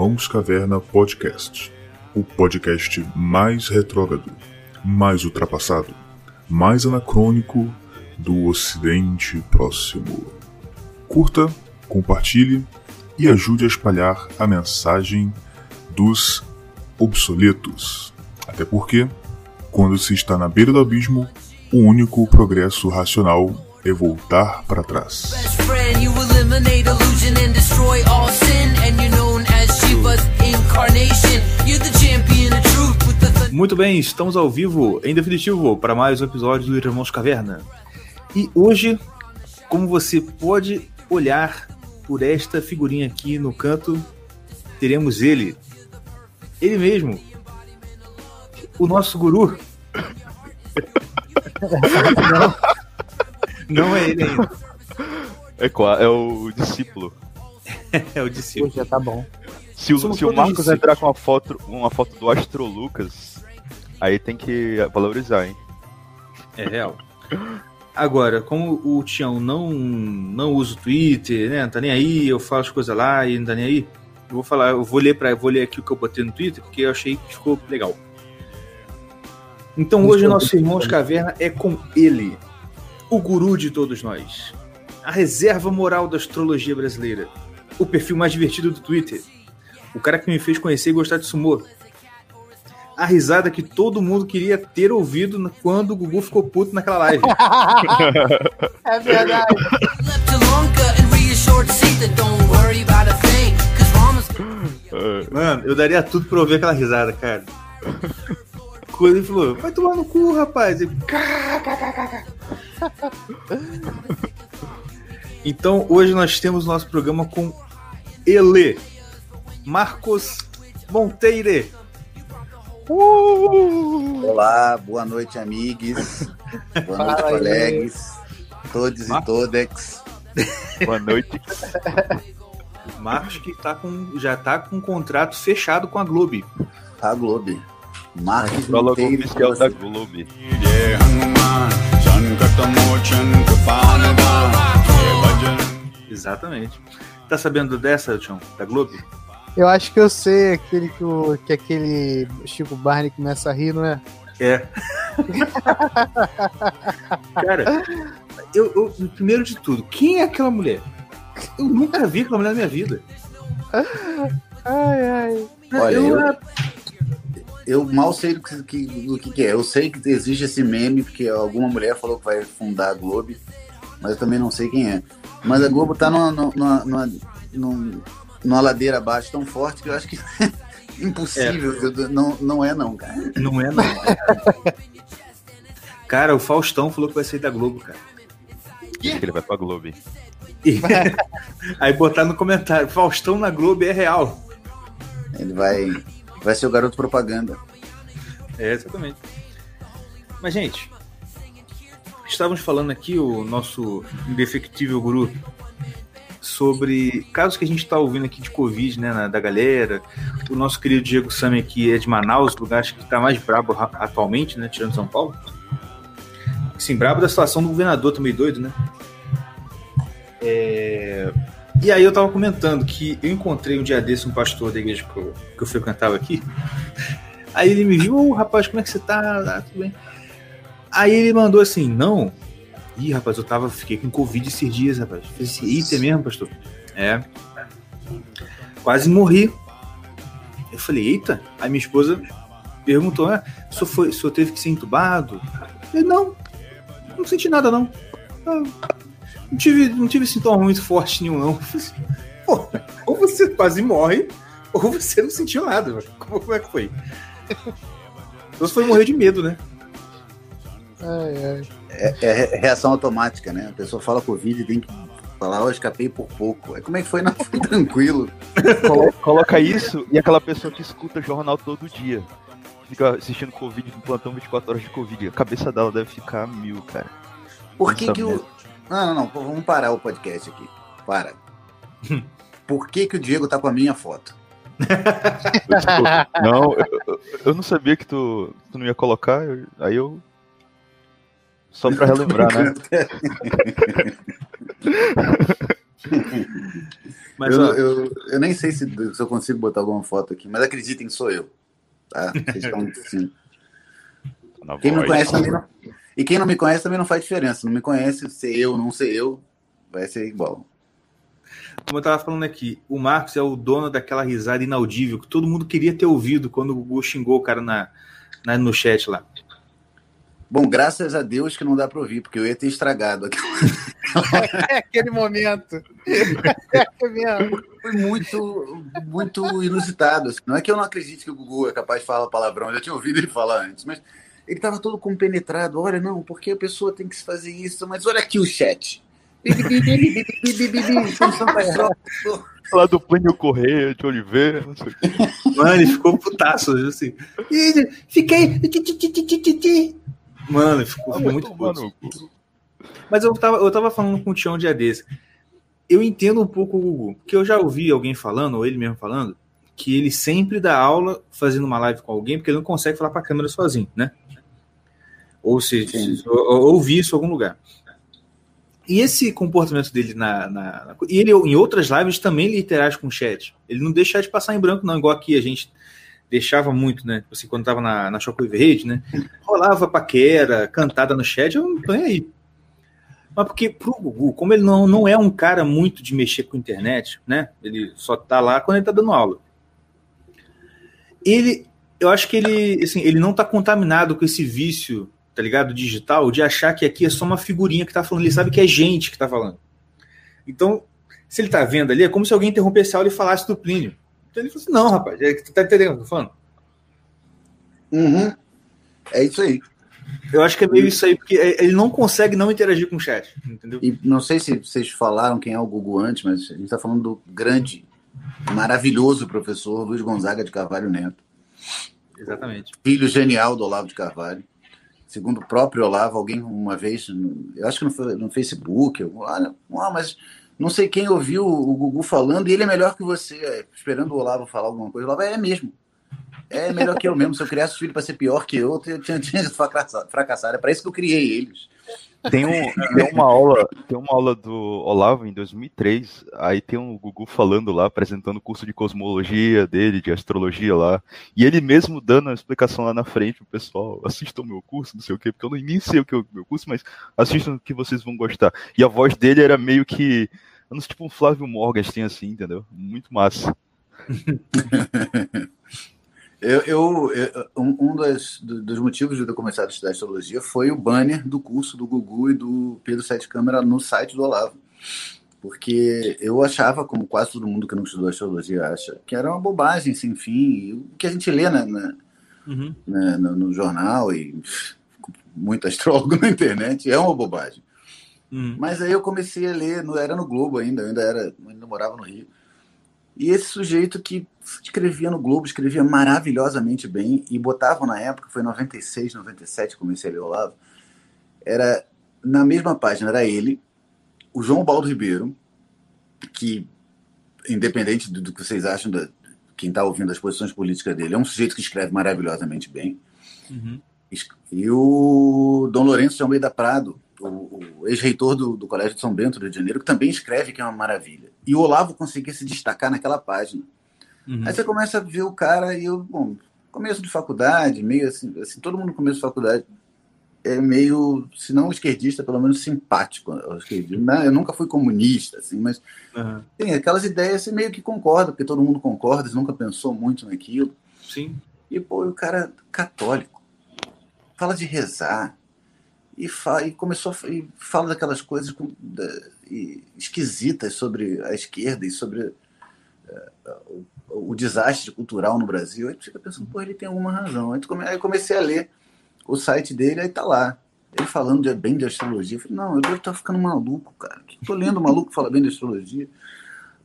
Irmãos Caverna Podcast, o podcast mais retrógrado, mais ultrapassado, mais anacrônico do Ocidente Próximo. Curta, compartilhe e ajude a espalhar a mensagem dos obsoletos. Até porque, quando se está na beira do abismo, o único progresso racional é voltar para trás. Muito bem, estamos ao vivo, em definitivo, para mais um episódio do Irmãos Caverna. E hoje, como você pode olhar por esta figurinha aqui no canto, teremos ele, ele mesmo, o nosso guru. Não, não é ele ainda, É, é o discípulo. é o discípulo. Já tá bom. Se o, Somos se o Marcos entrar com uma foto, uma foto do Astro Lucas, aí tem que valorizar, hein? É real. Agora, como o Tião não, não usa o Twitter, né? Não tá nem aí, eu falo as coisas lá e não tá nem aí. Eu vou falar, eu vou ler para vou ler aqui o que eu botei no Twitter, porque eu achei que ficou legal. Então hoje o nosso Irmãos Caverna é com ele, o guru de todos nós, a reserva moral da astrologia brasileira, o perfil mais divertido do Twitter, o cara que me fez conhecer e gostar de sumô, a risada que todo mundo queria ter ouvido quando o Gugu ficou puto naquela live. É verdade. Mano, eu daria tudo pra ouvir aquela risada, cara. Quando ele falou, vai tomar no cu, rapaz. Ele, "Cá, cá, cá, cá, cá." Então, hoje nós temos nosso programa com ele, Marcos Monteire. Uh! Olá, boa noite, amigos. Boa Fala noite, aí. colegas. Todos Mar... e todas. Boa noite. Marcos que tá com, já está com um contrato fechado com a Globo. A Globo. Marcos Fala com o da Globo. Exatamente. Tá sabendo dessa, Tião? Da Globo? Eu acho que eu sei aquele que, o, que aquele Chico Barney começa a rir, não é? É. Cara, eu, eu- primeiro de tudo, quem é aquela mulher? Eu nunca vi aquela mulher na minha vida. Ai, ai. Olha, eu, eu- Eu mal sei do que, do que, que é. Eu sei que existe esse meme, porque alguma mulher falou que vai fundar a Globo, mas eu também não sei quem é. Mas a Globo tá numa, numa, numa, numa- numa ladeira abaixo tão forte que eu acho que impossível. Eu- Não, não é, não, cara. Não é, não. Cara, o Faustão falou que vai sair da Globo, cara. Diz que ele vai pra Globo. E- Aí botar no comentário, Faustão na Globo é real. Ele vai, vai ser o garoto propaganda. É, exatamente. Mas, gente, estávamos falando aqui, o nosso indefectível guru, sobre casos que a gente está ouvindo aqui de Covid, né, na- da galera. O nosso querido Diego Sami aqui é de Manaus, lugar acho que está mais brabo ra- atualmente, né, tirando São Paulo. Sim, brabo da situação do governador, também doido, né? É, E aí eu tava comentando que eu encontrei um dia desse um pastor da igreja que eu, que eu frequentava aqui. Aí ele me viu, ô rapaz, como é que você tá? Ah, tudo bem. Aí ele mandou assim, não. Ih, rapaz, eu tava, fiquei com Covid esses dias, rapaz. Eita, é mesmo, pastor? É. Quase morri. Eu falei, eita. Aí minha esposa perguntou, ah, o senhor, foi, senhor teve que ser entubado? Eu não, não senti nada, não. Não tive, não tive sintoma muito forte nenhum, não. Assim, Pô, ou você quase morre, ou você não sentiu nada. Como, como é que foi? Então você foi morrer de medo, né? ai, ai. É, é re- reação automática, né? A pessoa fala Covid e tem que falar, eu escapei por pouco. Aí como é que foi? Não, foi tranquilo. Colo- Coloca isso e aquela pessoa que escuta jornal todo dia. Fica assistindo Covid no plantão 24 horas de Covid. A cabeça dela deve ficar mil, cara. Por que que o... Não, não, não, pô, vamos parar o podcast aqui. Para. Por que que o Diego tá com a minha foto? Não, eu, eu- não sabia que tu, tu não ia colocar, aí eu. Só pra relembrar, né? Mas, eu, ó, eu, eu nem sei se, se eu consigo botar alguma foto aqui, mas acreditem, sou eu. Tá? Vocês estão assim. Quem não voz. conhece também não. E quem não me conhece também não faz diferença. Não me conhece, ser eu, não ser eu, vai ser igual. como eu tava falando aqui, o Marcos é o dono daquela risada inaudível que todo mundo queria ter ouvido quando o Gugu xingou o cara na, na- no chat lá. Bom, graças a Deus que não dá pra ouvir, porque eu ia ter estragado aqui. É aquele momento. É mesmo. Foi muito, muito inusitado. assim. Não é que eu não acredite que o Gugu é capaz de falar palavrão, eu já tinha ouvido ele falar antes, mas ele estava todo compenetrado. Olha, não, porque a pessoa tem que se fazer isso, mas olha aqui o chat. Lá do Plínio Correia de Oliveira, não sei o quê. Mano, ele ficou putaço, assim. Fiquei. Mano, ele ficou, ficou muito puto. Mas eu tava, eu tava falando com o Tião um dia desse. Eu entendo um pouco o Gugu, porque eu já ouvi alguém falando, ou ele mesmo falando, que ele sempre dá aula fazendo uma live com alguém, porque ele não consegue falar pra câmera sozinho, né? Ou se, se- ou, ou ouvir isso em algum lugar. E esse comportamento dele na, na- na- E ele, em outras lives, também ele interage com o chat. Ele não deixa de passar em branco, não, igual aqui a gente deixava muito, né? Tipo Assim, quando tava na, na Shockwave Rede, né? Rolava paquera, cantada no chat, eu não tô nem aí. Mas porque pro Gugu, como ele não, não é um cara muito de mexer com internet, né? Ele só tá lá quando ele tá dando aula. Ele, eu acho que ele, assim, ele não tá contaminado com esse vício, tá ligado? Digital, de achar que aqui é só uma figurinha que tá falando. Ele sabe que é gente que tá falando. Então, se ele tá vendo ali, é como se alguém interrompesse a aula e falasse do Plínio. Então ele falou assim: não, rapaz, é, que tu tá entendendo o que eu tô falando? Uhum. É isso aí. Eu acho que é meio isso aí, porque é- ele não consegue não interagir com o chat, entendeu? E não sei se vocês falaram quem é o Gugu antes, mas a gente está falando do grande, maravilhoso professor Luiz Gonzaga de Carvalho Neto. Exatamente. filho genial do Olavo de Carvalho. Segundo o próprio Olavo, alguém uma vez, eu acho que no, fe- no Facebook, eu- olha, ah, mas não sei quem ouviu o Gugu falando e ele é melhor que você, é, esperando o Olavo falar alguma coisa. O Olavo é mesmo. É melhor que eu mesmo. Se eu criasse filho para ser pior que eu, eu tinha, tinha fracassado. fracassado. É para isso que eu criei eles. Tem, um, tem uma aula, tem uma aula do Olavo em 2003, aí tem um Gugu falando lá, apresentando o curso de cosmologia dele, de astrologia lá, e ele mesmo dando a explicação lá na frente pro pessoal, assistam o meu curso, não sei o quê, porque eu nem sei o que é o meu curso, mas assistam que vocês vão gostar. E a voz dele era meio que, eu não sei, tipo um Flávio Morgenstern assim, entendeu? Muito massa. Eu, eu- eu- um um das, dos motivos de eu ter começado a estudar astrologia foi o banner do curso do Gugu e do Pedro Sete Câmara no site do Olavo. Porque eu achava, como quase todo mundo que não estudou astrologia acha, que era uma bobagem sem fim. E o que a gente lê na, na- Uhum. na- no, no jornal e muito astrólogo na internet é uma bobagem. Uhum. Mas aí eu comecei a ler, no- era no Globo ainda, eu ainda, era, ainda morava no Rio. E esse sujeito que escrevia no Globo, escrevia maravilhosamente bem, e botavam na época, foi em 96, 97, comecei a ler o Olavo, era na mesma página, era ele, o João Baldo Ribeiro, que, independente do, do que vocês acham, da, quem está ouvindo as posições políticas dele, é um sujeito que escreve maravilhosamente bem, Uhum. e o Dom Lourenço de Almeida Prado, o, o ex-reitor do, do Colégio de São Bento, do Rio de Janeiro, que também escreve que é uma maravilha. E o Olavo conseguia se destacar naquela página. Uhum. Aí você começa a ver o cara e eu, bom, começo de faculdade, meio assim, assim todo mundo no começo de faculdade é meio, se não esquerdista, pelo menos simpático ao esquerdismo. Eu nunca fui comunista, assim, mas Uhum. tem aquelas ideias você meio que concorda, porque todo mundo concorda, você nunca pensou muito naquilo. Sim. E, pô, o cara católico fala de rezar e, fa e começou a, e fala daquelas coisas com- da- esquisitas sobre a esquerda e sobre eh, o, o desastre cultural no Brasil. Aí tu fica pensando, pô, ele tem alguma razão. Aí, come- aí comecei a ler o site dele, aí tá lá. Ele falando de- bem de astrologia. Eu falei, não, eu devo estar ficando maluco, cara. Que tô lendo maluco que fala bem de astrologia.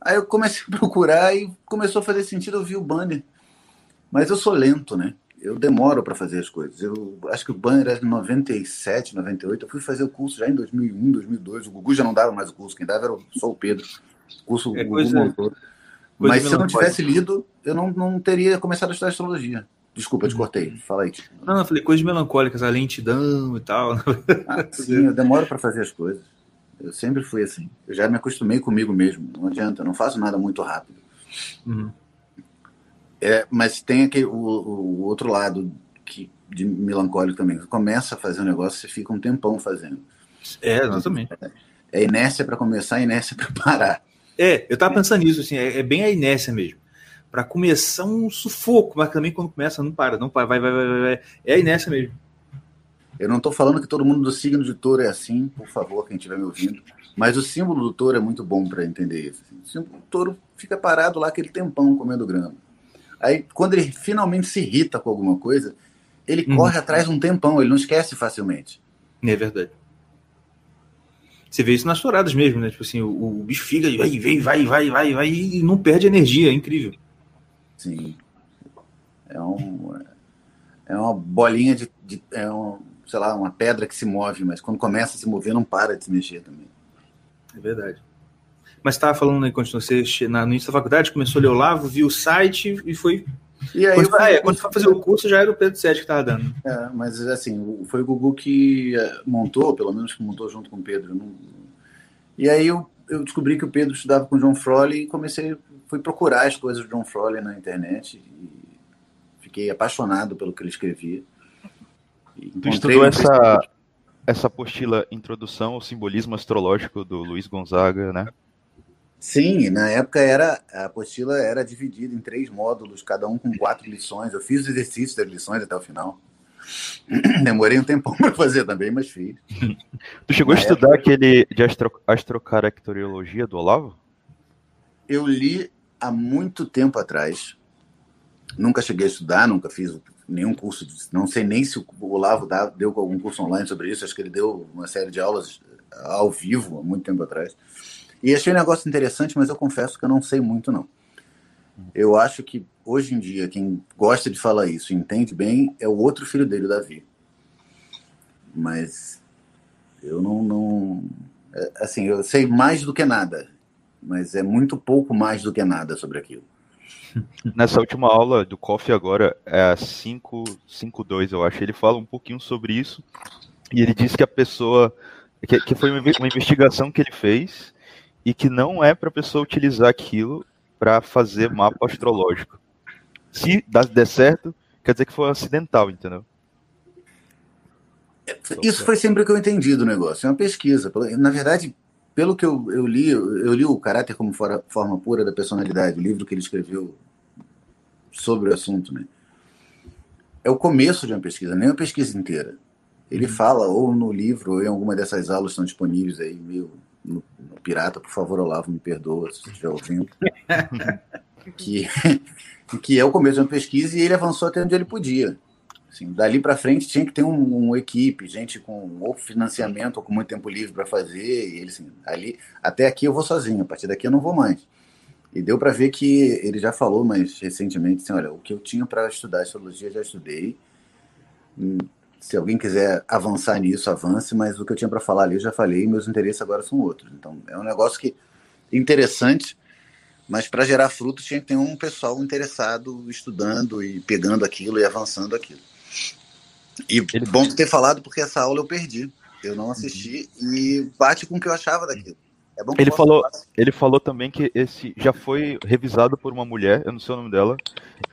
Aí eu comecei a procurar e começou a fazer sentido, eu vi o banner. Mas eu sou lento, né? Eu demoro para fazer as coisas. Eu acho que o banner era de 97, 98. Eu fui fazer o curso já em 2001, 2002. O Gugu já não dava mais o curso, quem dava era só o Pedro. O curso É o Gugu coisa- montou. coisa Mas se eu não tivesse lido, eu não, não teria começado a estudar astrologia. Desculpa, eu te Uhum. cortei. Fala aí. Não, não, eu falei coisas melancólicas, a lentidão e tal. Ah, sim, eu demoro para fazer as coisas. Eu sempre fui assim. Eu já me acostumei comigo mesmo. Não adianta, eu não faço nada muito rápido. Uhum. É, mas tem aquele, o, o outro lado que, de melancólico também. Você começa a fazer um negócio, você fica um tempão fazendo. É, exatamente. É inércia para começar, inércia para parar. É, eu tava pensando nisso, assim, é, é bem a inércia mesmo. Pra começar um sufoco, mas também quando começa não para, não para, vai, vai, vai, vai, vai. É a inércia mesmo. Eu não estou falando que todo mundo do signo de touro é assim, por favor, quem estiver me ouvindo. Mas o símbolo do touro é muito bom para entender isso. assim. O touro fica parado lá aquele tempão comendo grama. Aí, quando ele finalmente se irrita com alguma coisa, ele Uhum. corre atrás um tempão, ele não esquece facilmente. É verdade. Você vê isso nas touradas mesmo, né? Tipo assim, o, o bicho fica, vai, vai, vai, vai, vai, vai, e não perde energia, é incrível. Sim. É, um, é uma bolinha de. de- é um, sei lá, uma pedra que se move, mas quando começa a se mover, não para de se mexer também. É verdade. Mas estava falando aí, quando você na, no início da faculdade, começou a ler o Lavo, viu o site e foi. E aí, Quando, eu ah, é, quando foi fazer o curso, já era o Pedro Sete que estava dando. É, mas assim, foi o Gugu que eh, montou, pelo menos que montou junto com o Pedro. E aí eu, eu descobri que o Pedro estudava com o John Froley e comecei, fui procurar as coisas do John Froley na internet e fiquei apaixonado pelo que ele escrevia. E Tu estudou essa, essa apostila Introdução ao Simbolismo Astrológico do Luiz Gonzaga, né? Sim, na época era a apostila era dividida em três módulos, cada um com quatro lições. Eu fiz os exercícios das lições até o final. Demorei um tempão para fazer também, mas fiz. Tu chegou a Na estudar aquele de astro, astrocaracteriologia do Olavo? Eu li há muito tempo atrás. Nunca cheguei a estudar, nunca fiz nenhum curso. Não sei nem se o Olavo deu algum curso online sobre isso. Acho que ele deu uma série de aulas ao vivo há muito tempo atrás. E achei um negócio interessante, mas eu confesso que eu não sei muito, não. Eu acho que hoje em dia, quem gosta de falar isso entende bem é o outro filho dele, o Davi. Mas eu não. não é, assim, eu sei mais do que nada, mas é muito pouco mais do que nada sobre aquilo. Nessa última aula do Coffee agora, é a 552, eu acho, ele fala um pouquinho sobre isso. E ele diz que a pessoa. que, que foi uma uma investigação que ele fez e que não é para a pessoa utilizar aquilo para fazer mapa astrológico. Se der certo, quer dizer que foi acidental, entendeu? Isso foi sempre o que eu entendi do negócio. É uma pesquisa. Na verdade, pelo que eu, eu li, eu li o Caráter como Fora- Forma Pura da Personalidade, o livro que ele escreveu sobre o assunto, né? É o começo de uma pesquisa, nem uma pesquisa inteira. Ele fala, ou no livro, ou em alguma dessas aulas que estão disponíveis aí, meu, no, no Pirata, por favor, Olavo, me perdoa se estiver ouvindo. que, que é o começo de uma pesquisa e ele avançou até onde ele podia. Assim, dali para frente tinha que ter um, um equipe, gente com ou financiamento ou com muito tempo livre para fazer. E ele assim, ali até aqui eu vou sozinho, a partir daqui eu não vou mais. E deu para ver que ele já falou mais recentemente assim, olha, o que eu tinha para estudar astrologia já estudei. Se alguém quiser avançar nisso, avance, mas o que eu tinha para falar ali eu já falei, e meus interesses agora são outros. Então é um negócio que interessante, mas para gerar frutos tinha que ter um pessoal interessado, estudando e pegando aquilo e avançando aquilo. E Ele- bom ter falado, porque essa aula eu perdi. Eu não assisti e bate com o que eu achava daquilo. É Ele falou- falar. Ele falou também que esse já foi revisado por uma mulher, eu não sei o nome dela,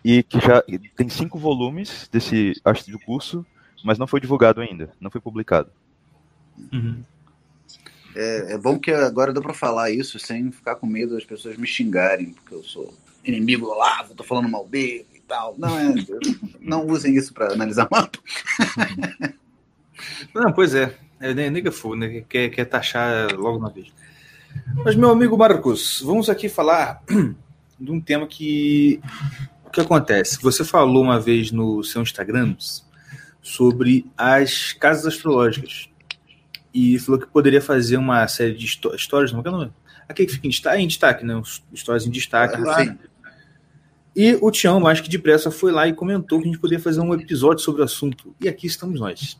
e que já tem cinco volumes desse acho, do curso, mas não foi divulgado ainda, não foi publicado. É, é bom que agora dá para falar isso sem ficar com medo das pessoas me xingarem, porque eu sou inimigo do Olavo, tô falando mal dele e tal. Não, é, não usem isso para analisar mapa. Não, pois é. É ne- nega fogo, né? Quer, quer taxar logo uma vez. Mas, meu amigo Marcos, vamos aqui falar de um tema que. O que acontece? Você falou uma vez no seu Instagram sobre as casas astrológicas. E falou que poderia fazer uma série de histó- histórias, não é é o nome? Aquele que fica em destaque, em destaque, né? Histórias em destaque lá. Assim, E o Tião, mais que depressa, foi lá e comentou que a gente poderia fazer um episódio sobre o assunto. E aqui estamos nós.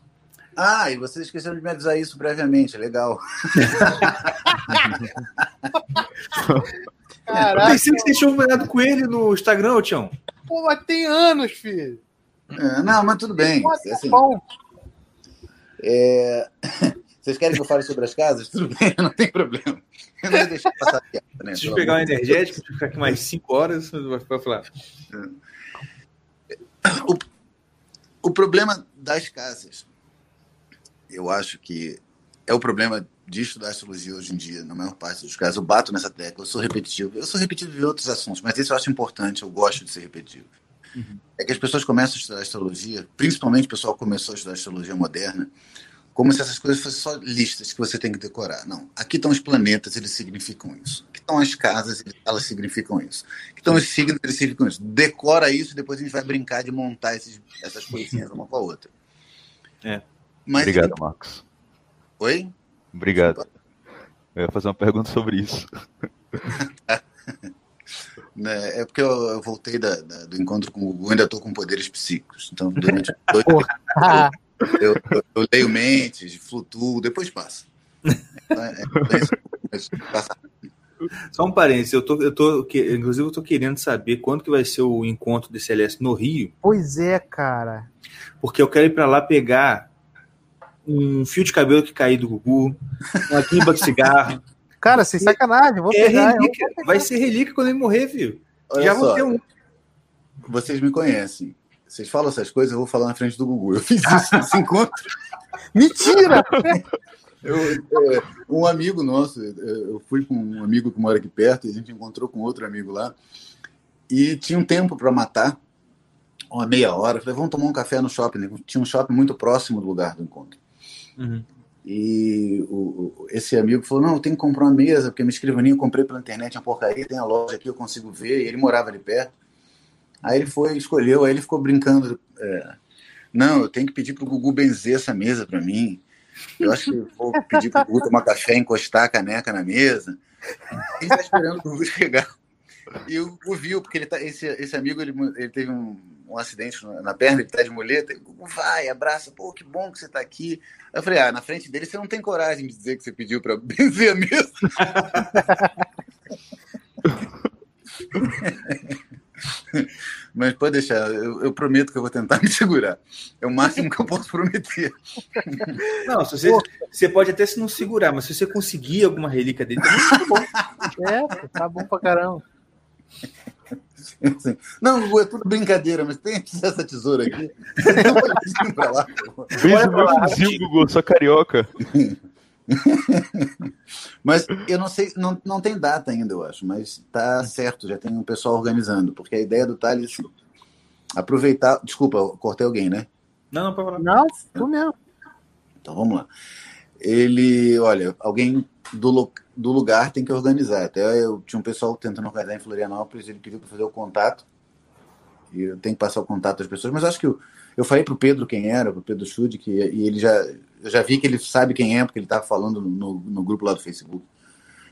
Ah, e vocês esqueceram de me avisar isso previamente, legal. Eu Caraca, pensei que vocês tinham ganhado com ele no Instagram, Tião. pô, mas tem anos, filho. É, não, mas tudo bem. Pô, Assim, bom. é, Vocês querem que eu fale sobre as casas? Tudo bem, não tem problema. Eu não vou deixar passar piada, né? Deixa eu pegar um energético, deixa eu ficar aqui mais 5 horas, vai falar. O problema das casas, eu acho que é o problema de estudar astrologia hoje em dia, na maior parte dos casos. Eu bato nessa tecla, eu sou repetitivo. Eu sou repetitivo em outros assuntos, mas esse eu acho importante, eu gosto de ser repetitivo. É que as pessoas começam a estudar astrologia, principalmente o pessoal que começou a estudar astrologia moderna, como se essas coisas fossem só listas que você tem que decorar. Não. Aqui estão os planetas, eles significam isso. Aqui estão as casas, elas significam isso. Aqui estão os signos, eles significam isso. Decora isso e depois a gente vai brincar de montar esses, essas coisinhas uma com a outra. É. Mas, Obrigado, Marcos. Oi? Obrigado. Eu ia fazer uma pergunta sobre isso. Né, É porque eu, eu voltei da- da- do encontro com o Gugu, ainda estou com poderes psíquicos. Então, durante dois eu, eu, eu leio mentes, flutuo, depois passa. Então, é- é-. Só um parênteses, eu tô, eu tô, inclusive eu tô querendo saber quando que vai ser o encontro de CLS no Rio, pois é, cara. porque eu quero ir pra lá pegar um fio de cabelo que caiu do Gugu, uma quimba de cigarro. Cara, sem sacanagem, vou É pegar. eu- relíquia, vai ser relíquia quando ele morrer, viu? Olha Já vou só, ter um. vocês me conhecem. Vocês falam essas coisas, eu vou falar na frente do Gugu. Eu fiz isso nesse encontro. Mentira! Eu, é, um amigo nosso, é, eu fui com um amigo que mora aqui perto, e a gente encontrou com outro amigo lá, e tinha um tempo para matar, uma meia hora. Falei, vamos tomar um café no shopping. né? Tinha um shopping muito próximo do lugar do encontro. Uhum. E o, o- esse amigo falou: Não, eu tenho que comprar uma mesa, porque minha escrivaninha eu comprei pela internet, é uma porcaria, tem a loja aqui, eu consigo ver. E ele morava ali perto. Aí ele foi, escolheu, aí ele ficou brincando. é, não, eu tenho que pedir pro Gugu benzer essa mesa para mim. Eu acho que vou pedir pro Gugu tomar café, encostar a caneca na mesa. Ele tá esperando o Gugu chegar. E o Gugu viu, porque ele tá, esse, esse amigo ele, ele teve um, um acidente na, na perna, ele tá de muleta. E Gugu vai, abraça, pô, que bom que você tá aqui. Eu falei, ah, na frente dele você não tem coragem de dizer que você pediu para benzer a mesa. Mas pode deixar, eu, eu prometo que eu vou tentar me segurar. É o máximo que eu posso prometer. Não, se você, você pode até se não segurar, mas se você conseguir alguma relíquia dele, tá bom. É, tá bom pra caramba. Assim, Não, Gugu, é tudo brincadeira, mas tem essa tesoura aqui. Ir pra lá. Beijo meu vizinho, Gugu, sou carioca. Mas eu não sei, não, não tem data ainda, eu acho, mas tá certo, já tem um pessoal organizando, porque a ideia do Thales aproveitar. Desculpa, eu cortei alguém, né? Não, não, pode falar. Não, tu mesmo. Então vamos lá. Ele, olha, alguém do, do lugar tem que organizar. Até eu tinha um pessoal tentando organizar em Florianópolis, ele pediu para fazer o contato. E eu tenho que passar o contato das pessoas, mas acho que eu, eu falei pro Pedro quem era, pro Pedro Schude, que e ele já eu já vi que ele sabe quem é, porque ele estava falando no, no grupo lá do Facebook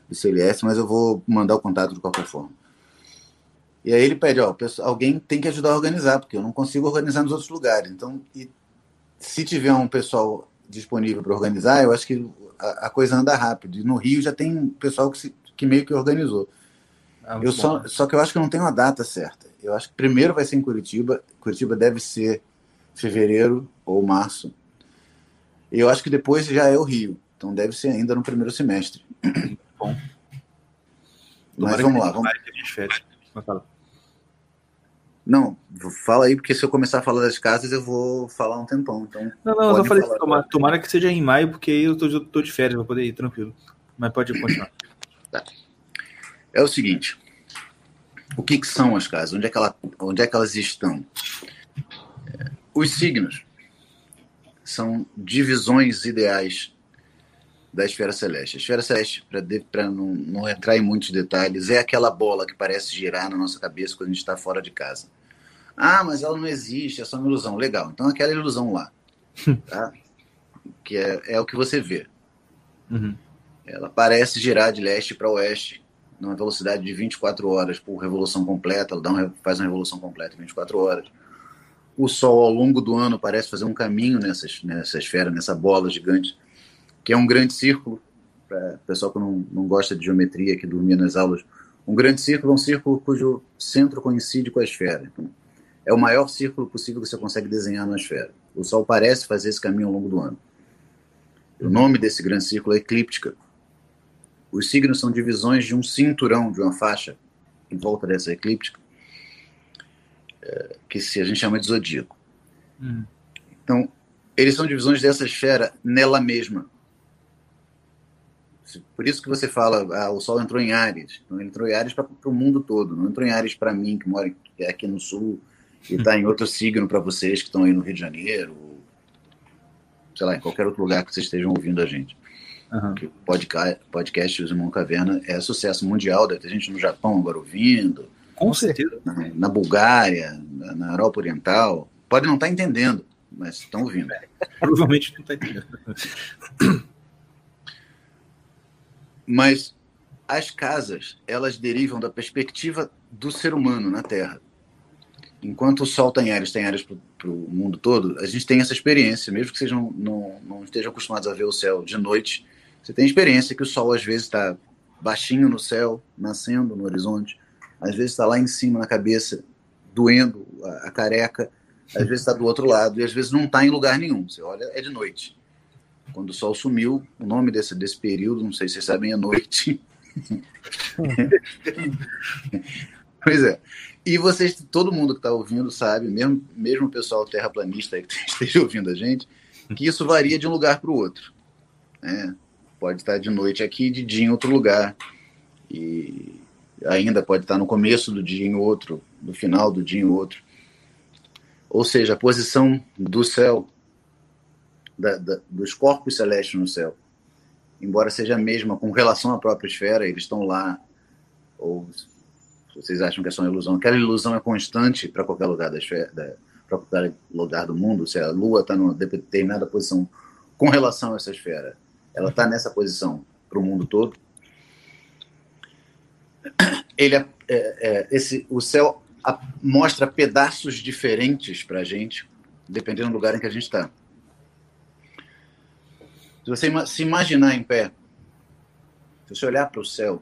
do CLS, mas eu vou mandar o contato de qualquer forma. E aí ele pede, ó, alguém tem que ajudar a organizar, porque eu não consigo organizar nos outros lugares. Então, e se tiver um pessoal disponível para organizar, eu acho que a, a coisa anda rápido. E no Rio já tem um pessoal que, se- que meio que organizou. Ah, Eu só, só que eu acho que não tem uma data certa. Eu acho que primeiro vai ser em Curitiba. Curitiba deve ser fevereiro ou março. Eu acho que depois já é o Rio. Então deve ser ainda no primeiro semestre. Bom. Mas Tomara vamos que lá. Vamos... minhas férias. Mas fala. Não, fala aí, porque se eu começar a falar das casas, eu vou falar um tempão. Então, Não, não, eu só falei tomara, tomara que seja em maio, porque aí eu tô, eu tô de férias, vou poder ir tranquilo. Mas pode continuar. é o seguinte: o que, que são as casas? Onde é que, ela, onde é que elas estão? É, Os signos são divisões ideais da esfera celeste. A esfera celeste, para não, não entrar em muitos detalhes, é aquela bola que parece girar na nossa cabeça quando a gente está fora de casa. Ah, mas ela não existe, é só uma ilusão. Legal, então aquela ilusão lá, tá? que é, é o que você vê. Uhum. Ela parece girar de leste para oeste, numa velocidade de 24 horas por revolução completa. Ela dá uma, faz uma revolução completa em 24 horas. O Sol, ao longo do ano, parece fazer um caminho nessa, nessa esfera, nessa bola gigante, que é um grande círculo. Para o pessoal que não, não gosta de geometria, que dormia nas aulas, um grande círculo é um círculo cujo centro coincide com a esfera. Então, é o maior círculo possível que você consegue desenhar na esfera. O Sol parece fazer esse caminho ao longo do ano. O nome desse grande círculo é eclíptica. Os signos são divisões de um cinturão, de uma faixa em volta dessa eclíptica, é, que se a gente chama de zodíaco. Hum. Então, eles são divisões dessa esfera nela mesma. Por isso que você fala, ah, o Sol entrou em Ares. Então, ele entrou em Ares para o mundo todo, não entrou em Ares para mim, que mora é aqui no Sul, e está em outro signo para vocês que estão aí no Rio de Janeiro, ou, sei lá, em qualquer outro lugar que vocês estejam ouvindo a gente. Que o podcast, podcast Os Irmãos Caverna é sucesso mundial, deve ter gente no Japão agora ouvindo, Com certeza. na, na Bulgária, na, na Europa Oriental. Podem não estar entendendo, mas estão ouvindo. Provavelmente não tá entendendo. Mas as casas, elas derivam da perspectiva do ser humano na Terra. Enquanto o Sol tem áreas, tem áreas para o mundo todo, a gente tem essa experiência, mesmo que não, não, não estejam acostumados a ver o céu de noite, você tem experiência que o Sol às vezes está baixinho no céu, nascendo no horizonte, às vezes está lá em cima na cabeça, doendo a, a careca, às vezes está do outro lado e às vezes não está em lugar nenhum. Você olha, é de noite. Quando o sol sumiu, o nome desse, desse período, não sei se vocês sabem, é noite. pois é. E vocês, todo mundo que está ouvindo sabe, mesmo, mesmo o pessoal terraplanista que esteja ouvindo a gente, que isso varia de um lugar para o outro. né? Pode estar de noite aqui, de dia em outro lugar. E ainda pode estar no começo do dia em outro, no final do dia em outro. Ou seja, a posição do céu, da- da- dos corpos celestes no céu, embora seja a mesma com relação à própria esfera, eles estão lá, ou vocês acham que é só uma ilusão, aquela ilusão é constante para qualquer lugar da esfera, para qualquer lugar do mundo, se a Lua está numa determinada posição com relação a essa esfera, ela está nessa posição para o mundo todo. Ele é, é, é, esse, o céu mostra pedaços diferentes para a gente, dependendo do lugar em que a gente está. Se você se imaginar em pé, se você olhar para o céu,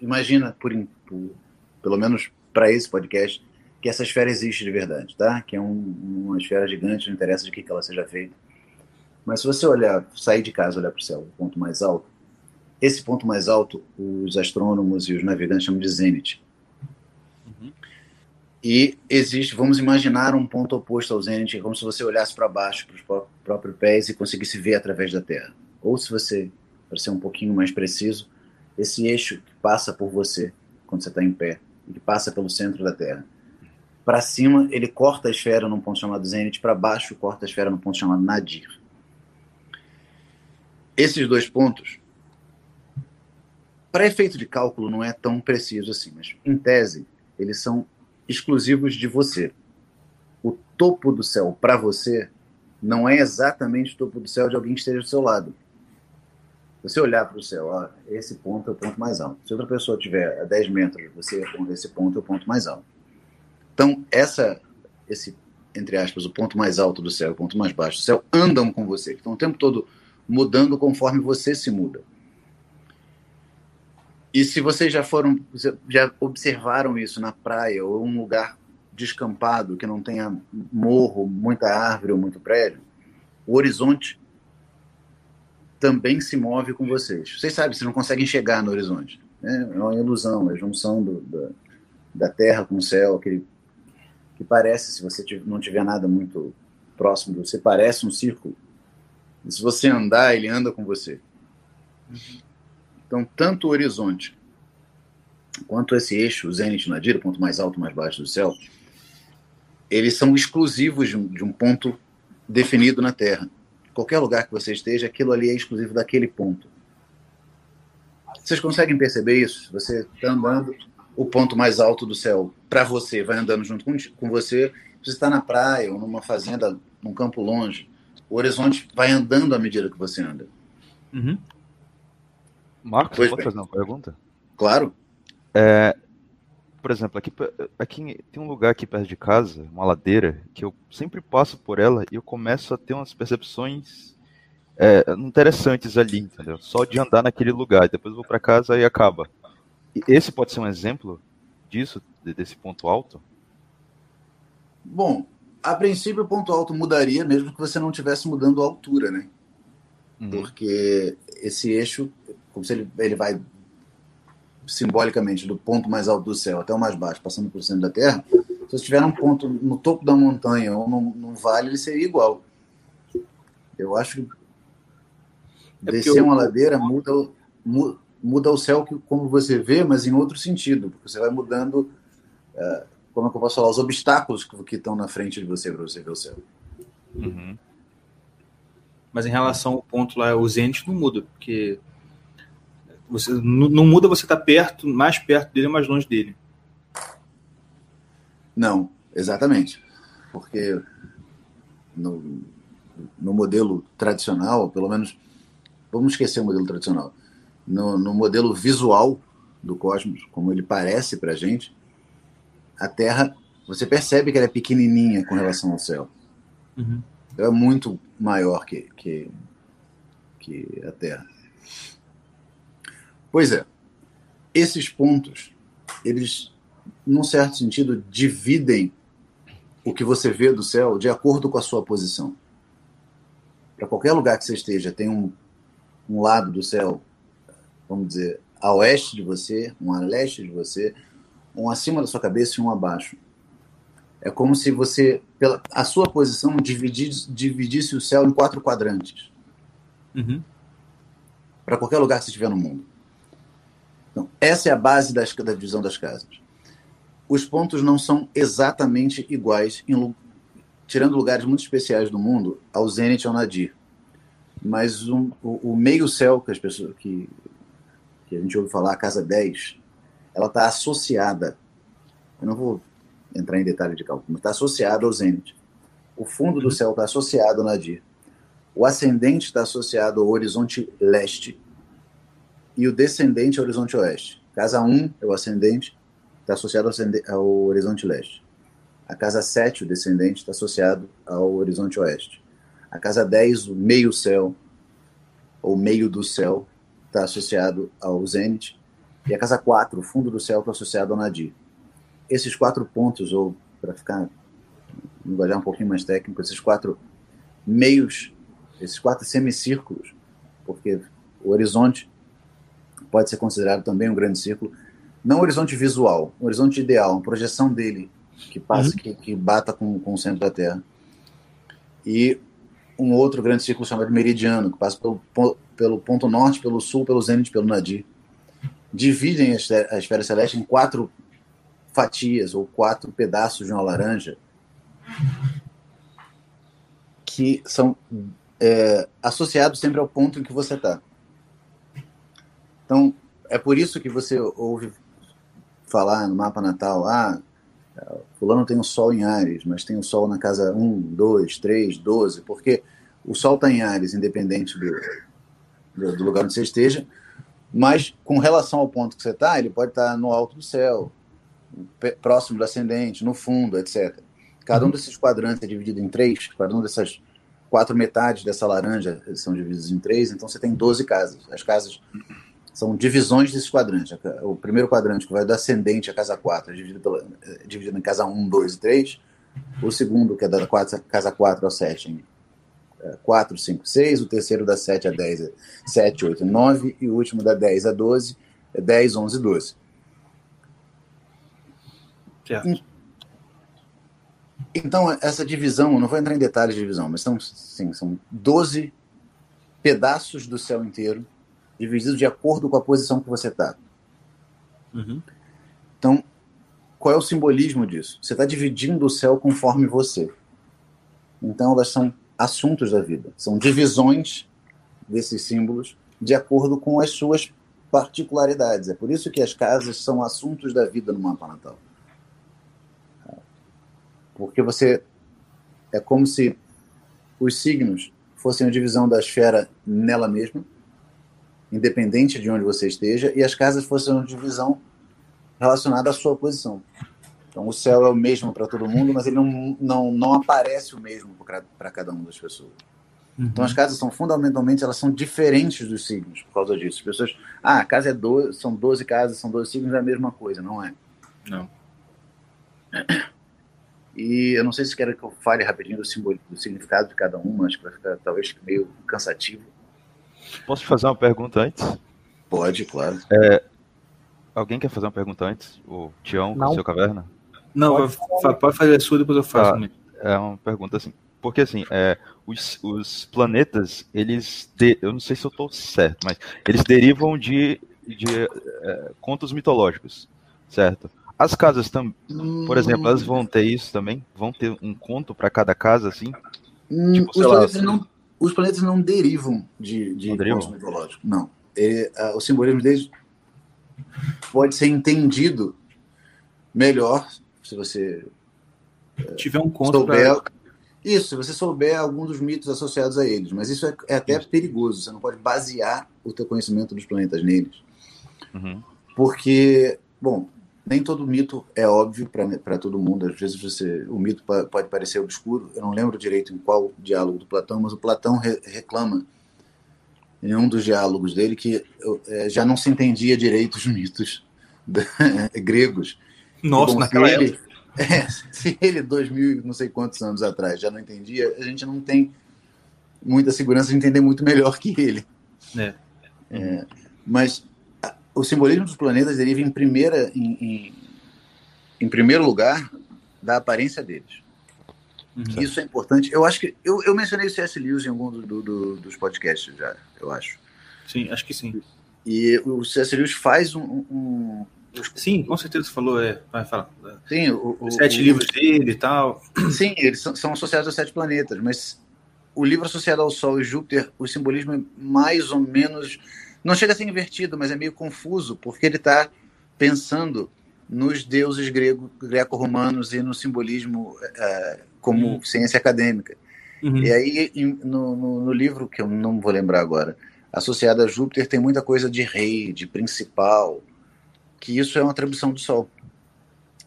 imagina, por, por- pelo menos para esse podcast, que essa esfera existe de verdade, tá? Que é um- uma esfera gigante, não interessa de que, que ela seja feita. Mas se você olhar, sair de casa, olhar para o céu, o ponto mais alto, esse ponto mais alto, os astrônomos e os navegantes chamam de zênite. E existe, vamos imaginar um ponto oposto ao zênite, como se você olhasse para baixo, para os pró- próprios pés e conseguisse ver através da Terra. Ou se você, para ser um pouquinho mais preciso, esse eixo que passa por você quando você está em pé, e que passa pelo centro da Terra. Para cima, ele corta a esfera num ponto chamado zênite, para baixo, corta a esfera num ponto chamado nadir. Esses dois pontos, para efeito de cálculo, não é tão preciso assim, mas em tese, eles são exclusivos de você. O topo do céu para você não é exatamente o topo do céu de alguém que esteja do seu lado. Você olhar para o céu, ó, esse ponto é o ponto mais alto. Se outra pessoa estiver a 10 metros de você, esse ponto é o ponto mais alto. Então, essa, esse, entre aspas, o ponto mais alto do céu o ponto mais baixo do céu andam com você. Estão o tempo todo mudando conforme você se muda. E se vocês já foram, já observaram isso na praia ou um lugar descampado que não tenha morro, muita árvore ou muito prédio, o horizonte também se move com vocês. Vocês sabem, vocês não conseguem chegar no horizonte. Né? É uma ilusão, é a junção do, da, terra com o céu, aquele que parece, se você não tiver nada muito próximo de você, parece um círculo. E se você andar, ele anda com você. Então, tanto o horizonte quanto esse eixo, zênite nadir, o ponto mais alto, mais baixo do céu, eles são exclusivos de um, de um ponto definido na Terra. Qualquer lugar que você esteja, aquilo ali é exclusivo daquele ponto. Vocês conseguem perceber isso? Você está andando, o ponto mais alto do céu para você vai andando junto com, com você. Você está na praia ou numa fazenda, num campo longe, o horizonte vai andando à medida que você anda. Uhum. Marcos, Pois eu posso bem. fazer uma pergunta? Claro, Por exemplo, aqui, aqui tem um lugar aqui perto de casa, uma ladeira, que eu sempre passo por ela e eu começo a ter umas percepções é, interessantes ali, entendeu? Só de andar naquele lugar, depois eu vou para casa e acaba. E esse pode ser um exemplo disso, de- desse ponto alto? Bom, A princípio, o ponto alto mudaria, mesmo que você não estivesse mudando a altura, né? Uhum. Porque esse eixo, como se ele, ele vai simbolicamente do ponto mais alto do céu até o mais baixo, passando por cima da Terra, se você tiver um ponto no topo da montanha ou num, num vale, ele seria igual. Eu acho que É descer o- uma ladeira muda, muda o céu que, como você vê, mas em outro sentido, porque você vai mudando, eh, como é que eu posso falar, os obstáculos que, que estão na frente de você para você ver o céu. Uhum. Mas em relação ao ponto lá, o Zenit não muda, porque você não, muda você tá perto, mais perto dele ou mais longe dele. Não, exatamente. Porque no, no modelo tradicional, pelo menos, vamos esquecer o modelo tradicional. No, no modelo visual do cosmos, como ele parece para a gente, a Terra, você percebe que ela é pequenininha com relação ao céu. Uhum. Ela é muito maior que, que, que a Terra. Pois é, esses pontos, eles, num certo sentido, dividem o que você vê do céu de acordo com a sua posição. Para qualquer lugar que você esteja, tem um, um lado do céu, vamos dizer, a oeste de você, um a leste de você, um acima da sua cabeça e um abaixo. É como se você, pela a sua posição, dividisse, dividisse o céu em quatro quadrantes Uhum. para qualquer lugar que você estiver no mundo. Então, essa é a base das, da divisão das casas. Os pontos não são exatamente iguais, em tirando lugares muito especiais do mundo, ao Zenit e ao Nadir. Mas um- o, o meio-céu que as pessoas que, que a gente ouve falar, a casa 10, ela está associada. Eu não vou entrar em detalhe de cálculo, mas está associada ao Zenit. O fundo do céu está associado ao Nadir. O ascendente está associado ao horizonte leste e o descendente ao horizonte oeste. Casa 1 é o ascendente, está associado ao, horizonte leste. A casa 7, o descendente, está associado ao horizonte oeste. A casa 10, o meio-céu, ou meio do céu, está associado ao zênite. E a casa 4, o fundo do céu, está associado ao nadir. Esses quatro pontos, ou para ficar linguajar um pouquinho mais técnico, esses quatro meios, esses quatro semicírculos, porque o horizonte pode ser considerado também um grande círculo, não um horizonte visual, um horizonte ideal, uma projeção dele que passa, que, que bata com, com o centro da Terra. E um outro grande círculo chamado meridiano, que passa pelo, pelo ponto norte, pelo sul, pelo zênite, pelo nadir. Dividem a esfera, a esfera celeste em quatro fatias ou quatro pedaços de uma laranja que são é, associados sempre ao ponto em que você está. Então, é por isso que você ouve falar no mapa natal, ah, fulano tem o sol em Ares, mas tem o sol na casa 1, 2, 3, 12, porque o sol está em Ares, independente do, do, do lugar onde você esteja, mas com relação ao ponto que você está, ele pode estar no alto do céu, próximo do ascendente, no fundo, etc. Cada um desses quadrantes é dividido em três, cada um dessas quatro metades dessa laranja são divididos em três, então você tem 12 casas. As casas são divisões. A ca- O primeiro quadrante, que vai do ascendente à casa 4, é dividido, pela, dividido em casa 1, 2 e 3. O segundo, que é da casa 4 ao 7, em é, 4, 5, 6. O terceiro, da 7 a 10, é 7, 8 e 9. E o último, da 10 a 12, é 10, 11 e 12. Certo. Então, essa divisão, não vou entrar em detalhes de divisão, mas são, sim, são 12 pedaços do céu inteiro, divididos de acordo com a posição que você está. Uhum. Então, qual é o simbolismo disso? Você está dividindo o céu conforme você. Então, elas são assuntos da vida, são divisões desses símbolos de acordo com as suas particularidades. É por isso que as casas são assuntos da vida no mapa natal. Porque você. É como se os signos fossem a divisão da esfera nela mesma, independente de onde você esteja, e as casas fossem uma divisão relacionada à sua posição. Então, o céu é o mesmo para todo mundo, mas ele não, não, não aparece o mesmo para cada uma das pessoas. Então, as casas são fundamentalmente elas são diferentes dos signos por causa disso. As pessoas, ah, a casa é 12, são 12 casas, são 12 signos, é a mesma coisa. Não é. Não. E eu não sei se quer que eu fale rapidinho do, simbol, do significado de cada uma, acho que vai ficar talvez meio cansativo. Posso te fazer uma pergunta antes? Pode, claro. Alguém quer fazer uma pergunta antes? O Tião, com Não. o seu caverna? Não, Pode fa- pode fazer a sua, depois eu faço. Tá. também. É uma pergunta assim. Porque assim, é, os, os planetas, eles. de- eu não sei se eu estou certo, mas eles derivam de, de é, contos mitológicos, certo? As casas também, por exemplo, elas vão ter isso também? Vão ter um conto para cada casa, assim? Hum, tipo, os, sei lá, planetas assim- não, os planetas não derivam de, de Não derivam? Não. Ele, ah, o simbolismo deles pode ser entendido melhor se você Tiver um conto souber. pra... Isso, se você souber algum dos mitos associados a eles. Mas isso é, é até perigoso. Você não pode basear o teu conhecimento dos planetas neles. Uhum. Porque, bom, nem todo mito é óbvio para todo mundo. Às vezes você, o mito pode parecer obscuro. Eu não lembro direito em qual diálogo do Platão, mas o Platão re- reclama em um dos diálogos dele que eh, já não se entendia direito os mitos gregos. Nossa, Bom, naquela se época. ele, é, se ele, dois mil não sei quantos anos atrás, já não entendia, a gente não tem muita segurança de entender muito melhor que ele. É. É, mas o simbolismo dos planetas deriva em, primeira, em, em, em primeiro lugar da aparência deles. Uhum. Isso é importante. Eu acho que. Eu, eu mencionei o C.S. Lewis em algum do- do- do- dos podcasts já, eu acho. Sim, acho que sim. E o C.S. Lewis faz um. um- Sim, com certeza você falou, é. Vai falar. sim, o, o- Os sete o- livros dele e tal. Sim, eles são, são associados aos sete planetas, mas o livro associado ao Sol e Júpiter, o simbolismo é mais ou menos. Não chega a ser invertido, mas é meio confuso, porque ele está pensando nos deuses grego, greco-romanos e no simbolismo eh, como Uhum. ciência acadêmica. Uhum. E aí, no, no- no livro, que eu não vou lembrar agora, associado a Júpiter, tem muita coisa de rei, de principal, que isso é uma atribuição do Sol.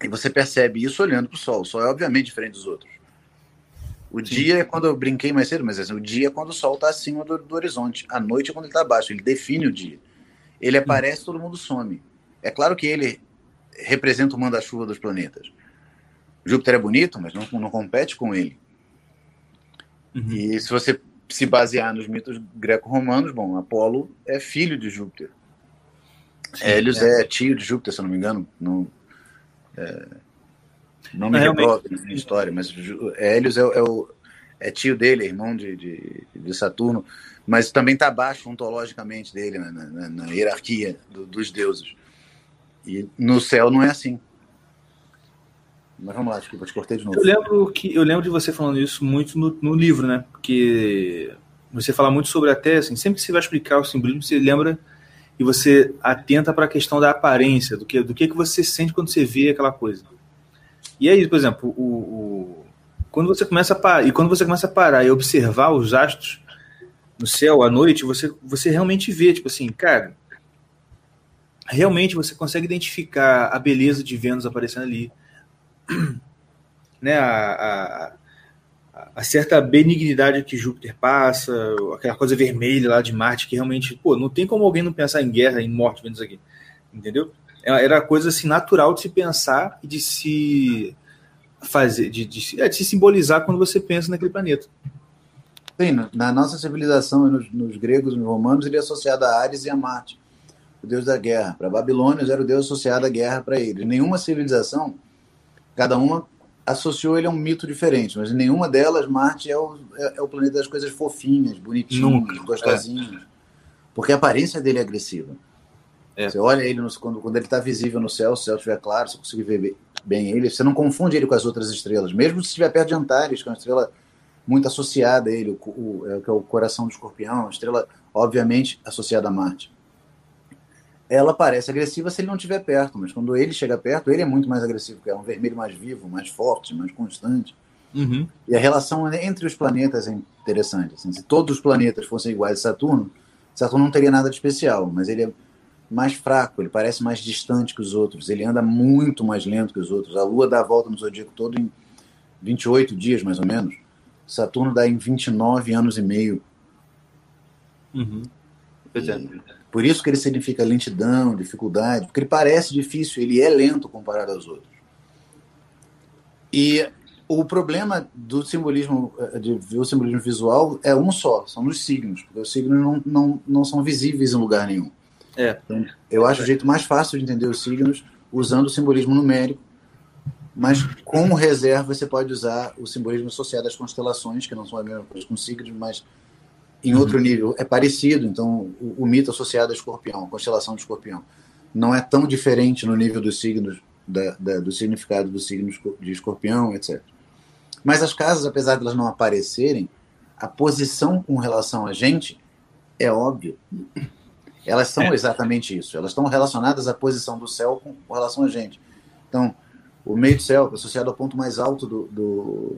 E você percebe isso olhando para o Sol. O Sol é obviamente diferente dos outros. O dia é quando eu brinquei mais cedo, mas assim, o dia é quando o Sol está acima do, do horizonte. A noite é quando ele está abaixo. Ele define o dia. Ele aparece, todo mundo some. É claro que ele representa o manda-chuva dos planetas. Júpiter é bonito, mas não, não compete com ele. Uhum. E se você se basear nos mitos greco-romanos, bom, Apolo é filho de Júpiter. Sim, Hélios é. é. tio de Júpiter, se eu não me engano. Não, é, não me reprove na minha história, mas Hélios é, é o, é tio dele, é irmão de, de, de Saturno, mas também está abaixo ontologicamente dele, na, na- na hierarquia do- dos deuses. E no céu não é assim. Mas vamos lá, desculpa, te cortei de novo. Eu lembro que eu lembro de você falando isso muito no, no livro, né? Porque você fala muito sobre até assim, sempre que você vai explicar o simbolismo, você lembra e você atenta para a questão da aparência, do que do que que você sente quando você vê aquela coisa. E aí, por exemplo, o, o- quando você começa a parar, e quando você começa a parar e observar os astros no céu à noite, você você realmente vê, tipo assim, cara, realmente você consegue identificar a beleza de Vênus aparecendo ali, né, a, a, a certa benignidade que Júpiter passa, aquela coisa vermelha lá de Marte, que realmente, pô, não tem como alguém não pensar em guerra, em morte isso aqui, entendeu? Era era coisa assim natural de se pensar e de se fazer, de, de, se- é, de se simbolizar quando você pensa naquele planeta. Sim, na- nossa civilização, nos, nos gregos nos romanos, ele é associado a Ares e a Marte, o deus da guerra. Para Babilônios era o deus associado à guerra para eles. Nenhuma civilização, cada uma associou ele a um mito diferente, mas em nenhuma delas Marte é o, é, é o planeta das coisas fofinhas, bonitinhas, Nunca, gostosinhas. Porque a aparência dele é agressiva. É. Você olha ele quando, quando ele está visível no céu, se o céu estiver claro, você conseguir ver bem, ele, você não confunde ele com as outras estrelas, mesmo se estiver perto de Antares, que é uma estrela muito associada a ele, o, o, é, que é o coração do escorpião, uma estrela obviamente associada a Marte. Ela parece agressiva se ele não estiver perto, mas quando ele chega perto, ele é muito mais agressivo, porque é um vermelho mais vivo, mais forte, mais constante. E a relação entre os planetas é interessante. assim, se todos os planetas fossem iguais a Saturno, Saturno não teria nada de especial, mas ele é mais fraco, ele parece mais distante que os outros, ele anda muito mais lento que os outros. A Lua dá a volta no zodíaco todo em 28 dias, mais ou menos. Saturno dá em 29 anos e meio. Uhum. É. E por isso que ele significa lentidão, dificuldade, porque ele parece difícil, ele é lento comparado aos outros. E O problema do simbolismo, de ver o simbolismo visual é um só, são os signos, porque os signos não, não, não são visíveis em lugar nenhum. É. Então, eu acho o jeito mais fácil de entender os signos usando o simbolismo numérico, mas como reserva você pode usar o simbolismo associado às constelações, que não são a mesma coisa com signos, mas em outro nível é parecido. Então, o, o mito associado a escorpião, a constelação de escorpião, não é tão diferente no nível dos signos, da, da- do significado dos signos de escorpião, etc. Mas as casas, apesar de elas não aparecerem, a posição com relação a gente é óbvio. Elas são exatamente isso. Elas estão relacionadas à posição do céu com, com relação a gente. Então, o meio do céu é associado ao ponto mais alto do, do,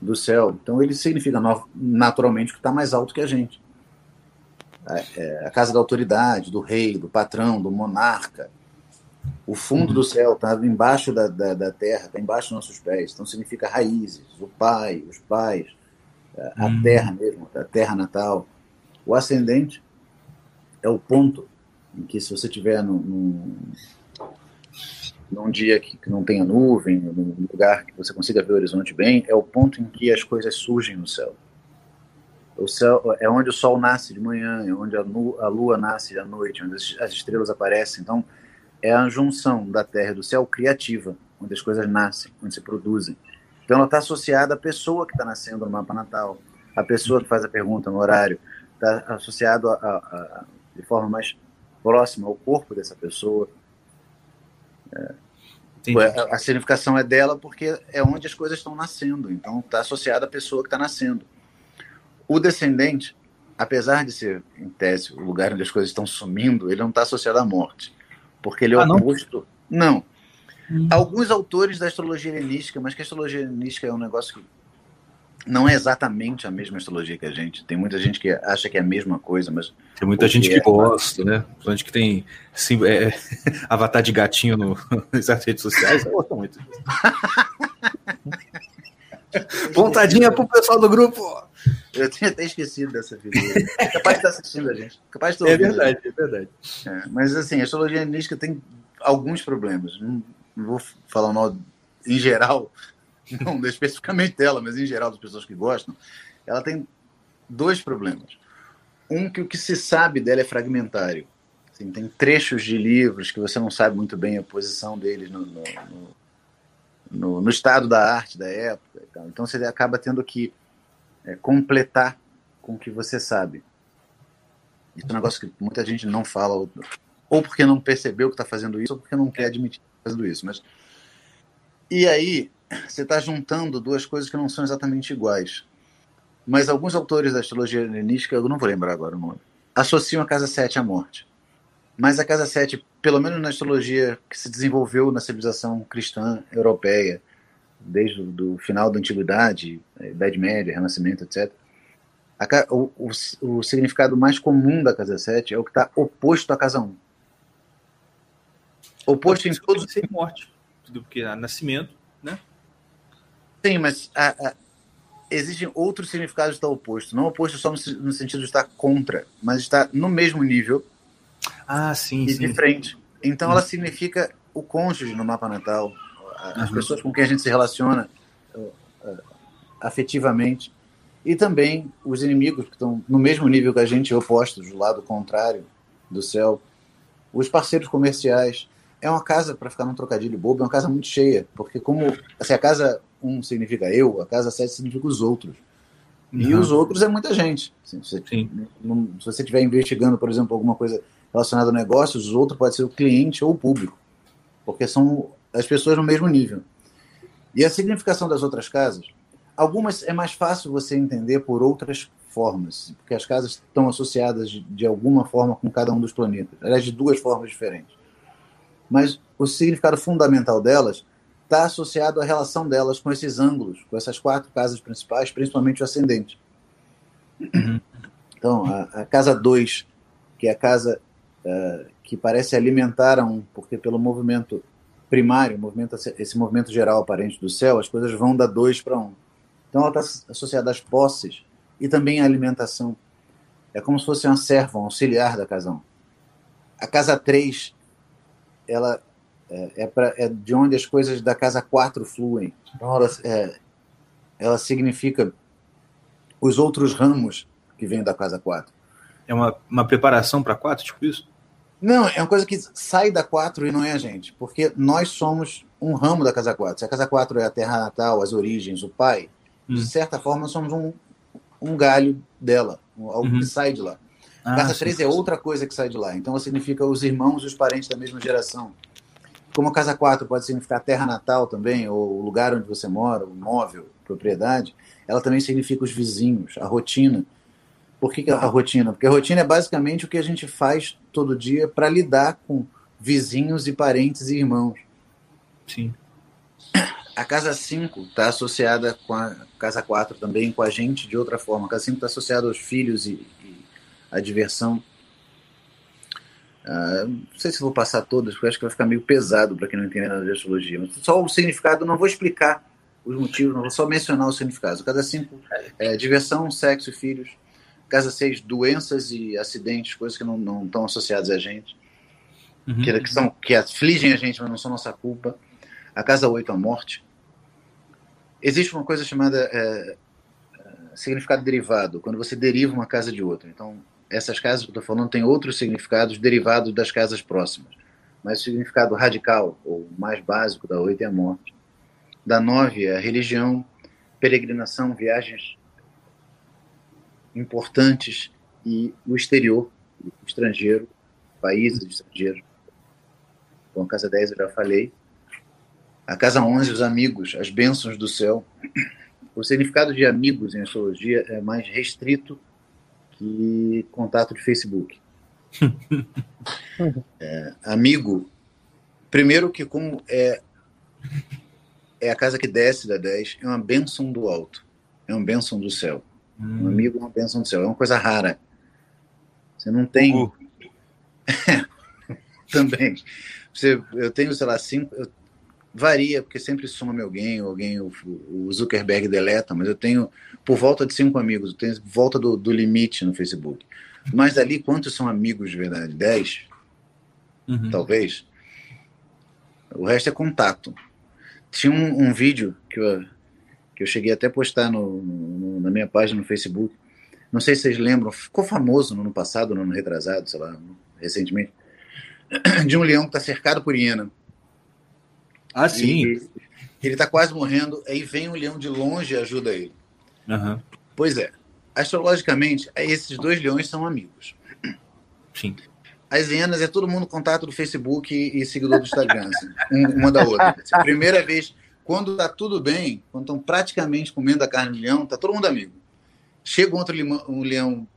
do céu. Então, ele significa naturalmente que está mais alto que a gente. É, é a casa da autoridade, do rei, do patrão, do monarca. O fundo do céu está embaixo da, da, da terra, está embaixo dos nossos pés. Então, significa raízes, o pai, os pais, a a terra mesmo, a terra natal. O ascendente é o ponto em que, se você tiver num, num, num dia que, que não tenha nuvem, num lugar que você consiga ver o horizonte bem, é o ponto em que as coisas surgem no céu. O céu é onde o sol nasce de manhã, é onde a, nu, a lua nasce à noite, onde as, as estrelas aparecem. Então, é a junção da terra e do céu criativa, onde as coisas nascem, onde se produzem. Então, ela está associada à pessoa que está nascendo no mapa natal, à pessoa que faz a pergunta no horário, está associado a, a, a, de forma mais próxima ao corpo dessa pessoa. Entendi. A, a significação é dela porque é onde as coisas estão nascendo. Então, está associada à pessoa que está nascendo. O descendente, apesar de ser, em tese, o lugar onde as coisas estão sumindo, ele não está associado à morte. Porque ele é Ah, não? oposto. Não. Alguns autores da astrologia helenística, mas que a astrologia helenística é um negócio que não é exatamente a mesma astrologia que a gente. Tem muita gente que acha que é a mesma coisa, mas Tem muita gente que é? gosta, né? Gente que tem sim, é, avatar de gatinho no, nas redes sociais. Eu gosto muito. Pontadinha pro pessoal do grupo. eu tinha até esquecido dessa figura. Capaz de estar assistindo a gente. Capaz de estar É ouvindo gente. verdade, é verdade. É, mas assim, a astrologia helenística tem alguns problemas. Não, não vou falar o nome em geral, não especificamente dela, mas em geral das pessoas que gostam. Ela tem dois problemas. Um que o que se sabe dela é fragmentário. Assim, tem trechos de livros que você não sabe muito bem a posição deles no, no, no- no- estado da arte da época. e tal. Então você acaba tendo que é, completar com o que você sabe. Isso é um negócio que muita gente não fala, ou, ou porque não percebeu que está fazendo isso, ou porque não quer admitir que está fazendo isso. Mas... E aí, você está juntando duas coisas que não são exatamente iguais. Mas alguns autores da astrologia helenística, eu não vou lembrar agora o nome, associam a casa 7 à morte. Mas a casa 7, pelo menos na astrologia que se desenvolveu na civilização cristã europeia, desde o do final da antiguidade, eh, Idade Média, Renascimento, etc. A o, o, o significado mais comum da casa 7 é o que está oposto à casa 1. Oposto em todos. sem morte. Porque há nascimento, né? Sim, mas a- a- existem outros significados do oposto. Não oposto só no, no sentido de estar contra, mas está no mesmo nível Ah, sim, e sim. de frente. Então ela significa o cônjuge no mapa natal, as Uhum. pessoas com quem a gente se relaciona uh, uh, afetivamente e também os inimigos que estão no mesmo nível que a gente, opostos, do lado contrário do céu, os parceiros comerciais. É uma casa, para ficar num trocadilho bobo, é uma casa muito cheia, porque como assim, a casa 1 significa eu, a casa 7 significa os outros. E Uhum. os outros é muita gente. Assim, se, você, não- se você estiver investigando, por exemplo, alguma coisa relacionada a negócios, os outros pode ser o cliente ou o público, porque são as pessoas no mesmo nível. E a significação das outras casas, algumas é mais fácil você entender por outras formas, porque as casas estão associadas de, de alguma forma com cada um dos planetas, aliás, de duas formas diferentes. Mas o significado fundamental delas está associado à relação delas com esses ângulos, com essas quatro casas principais, principalmente o ascendente. Então, a, a casa 2, que é a casa eh, que parece alimentar a um, porque pelo movimento primário, movimento, esse movimento geral aparente do céu, as coisas vão da 2 para 1. Um. Então, ela está associada às posses e também à alimentação. É como se fosse uma serva, um auxiliar da casa 1. A casa 3, ela é, é, pra, é de onde as coisas da casa 4 fluem. Então, ela, é, ela significa os outros ramos que vêm da casa 4. É uma, uma preparação para quatro, tipo isso? Não, é uma coisa que sai da 4 e não é a gente, porque nós somos um ramo da casa 4. Se a casa 4 é a terra natal, as origens, o pai, Hum. de certa forma somos um, um galho dela, algo Uhum. que sai de lá. Ah, casa sim. 3 é outra coisa que sai de lá. Então significa os irmãos e os parentes da mesma geração. Como a casa 4 pode significar terra natal também, ou o lugar onde você mora, o móvel, propriedade, ela também significa os vizinhos, a rotina. Por que, que a rotina? Porque a rotina é basicamente o que a gente faz todo dia para lidar com vizinhos e parentes e irmãos. Sim. A casa 5 está associada com a casa 4 também, com a gente de outra forma. A casa 5 está associada aos filhos e, e à diversão. Ah, não sei se vou passar todas, porque acho que vai ficar meio pesado para quem não entende nada de astrologia. Mas só o significado, não vou explicar os motivos, não vou só mencionar os significados. Casa 5 é diversão, sexo e filhos. Casa 6, doenças e acidentes, coisas que não, não estão associadas a gente Uhum. que, que são, que afligem a gente, mas não são nossa culpa. A casa 8, a morte. Existe uma coisa chamada é, é, significado derivado, quando você deriva uma casa de outra. Então, essas casas que eu estou falando têm outros significados derivados das casas próximas. Mas o significado radical, ou mais básico, da 8 é a morte. Da 9 é a religião, peregrinação, viagens importantes e o exterior, o estrangeiro, países estrangeiros. Bom, a casa 10 eu já falei. A casa 11, os amigos, as bênçãos do céu. O significado de amigos em astrologia é mais restrito que contato de Facebook. É, amigo, primeiro que como é, é a casa que desce da 10, é uma bênção do alto, é uma bênção do céu. Um amigo é uma bênção do céu, é uma coisa rara. Você não tem Gugu. também. Você, eu tenho, sei lá, cinco. eu- varia, porque sempre some alguém, alguém, o, o Zuckerberg deleta, mas eu tenho por volta de cinco amigos, eu tenho volta do, do limite no Facebook. Mas dali, quantos são amigos de verdade? Dez, Uhum. talvez. O resto é contato. Tinha um, um vídeo que eu, que eu cheguei até a postar no, no- na minha página no Facebook. Não sei se vocês lembram, ficou famoso no ano passado, no ano retrasado, sei lá, recentemente, de um leão que está cercado por hiena. Ah, sim. E ele está quase morrendo, aí vem um leão de longe e ajuda ele. Aham. Pois é, astrologicamente, esses dois leões são amigos. Sim. As hienas é todo mundo contato do Facebook e, seguidor do Instagram, assim, um- uma da outra. Assim, primeira vez, quando tá tudo bem, quando estão praticamente comendo a carne do leão, tá todo mundo amigo. Chega outro limão- um leão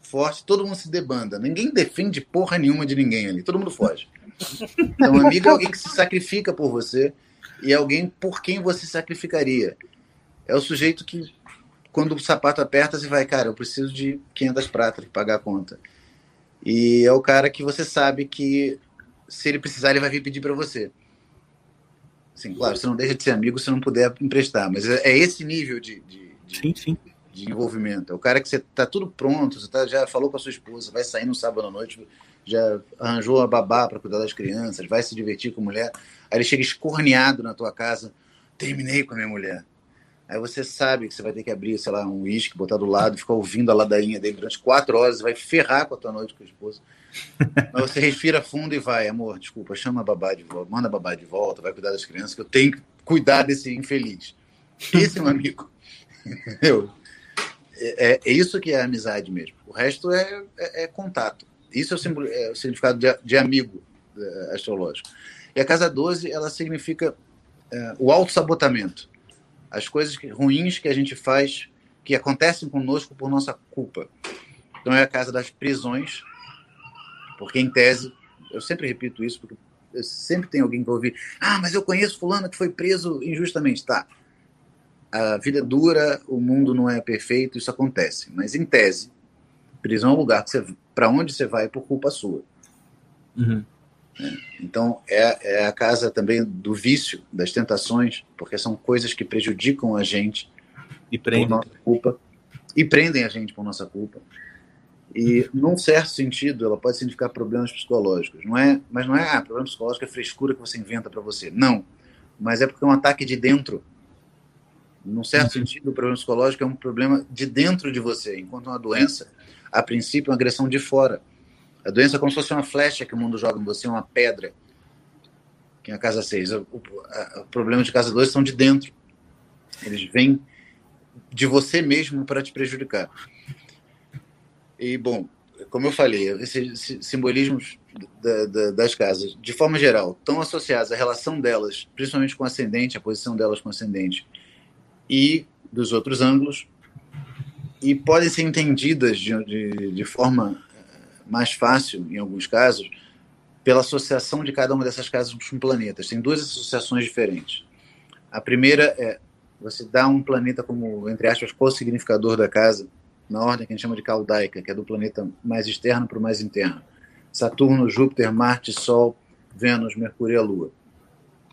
forte, todo mundo se debanda. Ninguém defende porra nenhuma de ninguém ali, todo mundo foge. Então, amigo é alguém que se sacrifica por você e é alguém por quem você sacrificaria. É o sujeito que, quando o sapato aperta, você vai, cara, eu preciso de 500 pratas para pagar a conta. E é o cara que você sabe que, se ele precisar, ele vai vir pedir para você. Assim, claro, você não deixa de ser amigo se não puder emprestar, mas é, é esse nível de, de, de, Sim, sim. de envolvimento. É o cara que você tá tudo pronto, você tá, já falou com a sua esposa, vai sair no sábado à noite, já arranjou a babá para cuidar das crianças, vai se divertir com a mulher. Aí ele chega escorneado na tua casa, terminei com a minha mulher. Aí você sabe que você vai ter que abrir, sei lá, um uísque, botar do lado, ficar ouvindo a ladainha dele durante quatro horas, vai ferrar com a tua noite com a esposa. Mas você respira fundo e vai, amor, desculpa, chama a babá de volta, manda a babá de volta, vai cuidar das crianças, que eu tenho que cuidar desse infeliz. Esse é um amigo. Entendeu? É, é- é isso que é amizade mesmo. O resto é, é- é contato. Isso é o, símbolo- é o significado de, de amigo é, astrológico. E a casa 12, ela significa é, o autossabotamento. As coisas ruins que a gente faz, que acontecem conosco por nossa culpa. Então é a casa das prisões, porque em tese, eu sempre repito isso, porque sempre tem alguém que ouvir, ah, mas eu conheço fulano que foi preso injustamente. Tá, a vida é dura, o mundo não é perfeito, isso acontece. Mas em tese, prisão é um lugar que você, para onde você vai por culpa sua. Uhum. Então é, é a casa também do vício, das tentações, porque são coisas que prejudicam a gente E por prende. nossa culpa e prendem a gente por nossa culpa. E, num certo sentido, ela pode significar problemas psicológicos. Não é, mas não é, ah, problema psicológico é frescura que você inventa para você. Não. Mas é porque é um ataque de dentro. Num certo sentido, o problema psicológico é um problema de dentro de você, enquanto uma doença, a princípio, uma agressão de fora. A doença é como se fosse uma flecha que o mundo joga em você, uma pedra, que é a casa 6. O, o, o problema de casa 2 são de dentro. Eles vêm de você mesmo para te prejudicar. E, bom, como eu falei, esses si- simbolismos da- da- das casas, de forma geral, estão associados à relação delas, principalmente com o ascendente, a posição delas com o ascendente, e dos outros ângulos, e podem ser entendidas de, de, de forma eh, mais fácil, em alguns casos, pela associação de cada uma dessas casas com planetas. Tem duas associações diferentes. A primeira é você dá um planeta como, entre aspas, co-significador da casa, na ordem que a gente chama de caldaica, que é do planeta mais externo para o mais interno. Saturno, Júpiter, Marte, Sol, Vênus, Mercúrio e a Lua.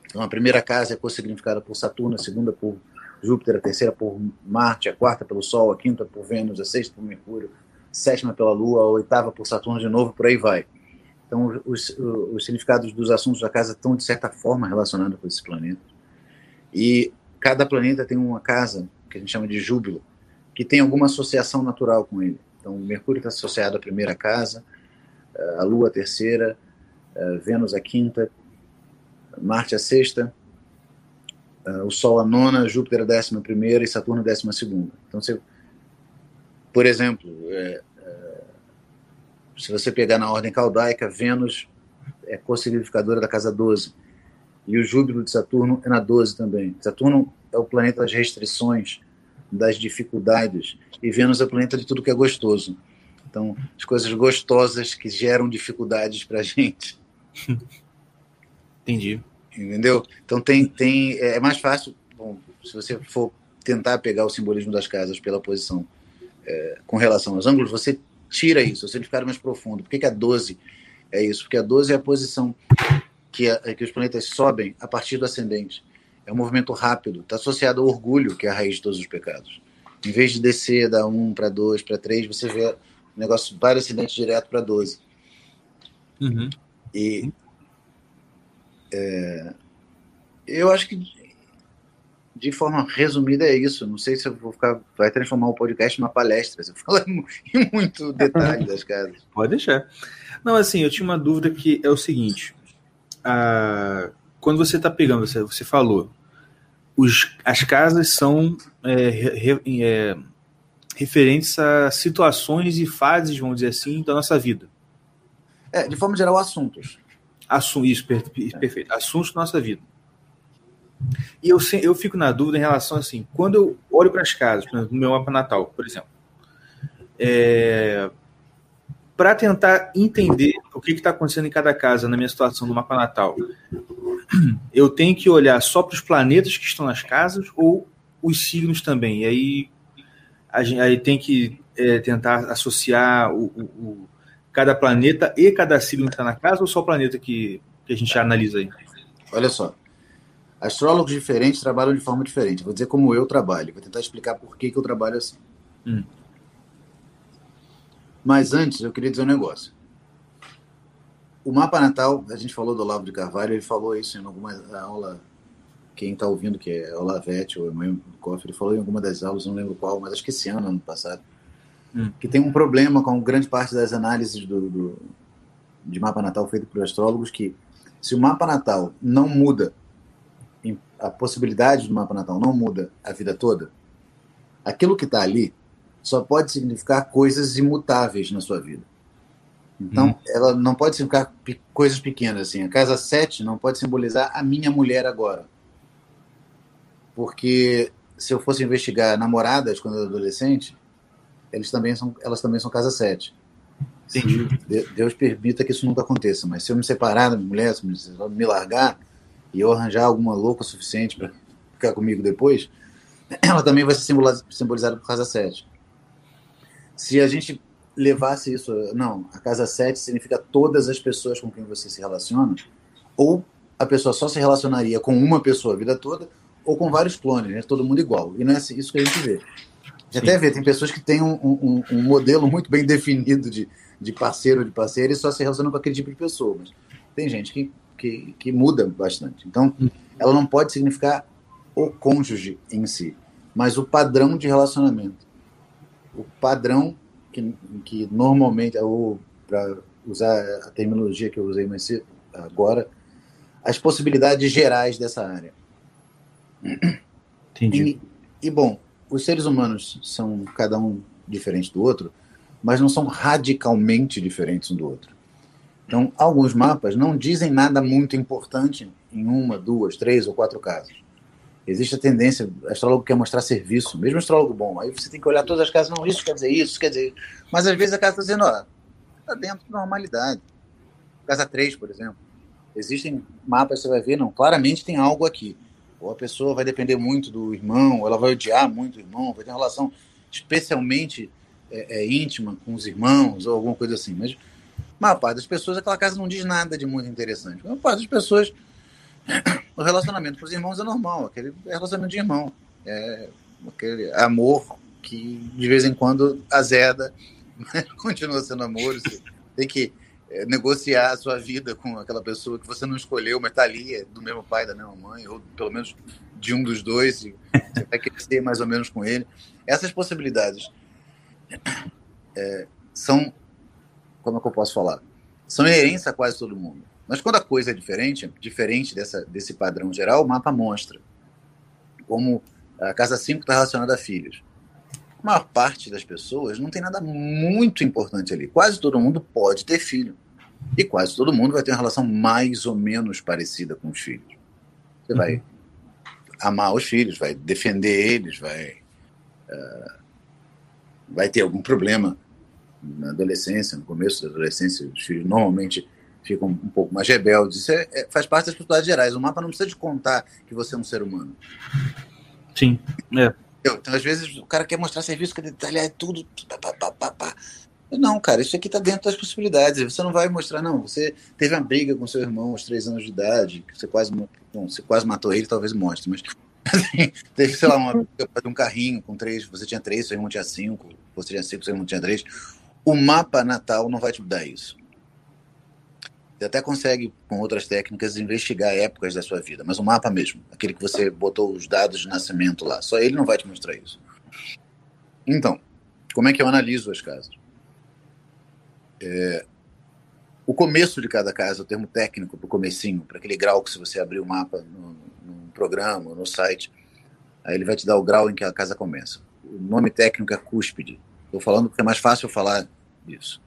Então, a primeira casa é co-significada por Saturno, a segunda por Júpiter, a terceira por Marte, a quarta pelo Sol, a quinta por Vênus, a sexta por Mercúrio, a sétima pela Lua, a oitava por Saturno de novo, por aí vai. Então, os, os significados dos assuntos da casa estão, de certa forma, relacionados com esses planetas. E cada planeta tem uma casa, que a gente chama de júbilo, que tem alguma associação natural com ele. Então, Mercúrio está associado à primeira casa, a Lua à terceira, a Vênus à quinta, Marte à sexta, a- o Sol à nona, Júpiter à décima primeira e Saturno à décima segunda. Então, por exemplo, é, é, se você pegar na ordem caldaica, Vênus é co-significadora da casa 12 e o júbilo de Saturno é na 12 também. Saturno é o planeta das restrições, das dificuldades, e Vênus é o planeta de tudo que é gostoso. Então, as coisas gostosas que geram dificuldades para a gente, Entendi. Entendeu? Então, tem, tem, é mais fácil, bom, se você for tentar pegar o simbolismo das casas pela posição é, com relação aos ângulos, você tira isso, você ficar mais profundo. Por que, que a 12 é isso? Porque a 12 é a posição que, a- que os planetas sobem a partir do ascendente. É um movimento rápido, está associado ao orgulho, que é a raiz de todos os pecados. Em vez de descer da 1 para 2 para 3, você vê o negócio vai do ascendente direto para 12. Uhum. E é, eu acho que de forma resumida é isso. Não sei se eu vou ficar, vai transformar o podcast numa palestra. Você fala em muito detalhe das casas. Pode deixar. Não, assim, eu tinha uma dúvida que é o seguinte. Ah, quando você está pegando, você, você falou, os, as casas são é, re- é, referentes a situações e fases, vamos dizer assim, da nossa vida. É, de forma geral, assuntos. Assun isso, per- per- perfeito. Assuntos nossa vida. E eu, eu fico na dúvida em relação assim, quando eu olho para as casas, no meu mapa natal, por exemplo, para tentar entender o que está acontecendo em cada casa na minha situação do mapa natal, eu tenho que olhar só para os planetas que estão nas casas ou os signos também. E aí, a gente, aí tem que é, tentar associar o- o- cada planeta e cada signo que está na casa ou só o planeta que, que a gente analisa aí? Olha só. Astrólogos diferentes trabalham de forma diferente. Vou dizer como eu trabalho. Vou tentar explicar por que, que eu trabalho assim. Hum. Mas antes, eu queria dizer um negócio. O mapa natal, a gente falou do Olavo de Carvalho, ele falou isso em alguma aula. Quem está ouvindo, que é Olavete ou Emanuel Koff, ele falou em alguma das aulas, não lembro qual, mas acho que esse ano, ano passado, Hum. que tem um problema com grande parte das análises do, do- de mapa natal feito por astrólogos, que se o mapa natal não muda, a possibilidade do mapa natal não muda a vida toda, aquilo que está ali só pode significar coisas imutáveis na sua vida. Então, ela não pode significar coisas pequenas assim. A casa 7 não pode simbolizar a minha mulher agora. Porque se eu fosse investigar namoradas quando eu era adolescente, eles também são, elas também são casa 7. Entendi. De- Deus permita que isso nunca aconteça, mas se eu me separar da minha mulher, se me- largar e eu arranjar alguma louca o suficiente para ficar comigo depois, ela também vai ser simboliza- simbolizada por casa 7. Se a gente levasse isso, não, a casa 7 significa todas as pessoas com quem você se relaciona, ou a pessoa só se relacionaria com uma pessoa a vida toda, ou com vários clones, né? todo mundo igual. E não é isso que a gente vê. E até ver, tem pessoas que têm um, um- um modelo muito bem definido de, de parceiro ou de parceira e só se relacionam com aquele tipo de pessoa. Mas tem gente que, que, que muda bastante. Então, ela não pode significar o cônjuge em si, mas o padrão de relacionamento. O padrão que, que normalmente, para usar a terminologia que eu usei mais cedo, agora, as possibilidades gerais dessa área. Entendi. E, e, bom, os seres humanos são cada um diferente do outro, mas não são radicalmente diferentes um do outro. Então, alguns mapas não dizem nada muito importante em uma, duas, três ou quatro casas. Existe a tendência, o astrólogo quer mostrar serviço, mesmo astrólogo bom. Aí você tem que olhar todas as casas, não, isso quer dizer isso, quer dizer. Mas às vezes a casa está dizendo, ó, está dentro da normalidade. Casa 3, por exemplo. Existem mapas, você vai ver, não, claramente tem algo aqui. Ou a pessoa vai depender muito do irmão, ela vai odiar muito o irmão, vai ter uma relação especialmente é, é, íntima com os irmãos, ou alguma coisa assim. Mas a maior parte das pessoas, aquela casa não diz nada de muito interessante. A maior parte das pessoas, o relacionamento com os irmãos é normal, aquele relacionamento de irmão. É aquele amor que de vez em quando azeda, mas continua sendo amor. Você tem que é, negociar a sua vida com aquela pessoa que você não escolheu, mas está ali, é do mesmo pai, da mesma mãe, ou pelo menos de um dos dois, e você vai crescer mais ou menos com ele. Essas possibilidades é, são, como é que eu posso falar? São inerentes a quase todo mundo. Mas quando a coisa é diferente, diferente dessa, desse padrão geral, o mapa mostra. Como a casa 5 está relacionada a filhos. A maior parte das pessoas não tem nada muito importante ali. Quase todo mundo pode ter filho. E quase todo mundo vai ter uma relação mais ou menos parecida com os filhos. Você vai amar os filhos, vai defender eles, vai, uh, vai ter algum problema na adolescência, no começo da adolescência, os filhos normalmente ficam um pouco mais rebeldes. Isso é, é, faz parte das possibilidades gerais. O mapa não precisa de contar que você é um ser humano. Sim, é. Então, às vezes, o cara quer mostrar serviço, quer detalhar tudo. Pá, pá, pá, pá. Não, cara, isso aqui está dentro das possibilidades. Você não vai mostrar, não. Você teve uma briga com seu irmão aos três anos de idade, que você quase, bom, você quase matou ele, talvez mostre, mas assim, teve, sei lá, uma briga de um carrinho com três, você tinha três, seu irmão tinha cinco, você tinha cinco, seu irmão tinha três. O mapa natal não vai te dar isso. Você até consegue, com outras técnicas, investigar épocas da sua vida, mas o mapa mesmo, aquele que você botou os dados de nascimento lá, só ele não vai te mostrar isso. Então, como é que eu analiso as casas? É, o começo de cada casa, o termo técnico para o comecinho, para aquele grau que se você abrir o mapa no, no programa, no site, aí ele vai te dar o grau em que a casa começa. O nome técnico é cúspide. Estou falando porque é mais fácil falar disso.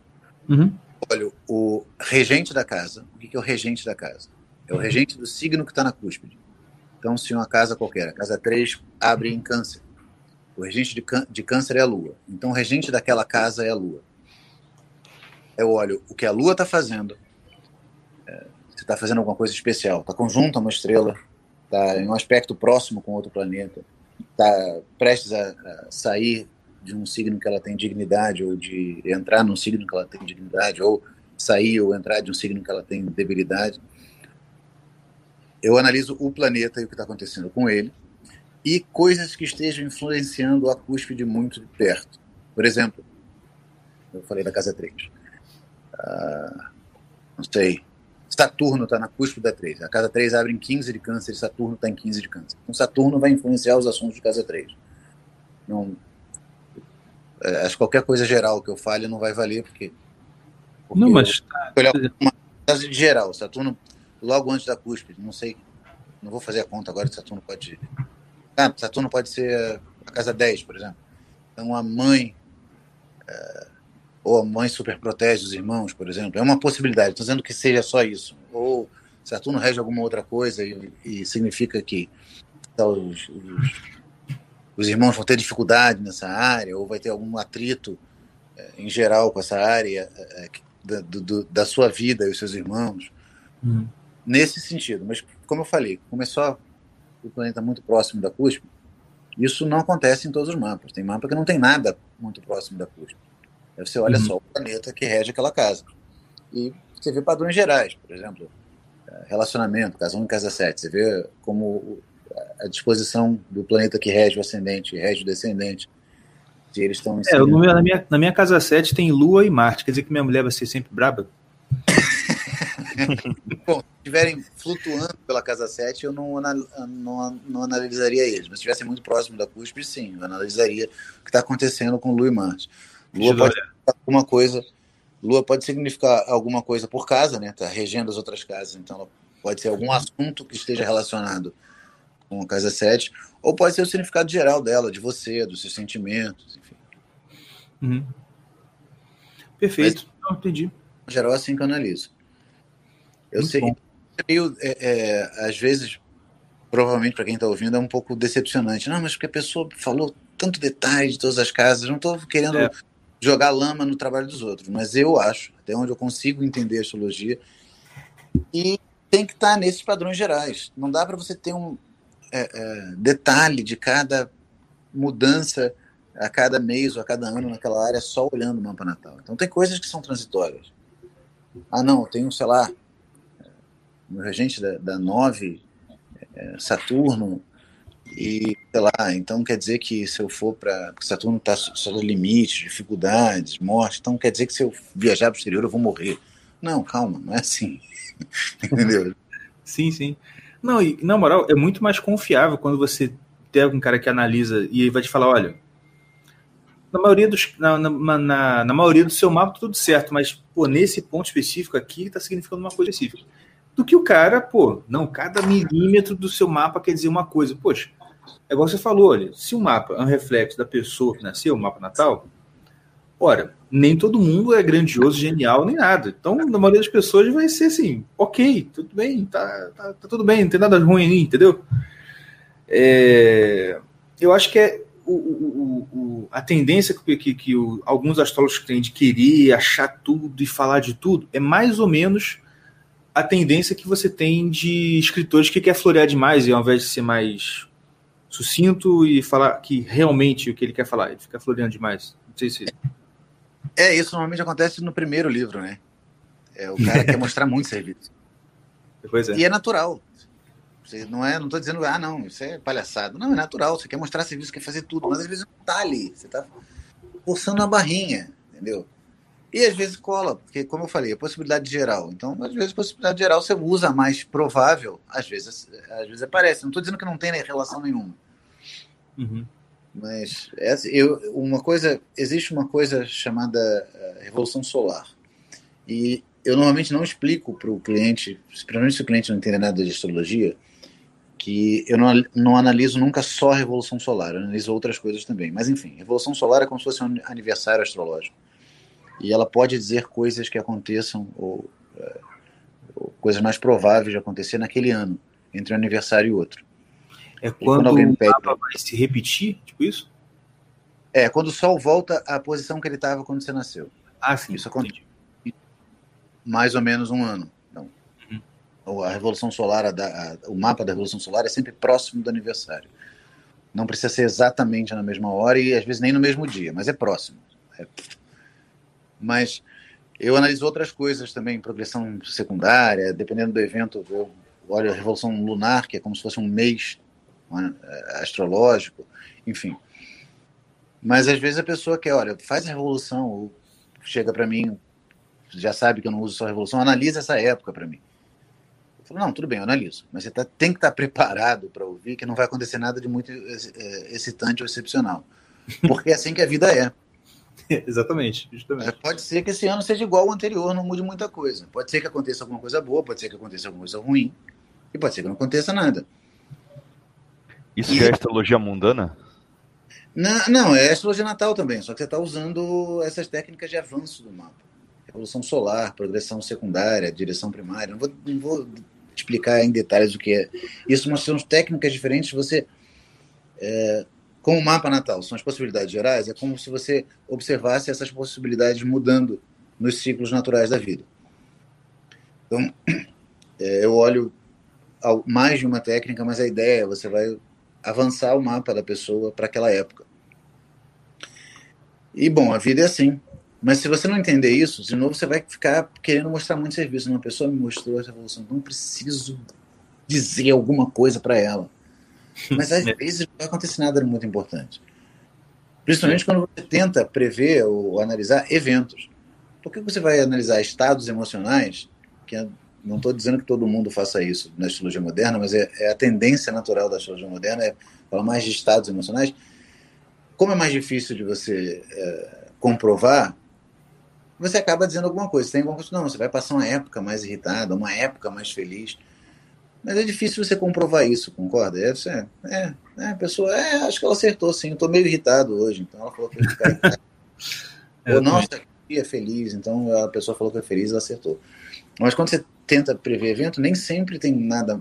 Uhum. Olha, o regente da casa, o que é o regente da casa? É o regente do signo que está na cúspide. Então, se uma casa qualquer, a casa 3, abre em câncer. O regente de, de câncer é a lua. Então, o regente daquela casa é a lua. Eu olho o que a lua está fazendo. É, se está fazendo alguma coisa especial. Está conjunto a uma estrela. Está em um aspecto próximo com outro planeta. Está prestes a, a sair de um signo que ela tem dignidade, ou de entrar num signo que ela tem dignidade, ou sair ou entrar de um signo que ela tem debilidade. Eu analiso o planeta e o que está acontecendo com ele, e coisas que estejam influenciando a cúspide muito de perto. Por exemplo, eu falei da casa 3. Ah, não sei, Saturno está na cúspide da 3. A casa 3 abre em 15 de câncer e Saturno está em 15 de câncer. Então Saturno vai influenciar os assuntos de casa 3. Não, é, acho que qualquer coisa geral que eu fale não vai valer, porque. porque Não, mas eu, olhar uma casa de geral, Saturno logo antes da cúspide, não sei. Não vou fazer a conta agora, Saturno pode. Ah, Saturno pode ser a casa 10, por exemplo. Então a mãe. É, ou a mãe super protege os irmãos, por exemplo. É uma possibilidade, estou dizendo que seja só isso. Ou Saturno rege alguma outra coisa e, e significa que tá, os, os os irmãos vão ter dificuldade nessa área, ou vai ter algum atrito é, em geral com essa área é, da, do, da sua vida e os seus irmãos. Hum. Nesse sentido. Mas, como eu falei, começou o planeta muito próximo da cúspide, isso não acontece em todos os mapas. Tem mapa que não tem nada muito próximo da cúspide. Aí você olha Uhum. só o planeta que rege aquela casa. E você vê padrões gerais, por exemplo, é, relacionamento, casa 1 e casa 7. Você vê como a disposição do planeta que rege o ascendente, rege o descendente. e eles estão É, meu- na, minha, na minha casa 7 tem Lua e Marte. Quer dizer que minha mulher vai ser sempre braba? Bom, se estiverem flutuando pela casa 7, eu não, não, não analisaria eles. Mas se estivessem muito próximo da cúspide, sim, eu analisaria o que está acontecendo com Lua e Marte. Lua eu pode significar alguma coisa. Lua pode significar alguma coisa por casa, né? Está regendo as outras casas. Então, ela pode ser algum assunto que esteja relacionado com a casa 7, ou pode ser o significado geral dela, de você, dos seus sentimentos, enfim. Uhum. Perfeito. Não, entendi. No geral, é assim que eu analiso. Eu Muito sei bom. que é é, é, às vezes, provavelmente para quem está ouvindo, é um pouco decepcionante. Não, mas porque a pessoa falou tanto detalhe de todas as casas, eu não estou querendo É. jogar lama no trabalho dos outros, mas eu acho, até onde eu consigo entender a astrologia, e tem que estar nesses padrões gerais. Não dá para você ter um é, é, detalhe de cada mudança a cada mês ou a cada ano naquela área só olhando o mapa natal. Então tem coisas que são transitórias. Ah, não, eu tenho, sei lá, o regente da, da 9, é, Saturno, e sei lá, então quer dizer que se eu for para. Saturno está só no limite, dificuldades, morte, então quer dizer que se eu viajar para o exterior eu vou morrer. Não, calma, não é assim. Entendeu? Sim, sim. Não, e na moral, é muito mais confiável quando você tem algum cara que analisa e ele vai te falar, olha, na maioria dos na, na, na, na maioria do seu mapa tá tudo certo, mas pô, nesse ponto específico aqui tá significando uma coisa específica. Do que o cara, pô, não, cada milímetro do seu mapa quer dizer uma coisa. Poxa, é igual você falou, olha, se o mapa é um reflexo da pessoa que nasceu, o mapa natal, ora, nem todo mundo é grandioso, genial, nem nada. Então, na maioria das pessoas vai ser assim, ok, tudo bem, tá, tá, tá tudo bem, não tem nada ruim aí, entendeu? É, eu acho que é o, o- o- a tendência que, que- que alguns astrólogos têm de querer achar tudo e falar de tudo é mais ou menos a tendência que você tem de escritores que quer florear demais e ao invés de ser mais sucinto e falar que realmente o que ele quer falar, ele fica floreando demais. Não sei se. É, isso normalmente acontece no primeiro livro, né? É, o cara quer mostrar muito serviço. Pois é. E é natural. Você não é, não estou dizendo, ah, não, isso é palhaçada. Não, é natural. Você quer mostrar serviço, quer fazer tudo, mas às vezes não tá ali. Você está forçando a barrinha, entendeu? E às vezes cola, porque, como eu falei, é possibilidade geral. Então, às vezes, possibilidade geral você usa mais provável, às vezes, às vezes aparece. Não estou dizendo que não tem relação nenhuma. Uhum. Mas essa, eu, uma coisa, existe uma coisa chamada eh, revolução solar. E eu normalmente não explico para o cliente, principalmente se o cliente não entender nada de astrologia, que eu não, não analiso nunca só a revolução solar, eu analiso outras coisas também. Mas enfim, revolução solar é como se fosse um aniversário astrológico. E ela pode dizer coisas que aconteçam ou, eh, ou coisas mais prováveis de acontecer naquele ano, entre um aniversário e outro. É quando quando o pede- mapa vai se repetir, tipo isso? É, quando o Sol volta à posição que ele estava quando você nasceu. Ah, sim. Isso acontece. mais ou menos um ano. Então, Uhum. a revolução solar, a a- o mapa da revolução solar é sempre próximo do aniversário. Não precisa ser exatamente na mesma hora e às vezes nem no mesmo dia, mas é próximo. É- Mas eu analiso outras coisas também, progressão secundária, dependendo do evento, eu olho a revolução lunar, que é como se fosse um mês né, astrológico, enfim. Mas às vezes a pessoa quer, olha, faz a revolução, ou chega para mim, já sabe que eu não uso só revolução, analisa essa época para mim. Eu falo, não, tudo bem, eu analiso. Mas você tá, tem que estar preparado para ouvir que não vai acontecer nada de muito eh, excitante ou excepcional. Porque é assim que a vida é. Exatamente, justamente. Pode ser que esse ano seja igual ao anterior, não mude muita coisa. Pode ser que aconteça alguma coisa boa, pode ser que aconteça alguma coisa ruim. E pode ser que não aconteça nada. Isso já é astrologia mundana? Não, não, é astrologia natal também, só que você está usando essas técnicas de avanço do mapa. Revolução solar, progressão secundária, direção primária. Não vou, não vou explicar em detalhes o que é isso, mas são técnicas diferentes. Você, é, com o mapa natal, são as possibilidades gerais, é como se você observasse essas possibilidades mudando nos ciclos naturais da vida. Então, é, eu olho ao- mais de uma técnica, mas a ideia é você vai avançar o mapa da pessoa para aquela época. E bom, a vida é assim. Mas se você não entender isso, de novo você vai ficar querendo mostrar muito serviço. Uma pessoa me mostrou essa evolução, não preciso dizer alguma coisa para ela. Mas às vezes não vai acontecer nada muito importante. Principalmente quando você tenta prever ou analisar eventos. Por que você vai analisar estados emocionais, que é- não estou dizendo que todo mundo faça isso na astrologia moderna, mas é, é a tendência natural da astrologia moderna, é falar mais de estados emocionais. Como é mais difícil de você é, comprovar, você acaba dizendo alguma coisa. Você tem alguma coisa, não, você vai passar uma época mais irritada, uma época mais feliz. Mas é difícil você comprovar isso, concorda? É, você- é, é, a pessoa, é, acho que ela acertou sim, eu tô meio irritado hoje, então ela falou que eu ia ficar irritado. Ou, nossa, que dia feliz, então a pessoa falou que é feliz, ela acertou. Mas quando você tenta prever evento, nem sempre tem nada,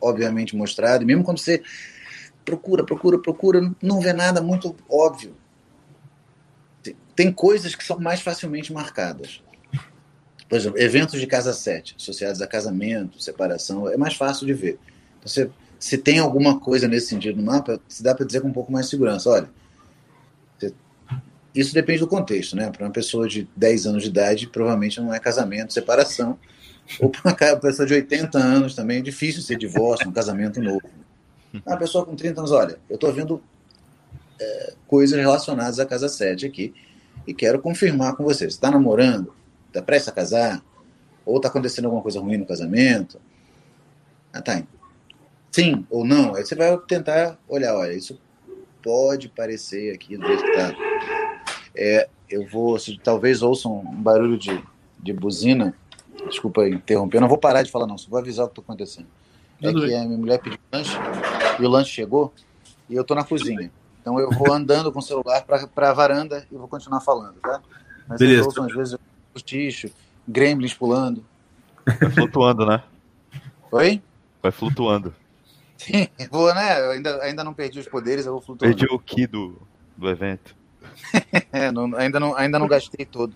obviamente, mostrado, e mesmo quando você procura, procura, procura, não vê nada muito óbvio. Tem coisas que são mais facilmente marcadas. Por exemplo, eventos de casa 7, associados a casamento, separação, é mais fácil de ver. Então, você, se tem alguma coisa nesse sentido no mapa, se dá para dizer com um pouco mais de segurança. Olha, isso depende do contexto, né? Para uma pessoa de 10 anos de idade, provavelmente não é casamento, separação. Ou para uma pessoa de 80 anos também é difícil ser divórcio, um casamento novo. Uma pessoa com 30 anos, olha, eu estou vendo é, coisas relacionadas à casa 7 aqui e quero confirmar com você. Você está namorando? Está prestes a casar? Ou está acontecendo alguma coisa ruim no casamento? Ah, tá. Sim ou não? Aí você vai tentar olhar, olha, isso pode parecer aqui do jeito que está. É, eu vou, se talvez ouçam um barulho de, de buzina. Desculpa interromper, eu não vou parar de falar, não, só vou avisar o que está acontecendo. É que a minha mulher pediu lanche e o lanche chegou e eu estou na cozinha. Então eu vou andando com o celular para a varanda e vou continuar falando, tá? Mas Beleza. ouçam, às vezes, cochicho, gremlins pulando. Vai flutuando, né? Oi? Vai flutuando. Sim, vou, né? Eu ainda, ainda não perdi os poderes, eu vou flutuando. Perdi o ki do, do evento. É, não- ainda, não, ainda não gastei todo.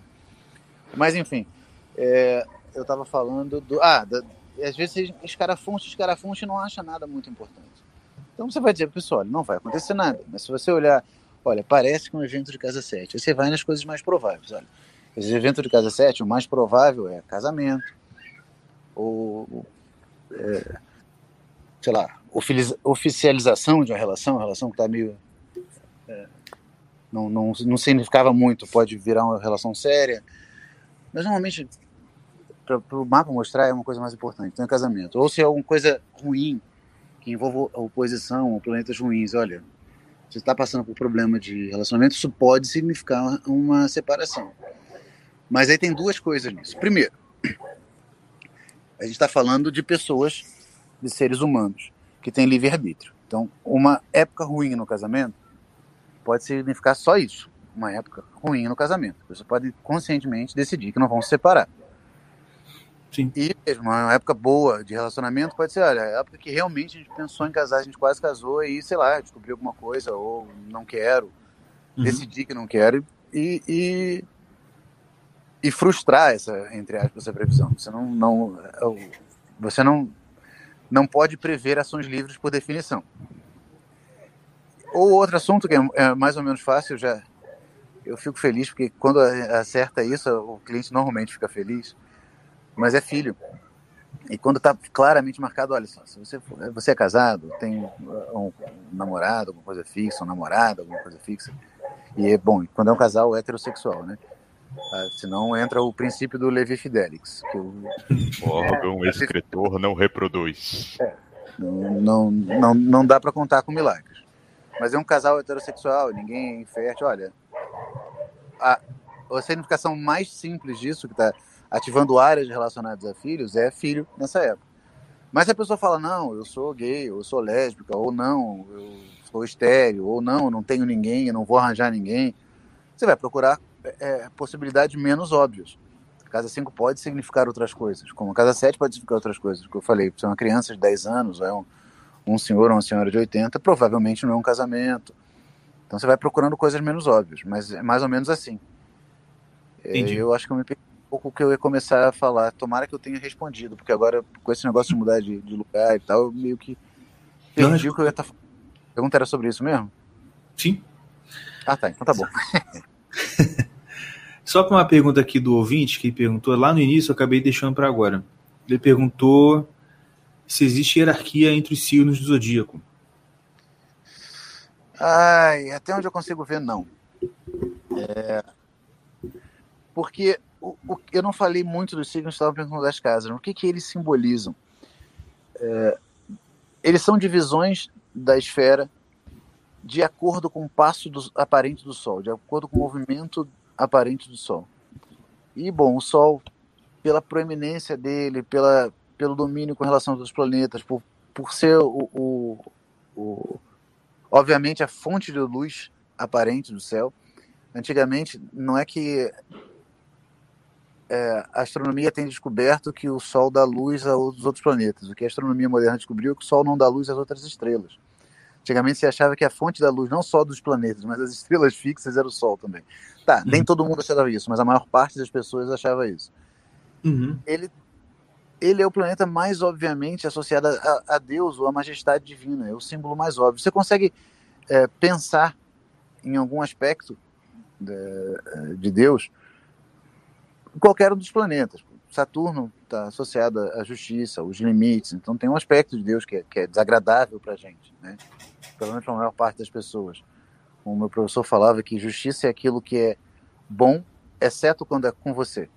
Mas enfim, é, eu estava falando do. Ah, da, às vezes você escarafuncha, escarafuncha e não acha nada muito importante. Então você vai dizer pessoal, não vai acontecer nada. Mas se você olhar, olha, parece que é um evento de casa 7. Aí você vai nas coisas mais prováveis. Olha, esse evento de casa 7, o mais provável é casamento, ou. é, sei lá, oficialização de uma relação, uma relação que está meio não, não, não significava muito, pode virar uma relação séria. Mas normalmente, para o mapa mostrar, é uma coisa mais importante, então é casamento. Ou se é alguma coisa ruim, que envolva oposição ou planetas ruins, olha, você está passando por problema de relacionamento, isso pode significar uma separação. Mas aí tem duas coisas nisso. Primeiro, a gente está falando de pessoas, de seres humanos, que têm livre-arbítrio. Então, uma época ruim no casamento pode significar só isso, uma época ruim no casamento. Você pode conscientemente decidir que não vão se separar. Sim. E mesmo uma época boa de relacionamento pode ser, olha, a época que realmente a gente pensou em casar, a gente quase casou e, sei lá, descobriu alguma coisa ou não quero, Uhum. decidi que não quero e, e, e frustrar essa, entre aspas, essa previsão. Você não, não, é você não, não pode prever ações livres por definição. Ou outro assunto que é, é mais ou menos fácil, já eu fico feliz porque quando acerta isso, o cliente normalmente fica feliz, mas é filho. E quando está claramente marcado, olha só, se você, você é casado, tem um, um namorado, alguma coisa fixa, um namorado, alguma coisa fixa, e é bom, quando é um casal heterossexual, né? Ah, senão entra o princípio do Levi Fidelix, que o, Órgão excretor não reproduz. Não, não, não, não dá para contar com milagres. Mas é um casal heterossexual, ninguém é infértil. Olha, a, a significação mais simples disso, que está ativando áreas relacionadas a filhos, é filho nessa época. Mas se a pessoa fala, não, eu sou gay, ou eu sou lésbica, ou não, eu sou estéreo, ou não, eu não tenho ninguém, eu não vou arranjar ninguém, você vai procurar é, possibilidades menos óbvias. Casa 5 pode significar outras coisas, como a casa 7 pode significar outras coisas, que eu falei, se é uma criança de 10 anos, ou é um, um senhor ou uma senhora de 80, provavelmente não é um casamento. Então você vai procurando coisas menos óbvias, mas é mais ou menos assim. É, Entendi. Eu acho que eu me perdi um pouco o que eu ia começar a falar. Tomara que eu tenha respondido, porque agora, com esse negócio de mudar de, de lugar e tal, eu meio que Não, perdi o que eu ia estar falando. A pergunta era sobre isso mesmo? Sim. Ah, tá. Então tá bom. Só para uma pergunta aqui do ouvinte, que perguntou lá no início, eu acabei deixando para agora. Ele perguntou se existe hierarquia entre os signos do zodíaco. Ai, até onde eu consigo ver, não. Porque o, o- eu não falei muito dos signos, estava perguntando das casas. O que, que eles simbolizam? É, eles são divisões da esfera de acordo com o passo do, aparente do Sol, de acordo com o movimento aparente do Sol. E, bom, o Sol, pela proeminência dele, pela, pelo domínio com relação aos planetas, por, por ser o, o, o- obviamente a fonte de luz aparente do céu. Antigamente, não é que é, a astronomia tem descoberto que o Sol dá luz aos outros planetas. O que a astronomia moderna descobriu é que o Sol não dá luz às outras estrelas. Antigamente se achava que a fonte da luz, não só dos planetas, mas das estrelas fixas, era o Sol também. Tá, nem todo mundo achava isso, mas a maior parte das pessoas achava isso. Uhum. Ele, ele é o planeta mais obviamente associado a, a Deus ou à majestade divina, é o símbolo mais óbvio. Você consegue é, pensar em algum aspecto de, de Deus qualquer um dos planetas. Saturno está associado à justiça, aos limites, então tem um aspecto de Deus que é, que é desagradável para a gente, né? pelo menos para a maior parte das pessoas. O meu professor falava que justiça é aquilo que é bom, exceto quando é com você.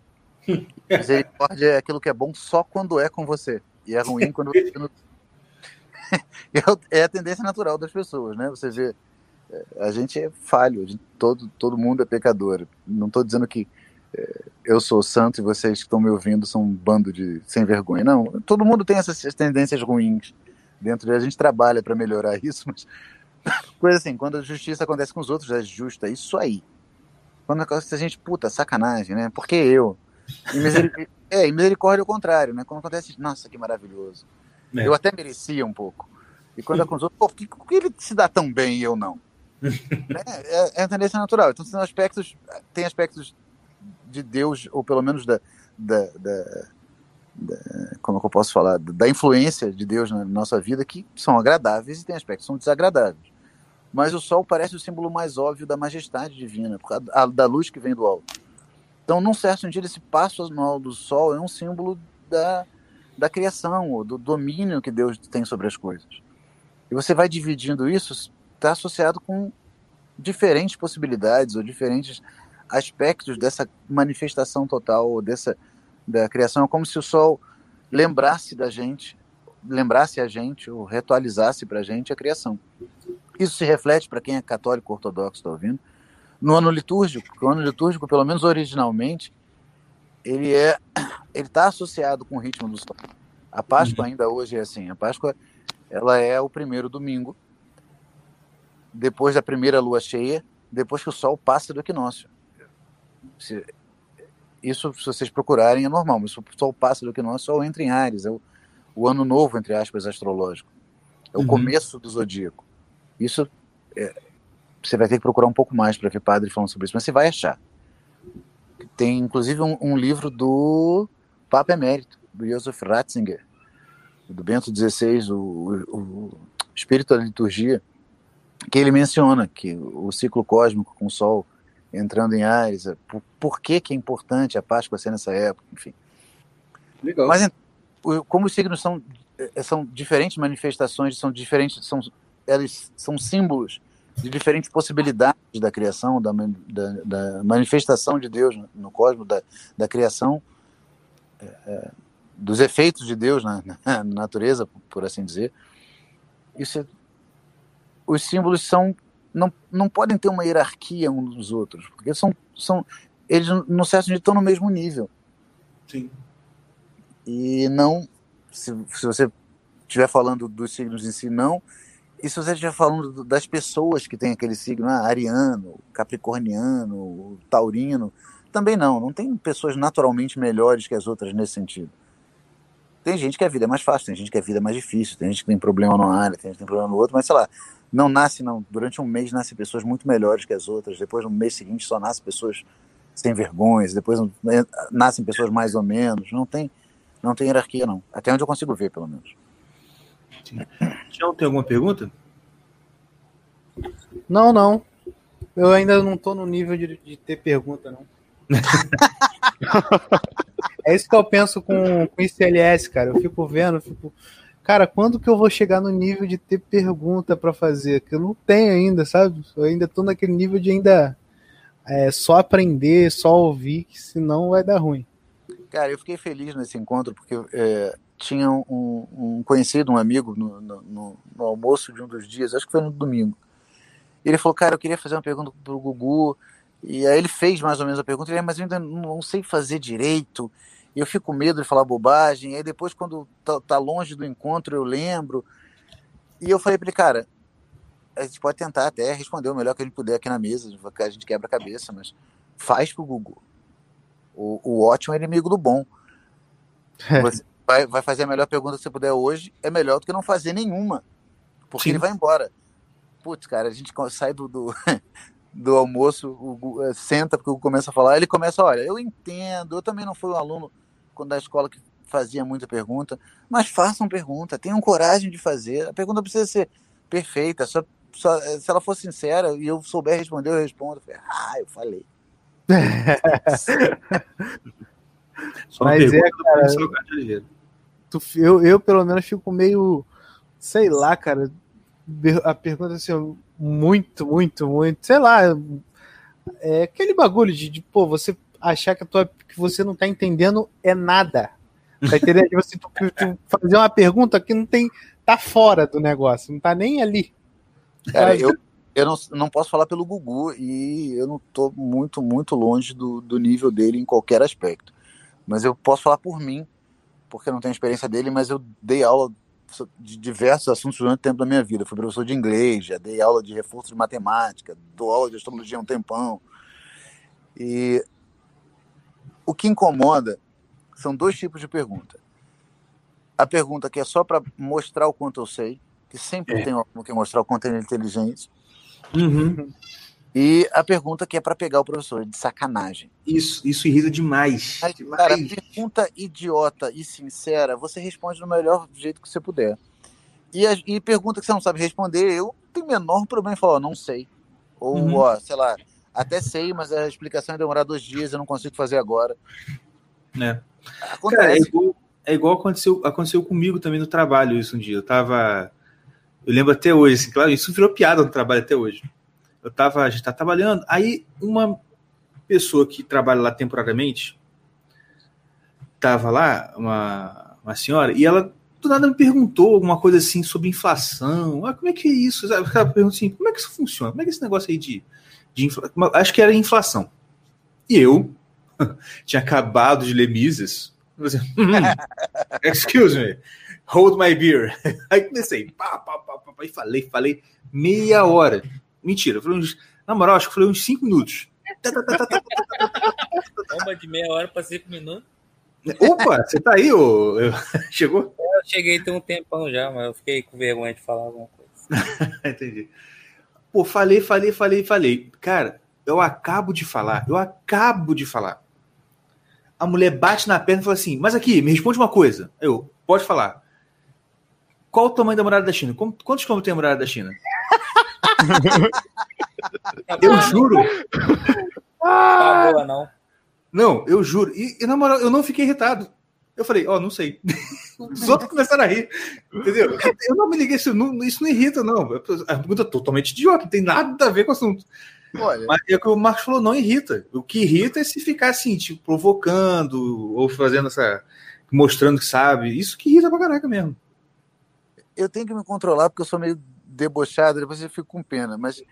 Misericórdia é aquilo que é bom só quando é com você. E é ruim quando você não. é a tendência natural das pessoas, né? Você vê, é, a gente é falho, gente- todo, todo mundo é pecador. Não estou dizendo que eu sou santo e vocês que estão me ouvindo são um bando de sem vergonha. Não, todo mundo tem essas tendências ruins dentro de a gente trabalha para melhorar isso, mas coisa assim, quando a justiça acontece com os outros é justa, isso aí. Quando acontece a gente, puta, sacanagem, né? Porque eu. E miseric- é, e misericórdia é o contrário, né? Quando acontece, nossa, que maravilhoso. É. Eu até merecia um pouco. E quando é com os outros, pô, por que, que ele se dá tão bem e eu não? Né? é, é a tendência natural. Então tem aspectos, tem aspectos de Deus, ou pelo menos da, da, da- da- como é eu posso falar, da influência de Deus na nossa vida que são agradáveis e tem aspectos que são desagradáveis. Mas o Sol parece o símbolo mais óbvio da majestade divina, da luz que vem do alto. Então, num certo sentido, esse passo anual do Sol é um símbolo da, da criação, ou do domínio que Deus tem sobre as coisas. E você vai dividindo isso, está associado com diferentes possibilidades ou diferentes aspectos dessa manifestação total, dessa da criação. É como se o Sol lembrasse da gente, lembrasse a gente, ou reatualizasse para a gente a criação. Isso se reflete, para quem é católico ortodoxo, está ouvindo, no ano litúrgico, o ano litúrgico, pelo menos originalmente, ele é ele está associado com o ritmo do sol. A Páscoa ainda hoje é assim. A Páscoa ela é o primeiro domingo depois da primeira lua cheia, depois que o sol passa do equinócio. Se- isso, se vocês procurarem, é normal, mas o sol passa do equinócio, o sol entra em Ares, é o, o ano novo, entre aspas, astrológico. É o Uhum. começo do zodíaco. Isso é, você vai ter que procurar um pouco mais para ver padre falando sobre isso, mas você vai achar. Tem inclusive um, um livro do Papa Emérito, do Joseph Ratzinger, do Bento XVI, o, o, o Espírito da Liturgia, que ele menciona que o ciclo cósmico com o Sol entrando em Ares, é, por, por que, que é importante a Páscoa ser nessa época, enfim. Legal. Mas como os signos são, eh, são diferentes manifestações, são diferentes, são, eles são símbolos de diferentes possibilidades da criação, da, da, da manifestação de Deus no- cosmos, da, da criação, eh, eh, dos efeitos de Deus na, na natureza, por assim dizer. Isso é- os símbolos são não, não podem ter uma hierarquia uns dos outros, porque são, são eles, no certo sentido, estão no mesmo nível. Sim. e não se, se você estiver falando dos signos em si não. E se você estiver falando do- das pessoas que têm aquele signo ah, ariano capricorniano taurino também não. Não tem pessoas naturalmente melhores que as outras nesse sentido. Tem gente que a vida é mais fácil tem gente que a vida é mais difícil tem gente que tem problema numa área tem gente que tem problema no outro mas sei lá não nasce não durante um mês nascem pessoas muito melhores que as outras depois no mês seguinte só nascem pessoas sem vergonhas depois nascem pessoas mais ou menos não tem não tem hierarquia, não. Até onde eu consigo ver, pelo menos. Tião, tem alguma pergunta? Não, não. Eu ainda não tô no nível de, de ter pergunta, não. é isso que eu penso com, com ICLS, cara. Eu fico vendo, eu fico. Cara, quando que eu vou chegar no nível de ter pergunta pra fazer? Que eu não tenho ainda, sabe? Eu ainda tô naquele nível de ainda é só aprender, só ouvir, que senão vai dar ruim. Cara, eu fiquei feliz nesse encontro porque é, tinha um, um conhecido, um amigo, no, no- no- almoço de um dos dias, acho que foi no domingo. Ele falou, cara, eu queria fazer uma pergunta pro Gugu. E aí ele fez mais ou menos a pergunta, ele, "É, mas eu ainda não sei fazer direito. E eu fico com medo de falar bobagem. E aí depois, quando tá, tá longe do encontro, eu lembro. E eu falei pra ele, cara, a gente pode tentar até responder o melhor que a gente puder aqui na mesa, a gente quebra a cabeça, mas faz pro Gugu. O, o ótimo é inimigo do bom. Você vai, vai fazer a melhor pergunta que você puder hoje, é melhor do que não fazer nenhuma. Porque Sim. ele vai embora. Putz, cara, a gente sai do, do, do almoço, o eh, senta porque o começa a falar, ele começa, olha, eu entendo, eu também não fui um aluno quando da escola que fazia muita pergunta, mas façam pergunta, tenham coragem de fazer. A pergunta precisa ser perfeita, só, só- se ela for sincera e eu souber responder, eu respondo. Eu falei, ah, eu falei. Só Mas pergunta é, Cássio de Oliveira. Tu- eu, eu, pelo menos, fico meio. Sei lá, cara. A pergunta assim, muito, muito, muito. Sei lá. É aquele bagulho de, de, pô, você achar que, tua, que você não tá entendendo é nada. Tá entendendo? Assim, tu, tu fazer uma pergunta que não tem. tá fora do negócio, não tá nem ali. Cara, eu, eu não, não posso falar pelo Gugu e eu não tô muito, muito longe do, do nível dele em qualquer aspecto. Mas eu posso falar por mim, porque eu não tenho experiência dele, mas eu dei aula de diversos assuntos durante o tempo da minha vida. Fui professor de inglês, já dei aula de reforço de matemática, dou aula de astrologia há um tempão. E o que incomoda são dois tipos de pergunta. A pergunta que é só para mostrar o quanto eu sei, que sempre É. tem alguém que mostrar o quanto ele é inteligente, Uhum. e a pergunta que é para pegar o professor, de sacanagem. Isso, isso irrita demais. Demais. cara, pergunta idiota e sincera, você responde do melhor jeito que você puder. E, a- e pergunta que você não sabe responder, eu tenho o menor problema em falar, ó, não sei. Ou, Uhum. ó, sei lá, até sei, mas a explicação vai demorar dois dias, eu não consigo fazer agora. né? Cara, é Acontece. igual, é igual aconteceu, aconteceu comigo também no trabalho isso um dia. Eu tava. Eu lembro até hoje, assim, claro, isso virou piada no trabalho até hoje. Eu tava, a gente tá trabalhando, aí uma pessoa que trabalha lá temporariamente tava lá, uma, uma senhora, e ela do nada me perguntou alguma coisa assim sobre inflação. Ah, como é que é isso? Ela perguntou assim, como é que isso funciona? Como é que é esse negócio aí de, de inflação? Acho que era inflação. E eu tinha acabado de ler Mises. Assim, "Hmm, excuse me, hold my beer. Aí comecei, pá, pá, pá, pá, pá, e falei, falei meia hora. Mentira, eu falei uns, na moral, acho que falei uns cinco minutos. Uma de meia hora para cinco minutos. Opa, você tá aí, ô? Chegou? Eu cheguei tem um tempão já, mas eu fiquei com vergonha de falar alguma coisa. Entendi. Pô, falei, falei, falei, falei. Cara, eu acabo de falar, eu acabo de falar. A mulher bate na perna e fala assim: Mas aqui, me responde uma coisa. Eu, pode falar. Qual o tamanho da muralha da China? Quantos quilômetros tem a muralha da China? Eu juro. Tá boa, não. Não, eu juro. E, e, na moral, eu não fiquei irritado. Eu falei, ó, não sei. Os outros começaram a rir. Entendeu? Eu não me liguei, isso não, isso não irrita, não. A pergunta é totalmente idiota, não tem nada a ver com o assunto. Olha, Mas é o que o Marcos falou, não irrita. O que irrita é se ficar assim, tipo, provocando, ou fazendo essa. mostrando que sabe. Isso que irrita pra caraca mesmo. eu tenho que me controlar porque eu sou meio debochado, depois eu fico com pena. Mas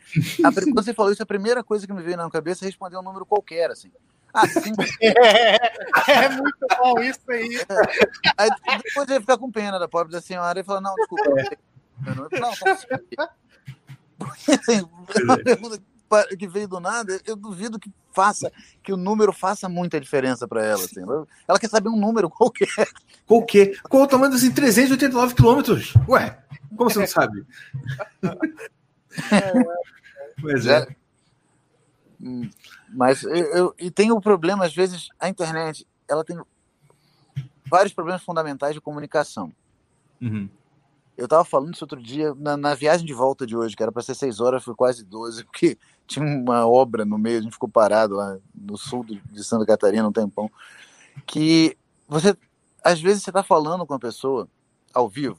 a quando você falou isso, a primeira coisa que me veio na cabeça é responder um número qualquer, assim. Ah, cinco. É muito bom isso aí. Aí depois eu ia ficar com pena da pobre da senhora e falar, não, desculpa. Eu não, não, não sei. Porque, assim, uma pergunta que veio do nada, eu duvido que faça, que o número faça muita diferença para ela. Assim. Ela- quer saber um número qualquer. Qual que? Qual o tamanho dos 389 quilômetros? Ué, como você não sabe? Pois é. Mas eu, eu- e tem o problema, às vezes, a internet, ela tem vários problemas fundamentais de comunicação. Uhum. Eu estava falando isso outro dia, na, na viagem de volta de hoje, que era para ser seis horas, foi quase 12, porque tinha uma obra no meio, a gente ficou parado lá no sul de Santa Catarina um tempão. Que você, às vezes, você está falando com a pessoa ao vivo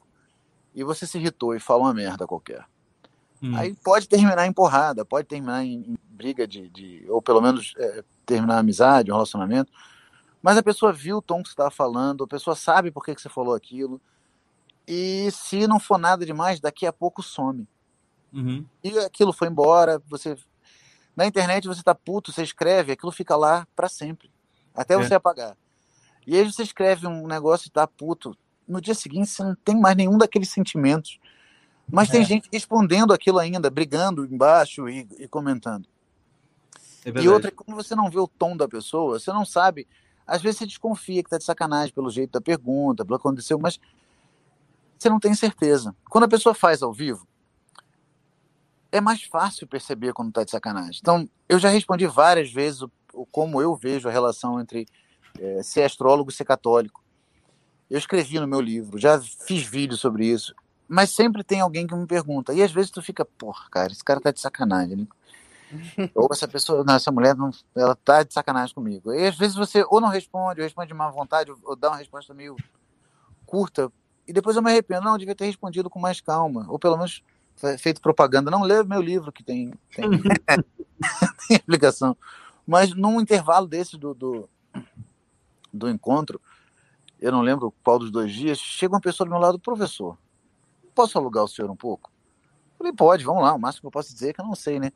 e você se irritou e fala uma merda qualquer. Hum. Aí pode terminar em porrada, pode terminar em, em briga de, de- ou pelo menos é, terminar a amizade, um relacionamento. Mas a pessoa viu o tom que você estava falando, a pessoa sabe por que, que você falou aquilo. E se não for nada demais, daqui a pouco some. Uhum. E aquilo foi embora, você na internet você tá puto, você escreve, aquilo fica lá para sempre, até É. você apagar. E aí você escreve um negócio e tá puto, no dia seguinte você não tem mais nenhum daqueles sentimentos. Mas tem É. gente respondendo aquilo ainda, brigando embaixo e, e comentando. É E outra, como você não vê o tom da pessoa, você não sabe. Às vezes você desconfia que tá de sacanagem pelo jeito da pergunta, pelo que aconteceu, mas você não tem certeza. Quando a pessoa faz ao vivo, é mais fácil perceber quando tá de sacanagem. Então, eu já respondi várias vezes o, o- como eu vejo a relação entre eh, ser astrólogo e ser católico. Eu escrevi no meu livro, já fiz vídeo sobre isso, mas sempre tem alguém que me pergunta. E às vezes tu fica, porra, cara, esse cara tá de sacanagem. né? ou essa pessoa, não, essa mulher, não, ela tá de sacanagem comigo. E às vezes você ou não responde, ou responde de má vontade, ou, dá uma resposta meio curta, e depois eu me arrependo. Não, eu devia ter respondido com mais calma, ou pelo menos fe- feito propaganda. Não, lê meu livro que tem, tem, tem explicação. Mas num intervalo desse do, do, do encontro, eu não lembro qual dos dois dias, chega uma pessoa do meu lado, professor, posso alugar o senhor um pouco? Falei, pode, vamos lá, o máximo que eu posso dizer é que eu não sei, né?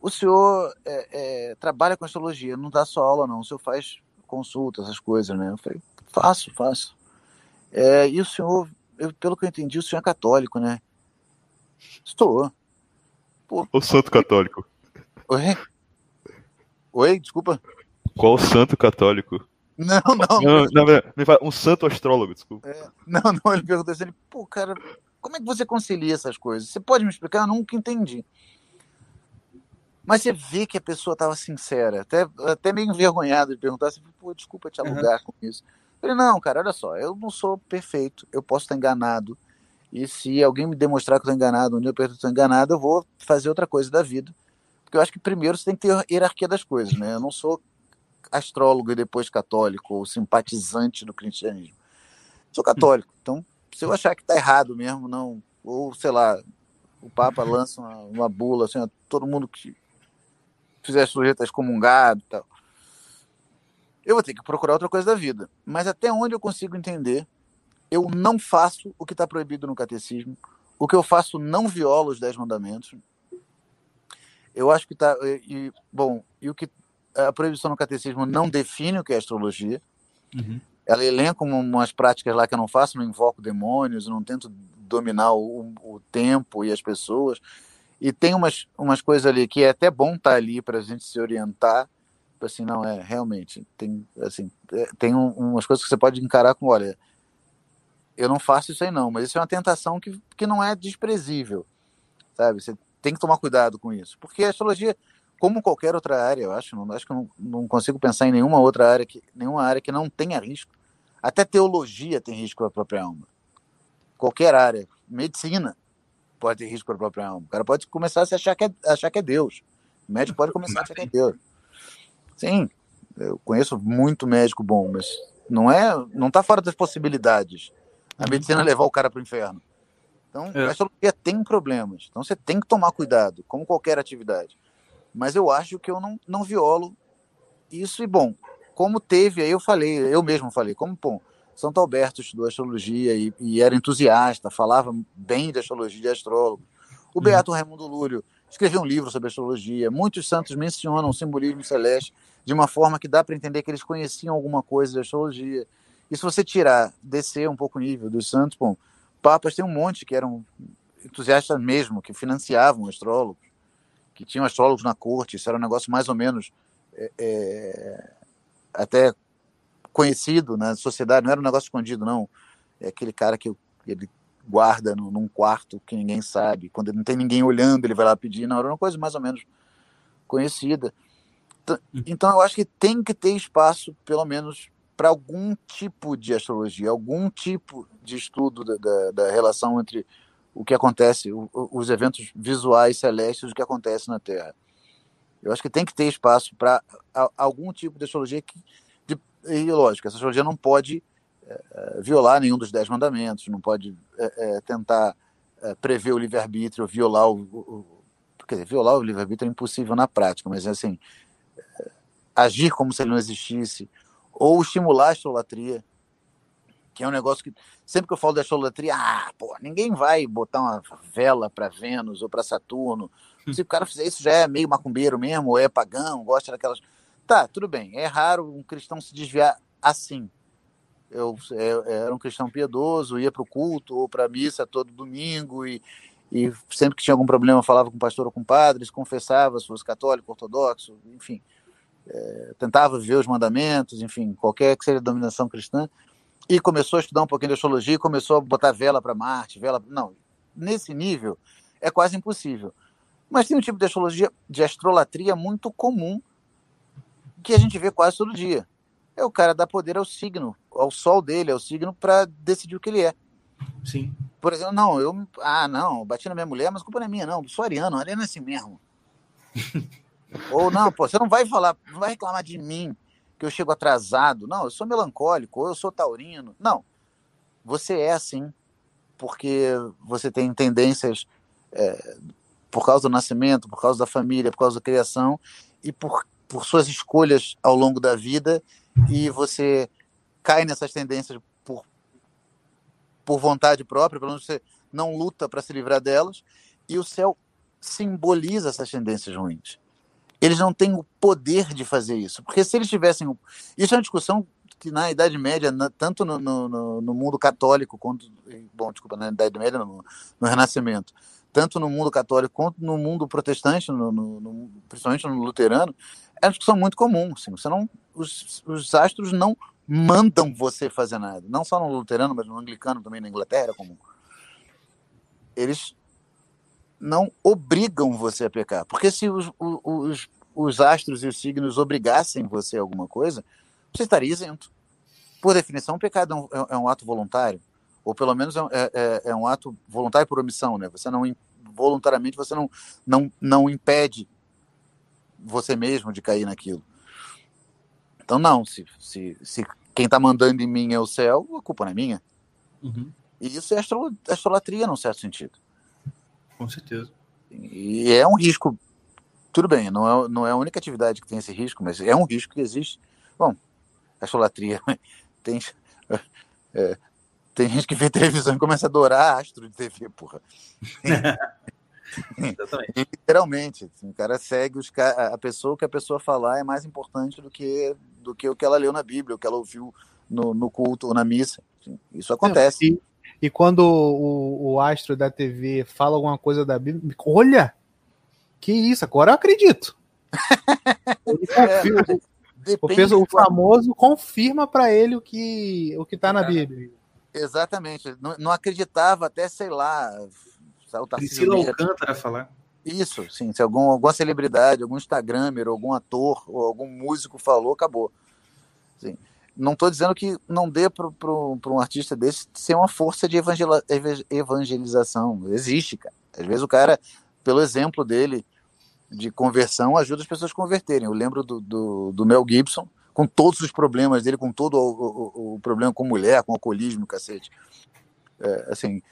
O senhor é, é, trabalha com astrologia, não dá só aula, não. O senhor faz consulta, essas coisas, né? Eu falei, faço, faço. É, e o senhor, eu- pelo que eu entendi, o senhor é católico, né? Estou. O santo católico. Oi? Oi, desculpa. Qual santo católico? Não, não, Não, não, não, me fala- um santo astrólogo, desculpa. não, não. Ele perguntou assim, ele, pô, cara, como é que você concilia essas coisas? Você pode me explicar? Eu nunca entendi. Mas você vê que a pessoa estava sincera, até, até meio envergonhado de perguntar assim, pô, desculpa te alugar com isso. Eu falei, não, cara, olha só, eu não sou perfeito, eu posso estar enganado. E se alguém me demonstrar que eu estou enganado, um dia eu pergunto que estou enganado, eu vou fazer outra coisa da vida. Porque eu acho que primeiro você tem que ter hierarquia das coisas, né? Eu não sou astrólogo e depois católico, ou simpatizante do cristianismo. Sou católico, então se eu achar que está errado mesmo, não, ou sei lá, o Papa lança uma, uma bula, assim, todo mundo que fizer astrologia está excomungado e tal. Eu vou ter que procurar outra coisa da vida. Mas até onde eu consigo entender, eu não faço o que está proibido no catecismo. O que eu faço não viola os dez mandamentos. Eu acho que está. Bom, e o que a proibição no catecismo não define o que é astrologia. Uhum. Ela elenca um- umas práticas lá que eu não faço, não invoco demônios, não tento dominar o, o tempo e as pessoas. E tem umas, umas coisas ali que é até bom estar ali para a gente se orientar. Assim, não, é, realmente, tem, assim, é, tem um- umas coisas que você pode encarar com, olha, eu não faço isso aí não, mas isso é uma tentação que, que não é desprezível, sabe? Você tem que tomar cuidado com isso. Porque a astrologia, como qualquer outra área, eu acho, não, acho que eu não, não consigo pensar em nenhuma outra área que, nenhuma área que não tenha risco. Até teologia tem risco para a própria alma. Qualquer área, medicina pode ter risco para a própria alma. O cara pode começar a se achar que é, achar que é Deus. O médico pode começar a achar que é Deus. Sim, eu conheço muito médico bom, mas não é, não está fora das possibilidades. A medicina levar o cara para o inferno. Então, É. a astrologia tem problemas. Então, você tem que tomar cuidado, como qualquer atividade. Mas eu acho que eu não, não violo isso. E, bom, como teve, aí eu falei, eu mesmo falei, como, bom, Santo Alberto estudou astrologia e, e era entusiasta, falava bem de astrologia, de astrólogo. O Beato Raimundo Lúrio escreveu um livro sobre astrologia. Muitos santos mencionam o simbolismo celeste de uma forma que dá para entender que eles conheciam alguma coisa de astrologia. E se você tirar, descer um pouco o nível dos santos, bom, papas tem um monte que eram entusiastas mesmo, que financiavam astrólogos, que tinham astrólogos na corte, isso era um negócio mais ou menos é, é, até conhecido na sociedade, não era um negócio escondido, não. É aquele cara que ele guarda no, num quarto que ninguém sabe, quando não tem ninguém olhando, ele vai lá pedir, não, era uma coisa mais ou menos conhecida. Então, então eu acho que tem que ter espaço, pelo menos, para algum tipo de astrologia, algum tipo de estudo da, da, da relação entre o que acontece, o, os eventos visuais celestes, o que acontece na Terra. Eu acho que tem que ter espaço para algum tipo de astrologia que, de, e lógico, essa astrologia não pode é, violar nenhum dos dez mandamentos, não pode é, tentar prever o livre-arbítrio, violar o, o. Quer dizer, violar o livre-arbítrio é impossível na prática, mas assim. eh, agir como se ele não existisse, ou estimular a astrologia, que é um negócio que. Sempre que eu falo de astrologia, ah, pô, ninguém vai botar uma vela para Vênus ou para Saturno. Se o cara fizer isso, já é meio macumbeiro mesmo, ou é pagão, gosta daquelas. Tá, tudo bem. É raro um cristão se desviar assim. Eu, eu era um cristão piedoso, ia para o culto ou para a missa todo domingo e, e sempre que tinha algum problema falava com o pastor ou com o padre, se confessava, se fosse católico, ortodoxo, enfim. É, tentava viver os mandamentos, enfim, qualquer que seja a dominação cristã. E começou a estudar um pouquinho de astrologia e começou a botar vela para Marte, vela. Não, nesse nível é quase impossível. Mas tem um tipo de astrologia, de astrolatria muito comum que a gente vê quase todo dia. É o cara dar poder ao signo, ao sol dele, ao signo, para decidir o que ele é. Sim. Por exemplo, não, eu. Ah, não, bati na minha mulher, mas a culpa não é minha, não. Sou ariano, ariano é assim mesmo. Ou não, pô, você não vai falar, não vai reclamar de mim que eu chego atrasado. Não, eu sou melancólico, ou eu sou taurino. Não. Você é assim, porque você tem tendências é, por causa do nascimento, por causa da família, por causa da criação e por, por suas escolhas ao longo da vida e você cai nessas tendências por, por vontade própria, pelo menos você não luta para se livrar delas, e o céu simboliza essas tendências ruins. Eles não têm o poder de fazer isso, porque se eles tivessem. Isso é uma discussão que na Idade Média, na- tanto no- no- no mundo católico quanto. Bom, desculpa, na Idade Média, no, no Renascimento, tanto no mundo católico quanto no mundo protestante, no- no- no- principalmente no luterano, é uma discussão muito comum. Assim, você não, os, os astros não mandam você fazer nada. Não só no luterano, mas no anglicano também na Inglaterra é comum. Eles não obrigam você a pecar. Porque se os, os, os astros e os signos obrigassem você a alguma coisa, você estaria isento. Por definição, o pecado é um, é- é um ato voluntário. Ou pelo menos é, é- é- um ato voluntário por omissão. Né? Você não, voluntariamente, você não, não, não impede você mesmo de cair naquilo. Então, não, se, se, se quem está mandando em mim é o céu, a culpa não é minha. Uhum, E isso é astro, astrolatria, num certo sentido. com certeza. E é um risco. Tudo bem, não é, não é a única atividade que tem esse risco, mas é um risco que existe. Bom, astrolatria. Tem, é, tem gente que vê televisão e começa a adorar astro de TV, porra. Exatamente. Literalmente. assim, o cara segue os a pessoa, o que a pessoa falar é mais importante do que, do que o que ela leu na Bíblia, o que ela ouviu no, no culto ou na missa. Assim, Isso acontece. E, e quando o, o astro da TV fala alguma coisa da Bíblia, olha, que isso, agora eu acredito. Ele confirma, o, peso- o famoso confirma para ele o que o que tá na Bíblia. Exatamente. Não, não acreditava até, sei lá, o Priscila Alcântara falar. Isso, sim. Se algum, alguma celebridade, algum Instagramer, algum ator ou algum músico falou, acabou. Sim. Não estou dizendo que não dê para um artista desse ser uma força de evangelização. Existe, cara. Às vezes o cara, pelo exemplo dele de conversão, ajuda as pessoas a converterem. Eu lembro do, do, do Mel Gibson, com todos os problemas dele, com todo o, o- o problema com mulher, com alcoolismo, cacete. É, assim,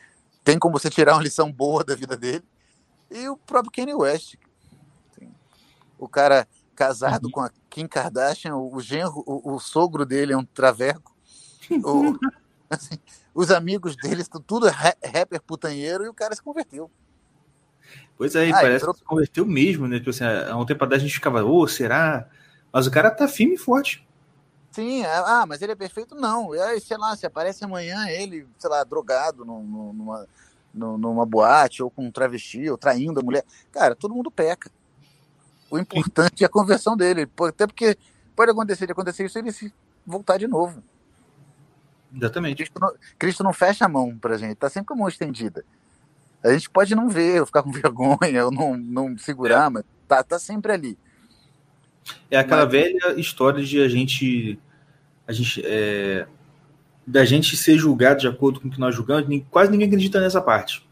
tem como você tirar uma lição boa da vida dele. E o próprio Kanye West. Assim, o cara casado com a Kim Kardashian, o, genro, o, o sogro dele é um traveco. O- assim, os amigos dele, tu- tudo é ra- rapper putanheiro, e o cara se converteu. Pois é, Ah, parece entrou- que se converteu mesmo, né? Tipo assim, há um tempo atrás a gente ficava, ô, será? Mas o cara tá firme e forte. Sim, é, ah, mas ele é perfeito? Não. É, sei lá, se aparece amanhã ele, sei lá, drogado num- num- numa, num- numa boate, ou com um travesti, ou traindo a mulher. Cara, todo mundo peca. O importante é a conversão dele. Até porque pode acontecer de acontecer isso ele se voltar de novo. Exatamente. Cristo não, Cristo não fecha a mão pra gente, tá sempre com a mão estendida. A gente pode não ver, ou ficar com vergonha, ou não, não segurar, mas tá, tá sempre ali. É aquela Mas- velha história de a gente. A gente é, da gente ser julgado de acordo com o que nós julgamos, quase ninguém acredita nessa parte.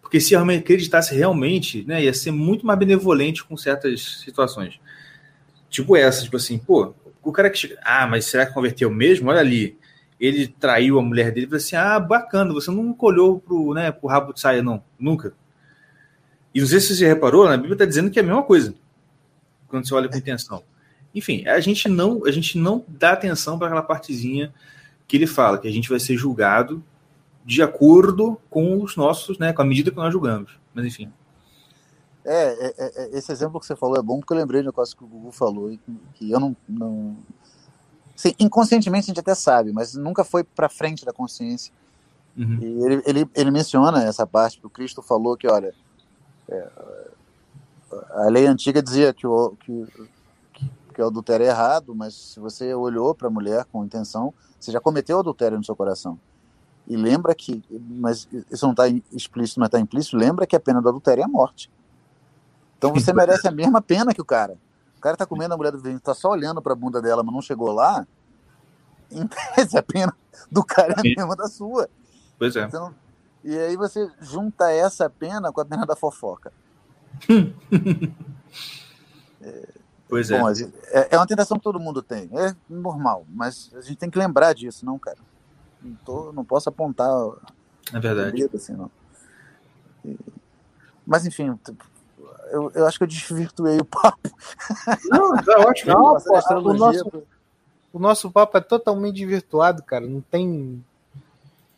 Porque se realmente acreditasse realmente, né, ia ser muito mais benevolente com certas situações. Tipo essa, tipo assim, pô, o cara que chega, ah, mas será que converteu mesmo? Olha ali. ele traiu a mulher dele e falou assim: ah, bacana, você nunca olhou pro, né, pro rabo de saia, não. Nunca. E não sei se você reparou, na Bíblia está dizendo que é a mesma coisa. Quando você olha com intenção. Enfim, a gente não, a gente não dá atenção para aquela partezinha que ele fala, que a gente vai ser julgado de acordo com os nossos, né, com a medida que nós julgamos. Mas enfim. É, é, é, esse exemplo que você falou é bom porque eu lembrei de um negócio que o Google falou que, eu não, não... Inconscientemente a gente até sabe, mas nunca foi para frente da consciência. Uhum. E ele, ele, ele menciona essa parte que o Cristo falou que, olha, é, a lei antiga dizia que o, que, que o adultério é errado, mas se você olhou para a mulher com intenção, você já cometeu adultério no seu coração. E lembra que, mas isso não está explícito, mas está implícito, lembra que a pena do adultério é a morte. Então você merece a mesma pena que o cara. O cara está comendo a mulher do vizinho, está só olhando para a bunda dela, mas não chegou lá. Em tese, a pena do cara é a mesma da sua. Pois é. Então, e aí você junta essa pena com a pena da fofoca. Pois é. Bom, gente- é, é uma tentação que todo mundo tem. É normal, mas a gente tem que lembrar disso, não, cara. Não, tô- não posso apontar É verdade. dedo assim, não. E- mas enfim, eu, eu acho que eu desvirtuei o papo. Não, tá ótimo. Não, Essa pô, o nosso, o nosso papo é totalmente virtuado, cara. Não tem.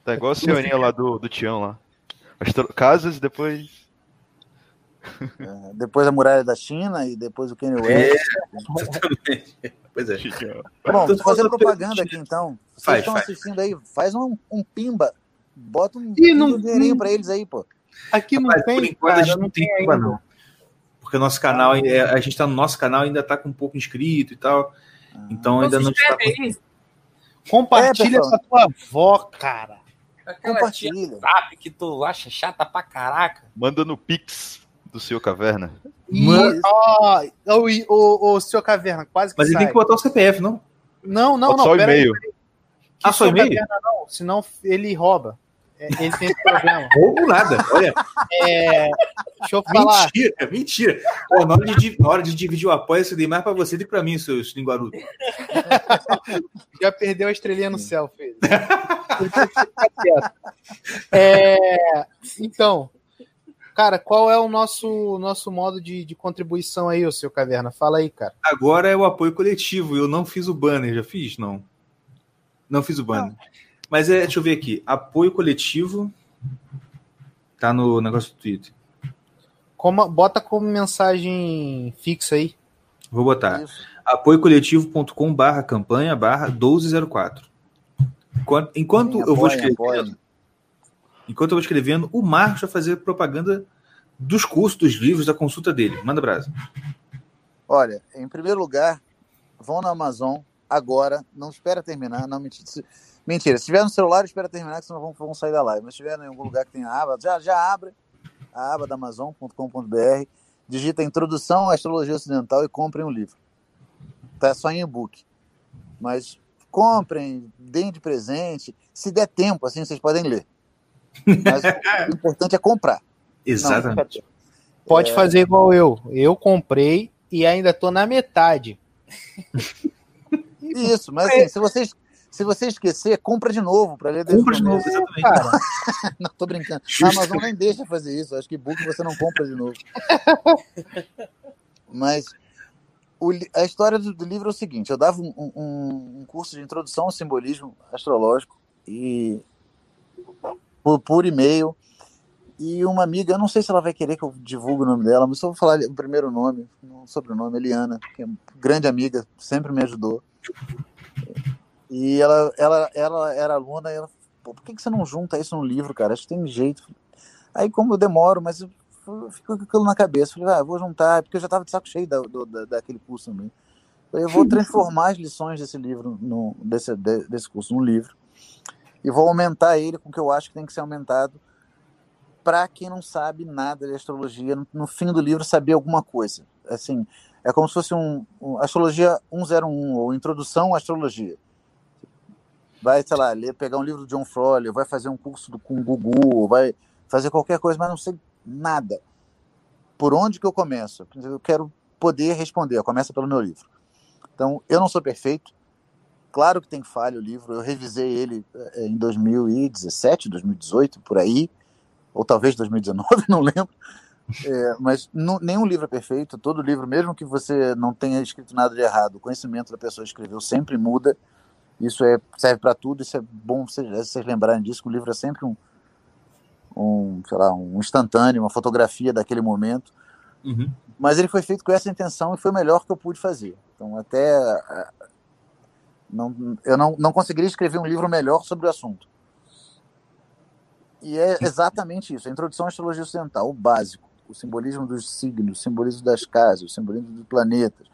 Tá igual a senhorinha lá do, do Tião lá. Astro- Casas, depois. É, depois a muralha da China e depois o Kanye É, West. exatamente. Pois é. Bom, Tô vou fazer fazendo propaganda aqui então. Vocês Faz, estão faz. assistindo aí, faz um, um pimba. Bota um, Ih, não- um dinheirinho pra eles aí, pô. Aqui não Rapaz, tem. por enquanto cara, a gente não tem culpa, não. Porque o nosso canal, é- a gente tá no nosso canal ainda tá com um pouco inscrito e tal. Então ainda não está. Compartilha É, com a tua avó, cara. Aquela Compartilha. sabe que tu acha chata pra caraca. Manda no Pix do seu caverna. Mano. ó, e- ô, ô, seu caverna, quase que Mas ele sai. tem que botar o CPF, não? Não, não, não. só o e-mail. Ah, só seu e-mail? não, senão ele rouba. É, ele tem esse problema. Ou nada. Olha, É, deixa eu falar. mentira, mentira. Pô, na, hora de, na hora de dividir o apoio, eu dei mais pra você do que pra mim, seus linguarudos. Já perdeu a estrelinha no céu, filho. É, então, cara, qual é o nosso, nosso modo de, de contribuição aí, o seu caverna? Fala aí, cara. Agora é o apoio coletivo. Eu não fiz o banner, já fiz? Não. Não fiz o banner. Mas é, deixa eu ver aqui. Apoio coletivo. Tá no negócio do Twitter. Como, bota como mensagem fixa aí. Vou botar. Apoiocoletivo.com barra campanha barra 1204. Enquanto, enquanto eu vou Apoiem, escrevendo, apoiem. Enquanto eu vou escrevendo, o Marcos vai fazer propaganda dos cursos, dos livros, da consulta dele. Manda brasa. Olha, em primeiro lugar, vão na Amazon agora. Não espera terminar. Não, mentira. Se- Mentira, se tiver no celular, espera terminar, que senão vão, vão sair da live. Mas se tiver em algum lugar que tem a aba, já, já abre a aba da Amazon.com.br, digita Introdução à Astrologia Ocidental e comprem o livro. Tá só em e-book. Mas comprem, deem de presente. Se der tempo, assim, vocês podem ler. Mas o importante é comprar. Não, Exatamente. Pode fazer igual eu. Eu comprei e ainda tô na metade. Isso, mas assim, se vocês, se você esquecer, compra de novo para ler Compra de novo, exatamente. Cara, Não, tô brincando. A. Amazon nem deixa fazer isso. Acho que book você não compra de novo. Mas o a história do, do livro é o seguinte: eu dava um, um- um curso de introdução ao simbolismo astrológico e por, por e-mail. E uma amiga, eu não sei se ela vai querer que eu divulgue o nome dela, mas só vou falar o primeiro nome, o sobrenome, Eliana, que é uma grande amiga, sempre me ajudou. E ela, ela, ela era aluna e ela por que, que você não junta isso no livro, cara? Acho que tem jeito. Aí, como eu demoro, mas eu fico com aquilo na cabeça. Falei, ah, eu vou juntar, porque eu já estava de saco cheio da, do- da- daquele curso também. Eu vou transformar as lições desse livro, no, desse, de- desse curso, num livro. E vou aumentar ele com o que eu acho que tem que ser aumentado para quem não sabe nada de astrologia, no, fim do livro, saber alguma coisa. Assim, é como se fosse um, um Astrologia 101, ou Introdução à Astrologia vai, sei lá, ler, pegar um livro do John Froley, vai fazer um curso do, com o Gugu, vai fazer qualquer coisa, mas não sei nada. Por onde que eu começo? Eu quero poder responder, começa pelo meu livro. Então, eu não sou perfeito, Claro que tem falha o livro. Eu revisei ele eh, em 2017, 2018, por aí, ou talvez 2019, não lembro. É, mas não- nenhum livro é perfeito. Todo livro, mesmo que você não tenha escrito nada de errado, o conhecimento da pessoa que escreveu sempre muda. Isso é, serve para tudo. Isso é bom vocês, vocês lembrarem disso. Que o livro é sempre um, um, sei lá, um instantâneo, uma fotografia daquele momento Uhum. mas ele foi feito com essa intenção e foi o melhor que eu pude fazer. Então, até. Não, eu não, não conseguiria escrever um livro melhor sobre o assunto. E é exatamente isso: a introdução à astrologia ocidental, o básico, o simbolismo dos signos, o simbolismo das casas, o simbolismo dos planetas,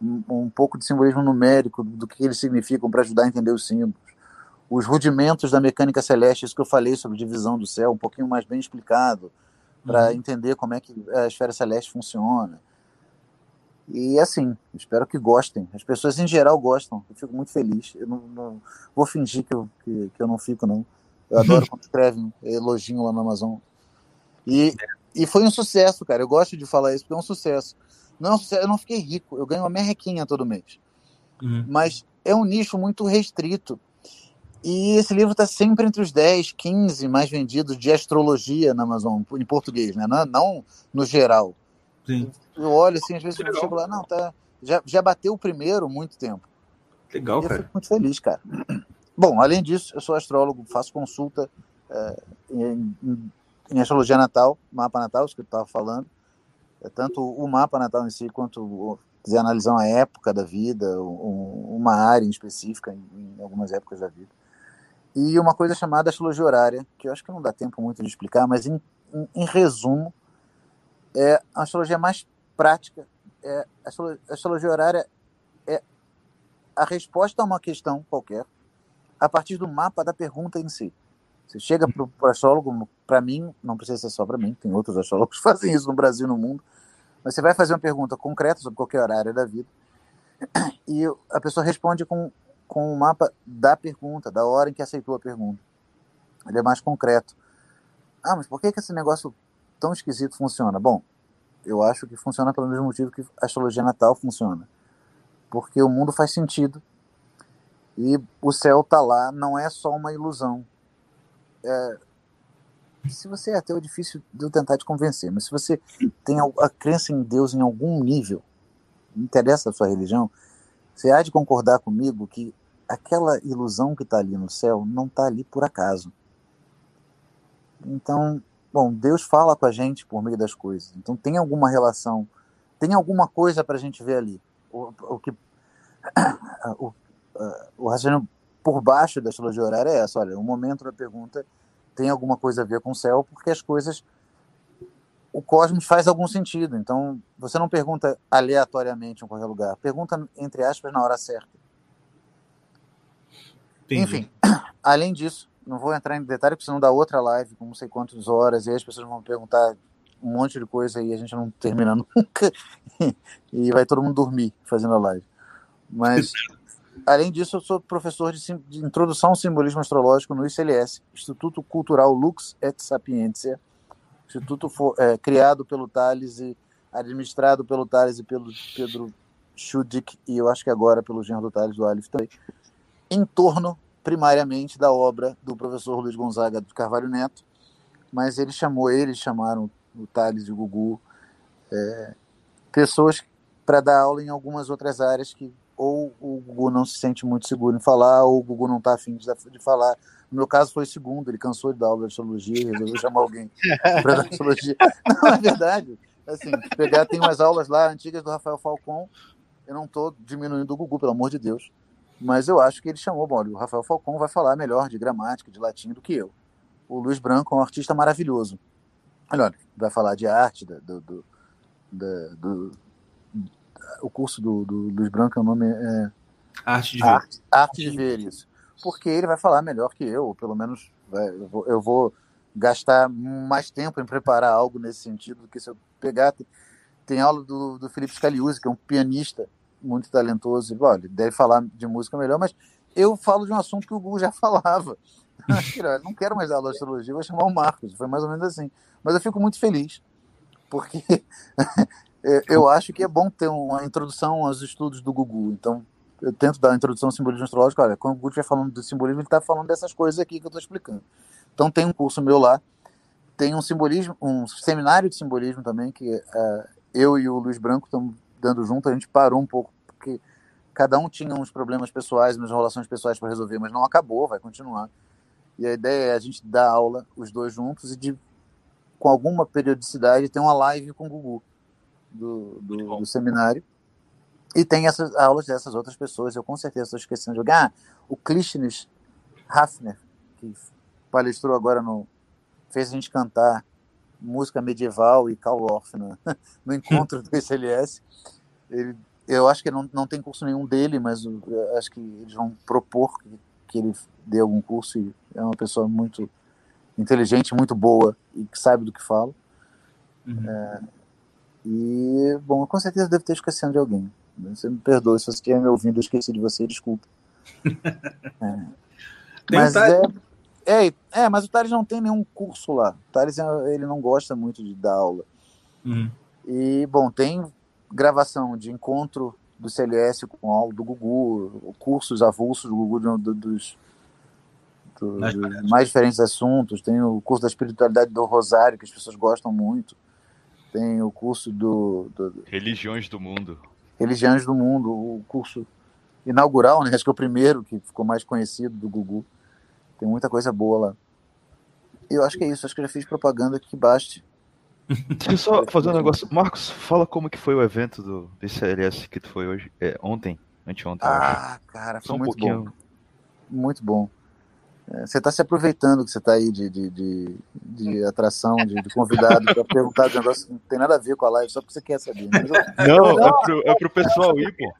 um, um pouco de simbolismo numérico do que eles significam para ajudar a entender os símbolos, os rudimentos da mecânica celeste, isso que eu falei sobre divisão do céu, um pouquinho mais bem explicado, para entender como é que a esfera celeste funciona. E assim, espero que gostem. As pessoas em geral gostam. Eu fico muito feliz. Eu não, não- vou fingir que eu, que, que eu não fico, não. Eu adoro quando escrevem elogio lá na Amazon. E, e foi um sucesso, cara. Eu gosto de falar isso porque é um sucesso. Não, é um sucesso. eu não fiquei rico. Eu ganho uma merrequinha todo mês. Uhum. Mas é um nicho muito restrito. E esse livro está sempre entre os 10, 15 mais vendidos de astrologia na Amazon, em português, né? não, não no geral. Sim. Eu olho assim, às vezes eu chego lá, não, tá. Já, já bateu o primeiro muito tempo. Legal, E eu cara. fico muito feliz, cara. Bom, além disso, eu sou astrólogo, faço consulta eh, em, em- em astrologia natal, mapa natal, isso que eu estava falando. É tanto o mapa natal em si, quanto quiser analisar uma época da vida, um- uma área em específica, em, em algumas épocas da vida. E uma coisa chamada astrologia horária, que eu acho que não dá tempo muito de explicar, mas em- em resumo, é a astrologia mais prática. É, a astrolo- a astrologia horária é a resposta a uma questão qualquer a partir do mapa da pergunta em si. Você chega para o astrólogo, para mim, não precisa ser só para mim, tem outros astrólogos que fazem isso no Brasil no mundo, mas você vai fazer uma pergunta concreta sobre qualquer horário da vida e a pessoa responde com, com o mapa da pergunta, da hora em que aceitou a pergunta. Ele é mais concreto. Ah, mas por que, que esse negócio tão esquisito funciona? Bom, eu acho que funciona pelo mesmo motivo que a astrologia natal funciona. Porque o mundo faz sentido e o céu tá lá, não é só uma ilusão. É, se você é ateu, é difícil de eu tentar te convencer, mas se você tem a crença em Deus em algum nível, não interessa a sua religião, você há de concordar comigo que aquela ilusão que está ali no céu não está ali por acaso. Então, bom, Deus fala com a gente por meio das coisas. Então tem alguma relação, tem alguma coisa para a gente ver ali. O, o que o, o raciocínio por baixo da astrologia horária é essa, olha, o momento da pergunta tem alguma coisa a ver com o céu, porque as coisas o cosmos faz algum sentido. Então, você não pergunta aleatoriamente em qualquer lugar, pergunta entre aspas na hora certa. Entendi. Enfim, além disso, não vou entrar em detalhe, porque senão dá outra live com não sei quantas horas, e aí as pessoas vão perguntar um monte de coisa e a gente não termina nunca, e vai todo mundo dormir fazendo a live. Mas, além disso, eu sou professor de, sim- de introdução ao simbolismo astrológico no ICLS, Instituto Cultural Lux et Sapientia, instituto fo- é, criado pelo Thales e administrado pelo Thales e pelo Pedro Schudick, e eu acho que agora pelo genro do Thales, do Alif também, em torno, primariamente, da obra do professor Luiz Gonzaga do Carvalho Neto, mas ele chamou, eles chamaram o Thales e o Gugu, é, pessoas para dar aula em algumas outras áreas que ou o Gugu não se sente muito seguro em falar, ou o Gugu não está afim de, de falar. No meu caso foi o segundo, ele cansou de dar aula de astrologia resolveu chamar alguém para dar astrologia. Não, é verdade. Assim, pegar, tem umas aulas lá antigas do Rafael Falcon, eu não estou diminuindo o Gugu, pelo amor de Deus, mas eu acho que ele chamou, bom, olha, o Rafael Falcon vai falar melhor de gramática, de latim do que eu. O Luiz Branco é um artista maravilhoso. Olha, olha, vai falar de arte, do, do, da- do- o curso do, do Luiz Branco, é o nome é Arte de ver. Arte, arte de ver isso. Porque ele vai falar melhor que eu, ou pelo menos vai- eu, vou, eu vou gastar mais tempo em preparar algo nesse sentido do que se eu pegar. Tem, tem aula do, do Felipe Scaliuzzi, que é um pianista muito talentoso. Olha, ele deve falar de música melhor, mas eu falo de um assunto que o Google já falava. Não quero mais dar aula de astrologia, vou chamar o Marcos. Foi mais ou menos assim. Mas eu fico muito feliz, porque é, eu acho que é bom ter uma introdução aos estudos do Gugu. Então, eu tento dar a introdução ao simbolismo astrológico. Olha, quando o Guto estiver falando do simbolismo, ele está falando dessas coisas aqui que eu estou explicando. Então tem um curso meu lá, tem um simbolismo, um seminário de simbolismo também, que uh, eu e o Luiz Branco estamos dando junto, a gente parou um pouco, porque cada um tinha uns problemas pessoais, umas relações pessoais para resolver, mas não acabou, vai continuar. E a ideia é a gente dar aula, os dois juntos, e de, com alguma periodicidade ter uma live com o Gugu do, do, do seminário. E tem essas aulas dessas outras pessoas, eu com certeza estou esquecendo de jogar. Ah, o Klishnes Hafner, que palestrou agora no. fez a gente cantar música medieval e Karl Orff no, no encontro do ICLS. Ele, eu acho que não, não tem curso nenhum dele, mas acho que eles vão propor que, que ele dê algum curso e é uma pessoa muito inteligente, muito boa e que sabe do que fala. Uhum. É, e, bom, com certeza deve ter esquecendo de alguém. Você me perdoe se você estiver me ouvindo, eu esqueci de você, desculpa. é. Mas é, é, é, mas o Thales não tem nenhum curso lá. O Thales ele não gosta muito de dar aula. Uhum. E, bom, tem gravação de encontro do CLS com aula do Gugu, cursos avulsos do Gugu do, do, dos, do, mais, dos mais diferentes assuntos. Tem o curso da espiritualidade do Rosário, que as pessoas gostam muito. Tem o curso do. do Religiões do Mundo. Religiões do Mundo, o curso inaugural, né? Acho que é o primeiro que ficou mais conhecido do Gugu. Tem muita coisa boa lá. E eu acho que é isso, acho que eu já fiz propaganda que baste. Deixa eu só fazer um negócio. Marcos, fala como que foi o evento do DCLS que tu foi hoje, é, ontem, anteontem. Ah, cara, foi só muito um pouquinho... bom. Muito bom. É, você está se aproveitando que você está aí de, de, de, de, atração, de, de convidado, para perguntar de um negócio que não tem nada a ver com a live, só porque você quer saber. Eu... Não, não, é pro, é pro pessoal ir, pô.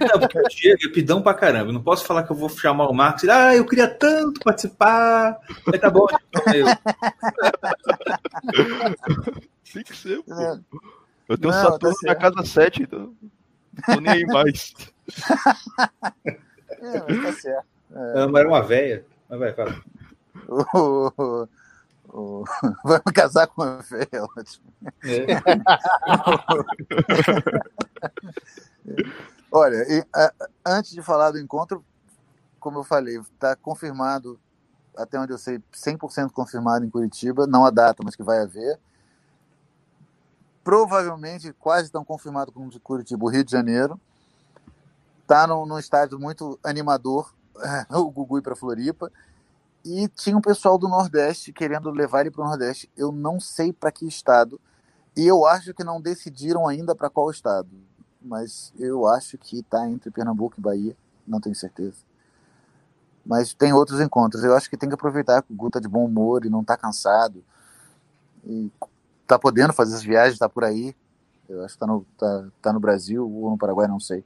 Não, porque o Diego é pidão pra caramba. Eu não posso falar que eu vou chamar o Marcos e ah, eu queria tanto participar. Mas tá bom, eu. Tem que ser, pô. É. Eu tenho não, Saturno tá na casa 7, então. Tô nem aí mais. É, mas tá certo. É. Era uma véia. Mas vai, fala. Vai me casar com uma véia, ótimo. É. Olha, e, a, antes de falar do encontro, como eu falei, está confirmado, até onde eu sei, 100% confirmado em Curitiba, não a data, mas que vai haver. Provavelmente, quase tão confirmado como de Curitiba, o Rio de Janeiro. Está num, num estádio muito animador, o Gugu para Floripa. E tinha um pessoal do Nordeste querendo levar ele para o Nordeste. Eu não sei para que estado. E eu acho que não decidiram ainda para qual estado mas eu acho que está entre Pernambuco e Bahia, não tenho certeza. Mas tem outros encontros. Eu acho que tem que aproveitar que o Gu tá de bom humor e não está cansado. E tá podendo fazer as viagens, está por aí. Eu acho que está no, tá, tá no Brasil ou no Paraguai, não sei.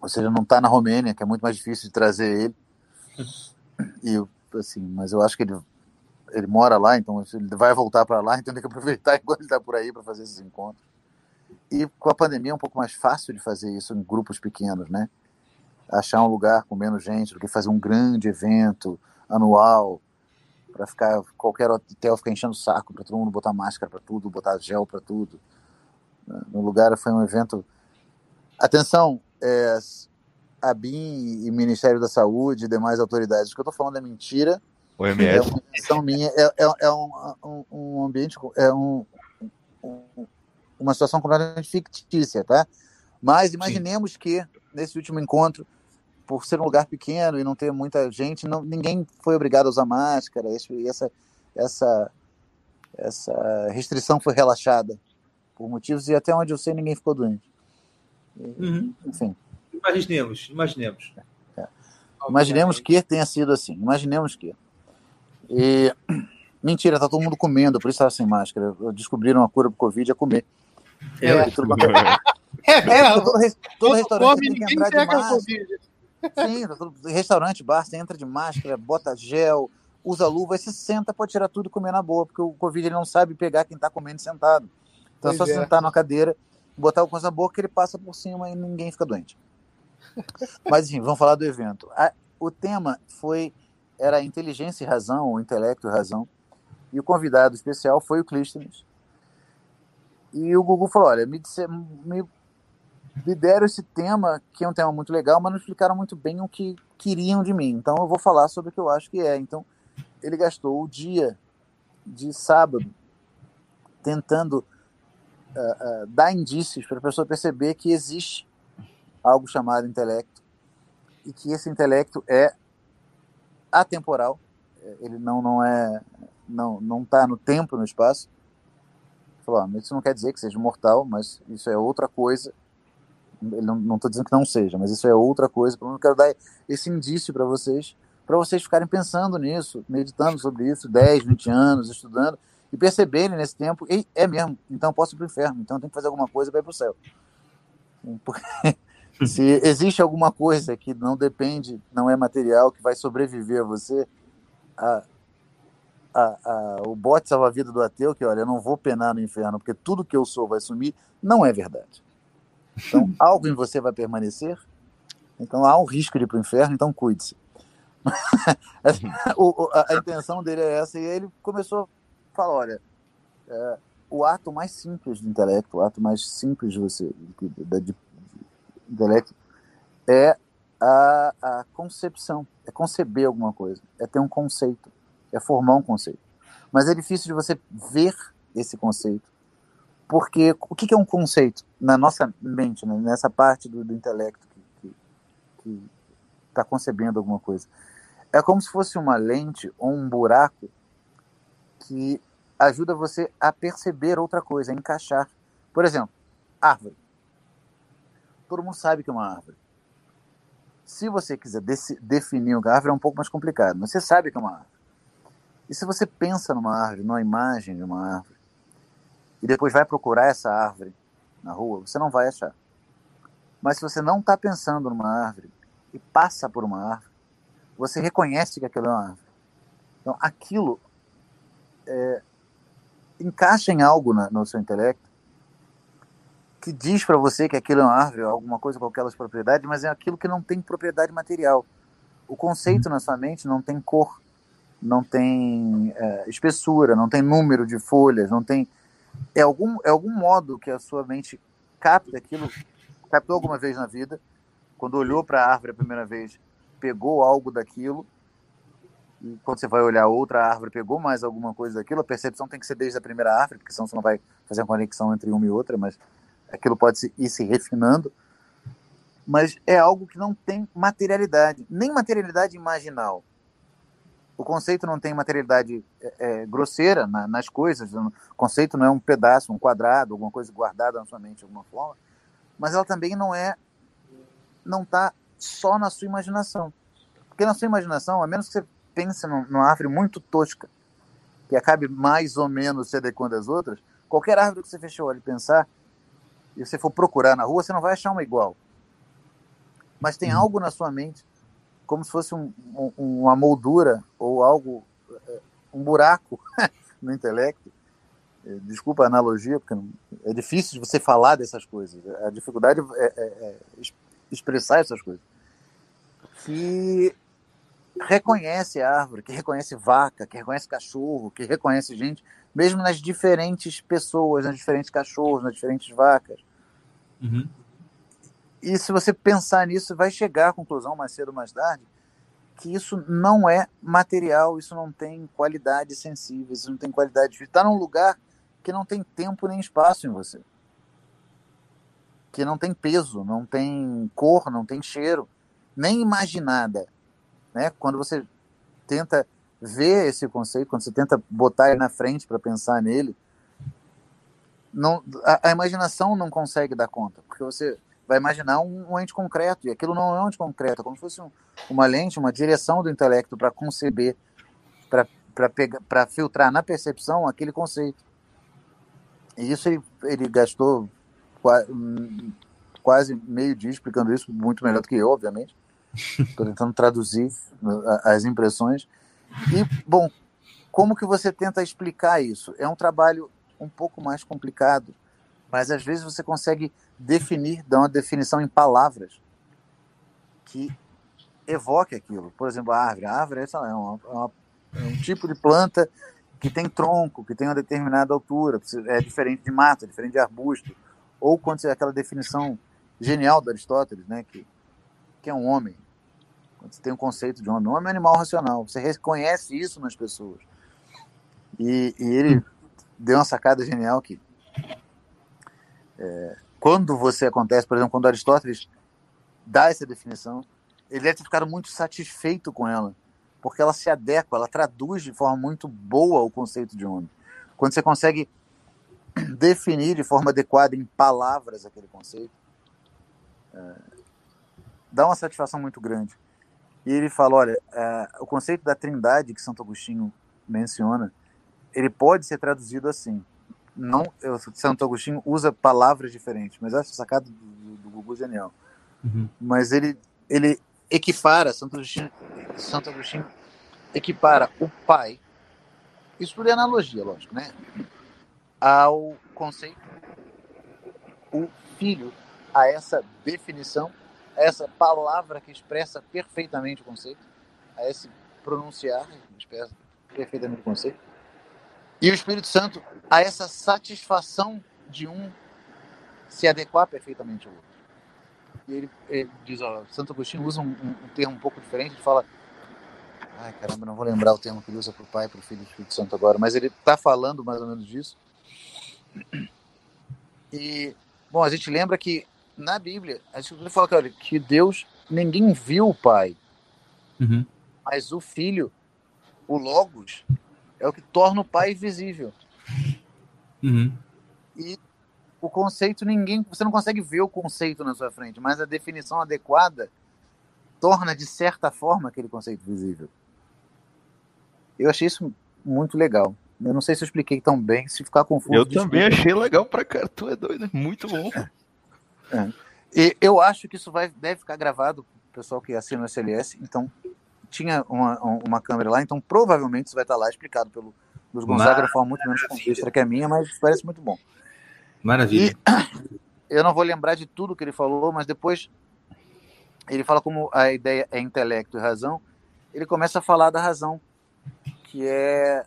Ou seja, não está na Romênia, que é muito mais difícil de trazer ele. E assim, mas eu acho que ele ele mora lá, então ele vai voltar para lá, então tem que aproveitar enquanto ele está por aí para fazer esses encontros. E com a pandemia é um pouco mais fácil de fazer isso em grupos pequenos, né? Achar um lugar com menos gente do que fazer um grande evento anual para ficar qualquer hotel ficar enchendo o saco para todo mundo botar máscara para tudo, botar gel para tudo. No lugar foi um evento. Atenção, é, a BIM e Ministério da Saúde e demais autoridades. O que eu estou falando é mentira. O MS. É uma minha. É, é, é um, um, um, ambiente, é um, um, uma situação completamente fictícia, tá? Mas imaginemos Sim. que nesse último encontro, por ser um lugar pequeno e não ter muita gente, não, ninguém foi obrigado a usar máscara. E essa, essa, essa restrição foi relaxada por motivos e até onde eu sei ninguém ficou doente. Uhum. Enfim. Imaginemos, imaginemos. É. Imaginemos que tenha sido assim. Imaginemos que. E... Mentira, tá todo mundo comendo, por isso estava sem máscara. Descobriram a cura pro Covid é comer. É, é, tudo... é, é todo, todo restaurante tem que entrar de máscara. Sim, todo, restaurante, bar, você entra de máscara, bota gel, usa luva, e se senta, pode tirar tudo e comer na boa, porque o Covid ele não sabe pegar quem está comendo sentado. Então pois é só é. sentar na cadeira, botar o coisa na boca que ele passa por cima e ninguém fica doente. Mas enfim, vamos falar do evento. A, o tema foi era inteligência e razão, ou intelecto e razão. E o convidado especial foi o Clístenes, e o Gugu falou: olha, me, disse, me me deram esse tema, que é um tema muito legal, mas não explicaram muito bem o que queriam de mim. Então eu vou falar sobre o que eu acho que é. Então, ele gastou o dia de sábado tentando uh, uh, dar indícios para a pessoa perceber que existe algo chamado intelecto e que esse intelecto é atemporal, ele não não é não não está no tempo no espaço. Falou, ah, isso não quer dizer que seja mortal, mas isso é outra coisa. Ele não estou dizendo que não seja, mas isso é outra coisa. Eu quero dar esse indício para vocês, para vocês ficarem pensando nisso, meditando sobre isso, 10, 20 anos, estudando, e perceberem nesse tempo, e é mesmo, então posso ir para o inferno, então tem que fazer alguma coisa para ir para o céu. Porque se existe alguma coisa que não depende, não é material, que vai sobreviver a você, a, a, a, o bote salva-vida do ateu, que olha, eu não vou penar no inferno, porque tudo que eu sou vai sumir, não é verdade. Então, algo em você vai permanecer, então há um risco de ir para o inferno, então cuide-se. a, a, intenção dele é essa, e ele começou fala, olha, é, o ato mais simples do intelecto, o ato mais simples de você, de, de intelecto, é a, a concepção, é conceber alguma coisa, é ter um conceito, é formar um conceito. Mas é difícil de você ver esse conceito, porque o que é um conceito na nossa mente, né, nessa parte do, do intelecto que está concebendo alguma coisa? É como se fosse uma lente ou um buraco que ajuda você a perceber outra coisa, a encaixar. Por exemplo, árvore. Todo mundo sabe que é uma árvore. Se você quiser definir uma árvore, é um pouco mais complicado, mas você sabe que é uma árvore. E se você pensa numa árvore, numa imagem de uma árvore, e depois vai procurar essa árvore na rua, você não vai achar. Mas se você não está pensando numa árvore e passa por uma árvore, você reconhece que aquilo é uma árvore. Então, aquilo é, encaixa em algo na, no seu intelecto que diz para você que aquilo é uma árvore, alguma coisa com aquelas propriedades, mas é aquilo que não tem propriedade material. O conceito uhum. na sua mente não tem cor, não tem é, espessura, não tem número de folhas, não tem é algum é algum modo que a sua mente capta aquilo, captou alguma vez na vida, quando olhou para a árvore a primeira vez, pegou algo daquilo e quando você vai olhar outra árvore, pegou mais alguma coisa daquilo, a percepção tem que ser desde a primeira árvore, porque senão você não vai fazer uma conexão entre uma e outra, mas aquilo pode ir se refinando. Mas é algo que não tem materialidade, nem materialidade imaginal. O conceito não tem materialidade é, é, grosseira na, nas coisas, o conceito não é um pedaço, um quadrado, alguma coisa guardada na sua mente de alguma forma, mas ela também não é, não está só na sua imaginação. Porque na sua imaginação, a menos que você pensa numa árvore muito tosca, que acabe mais ou menos se adequando às outras, qualquer árvore que você fechou o olho e pensar, e você for procurar na rua, você não vai achar uma igual. Mas tem uhum. algo na sua mente, como se fosse um, um, uma moldura ou algo, é, um buraco no intelecto. É, desculpa a analogia, porque é difícil de você falar dessas coisas. A dificuldade é, é, é expressar essas coisas. Que reconhece árvore, que reconhece vaca, que reconhece cachorro, que reconhece gente, mesmo nas diferentes pessoas, nas diferentes cachorros, nas diferentes vacas. Uhum. E se você pensar nisso, vai chegar à conclusão, mais cedo ou mais tarde, que isso não é material, isso não tem qualidade sensível, isso não tem qualidade. Está num lugar que não tem tempo nem espaço em você. Que não tem peso, não tem cor, não tem cheiro, nem imaginada né? Quando você tenta ver esse conceito, quando você tenta botar ele na frente para pensar nele, não, a, a, imaginação não consegue dar conta, porque você vai imaginar um, um ente concreto, e aquilo não é um ente concreto, é como se fosse um, uma lente, uma direção do intelecto para conceber, para filtrar na percepção aquele conceito. E isso ele, ele gastou hum, quase meio dia explicando isso, muito melhor do que eu, obviamente. Estou tentando traduzir as impressões. E, bom, como que você tenta explicar isso? É um trabalho um pouco mais complicado, mas às vezes você consegue definir, dar uma definição em palavras que evoque aquilo. Por exemplo, a árvore. A árvore é, uma, é uma, é um tipo de planta que tem tronco, que tem uma determinada altura, é diferente de mato, é diferente de arbusto. Ou quando você, aquela definição genial do Aristóteles, né? Que, que é um homem. Quando você tem um conceito de homem, o homem é um animal racional. Você reconhece isso nas pessoas. E, e ele deu uma sacada genial que é, quando você acontece, por exemplo, quando Aristóteles dá essa definição, ele deve ter ficado muito satisfeito com ela, porque ela se adequa, ela traduz de forma muito boa o conceito de homem. Quando você consegue definir de forma adequada em palavras aquele conceito, é, dá uma satisfação muito grande. E ele fala, olha, é, o conceito da trindade que Santo Agostinho menciona, ele pode ser traduzido assim. Não, eu, Santo Agostinho usa palavras diferentes, mas essa sacada do, do, do Gugu é genial. Uhum. Mas ele, ele equipara, Santo Agostinho, Santo Agostinho equipara o pai, isso por analogia, lógico, né? Ao conceito, o filho, a essa definição, a essa palavra que expressa perfeitamente o conceito, a esse pronunciar que expressa perfeitamente o conceito, e o Espírito Santo a essa satisfação de um se adequar perfeitamente ao outro. E ele, ele diz, ó, Santo Agostinho usa um, um, um termo um pouco diferente, ele fala, ai caramba, não vou lembrar o termo que ele usa para o Pai, para o Filho e para o Espírito Santo agora, mas ele está falando mais ou menos disso. E, bom, a gente lembra que na Bíblia, a gente fala que, olha, que Deus, ninguém viu o Pai, Uhum. mas o Filho, o Logos, é o que torna o Pai visível. Uhum. E o conceito ninguém, você não consegue ver o conceito na sua frente, mas a definição adequada torna de certa forma aquele conceito visível. Eu achei isso muito legal. Eu não sei se eu expliquei tão bem, se ficar confuso. Eu desculpa. também achei legal pra cara. Tu é doido, é muito bom. E eu acho que isso vai, deve ficar gravado, o pessoal que assina o SLS. Então, tinha uma, uma câmera lá, então provavelmente isso vai estar lá explicado pelo Luiz Gonzaga de forma muito menos conquista que a minha, mas parece muito bom. Maravilha. Eu não vou lembrar de tudo que ele falou, mas depois ele fala como a ideia é intelecto e razão. Ele começa a falar da razão, que é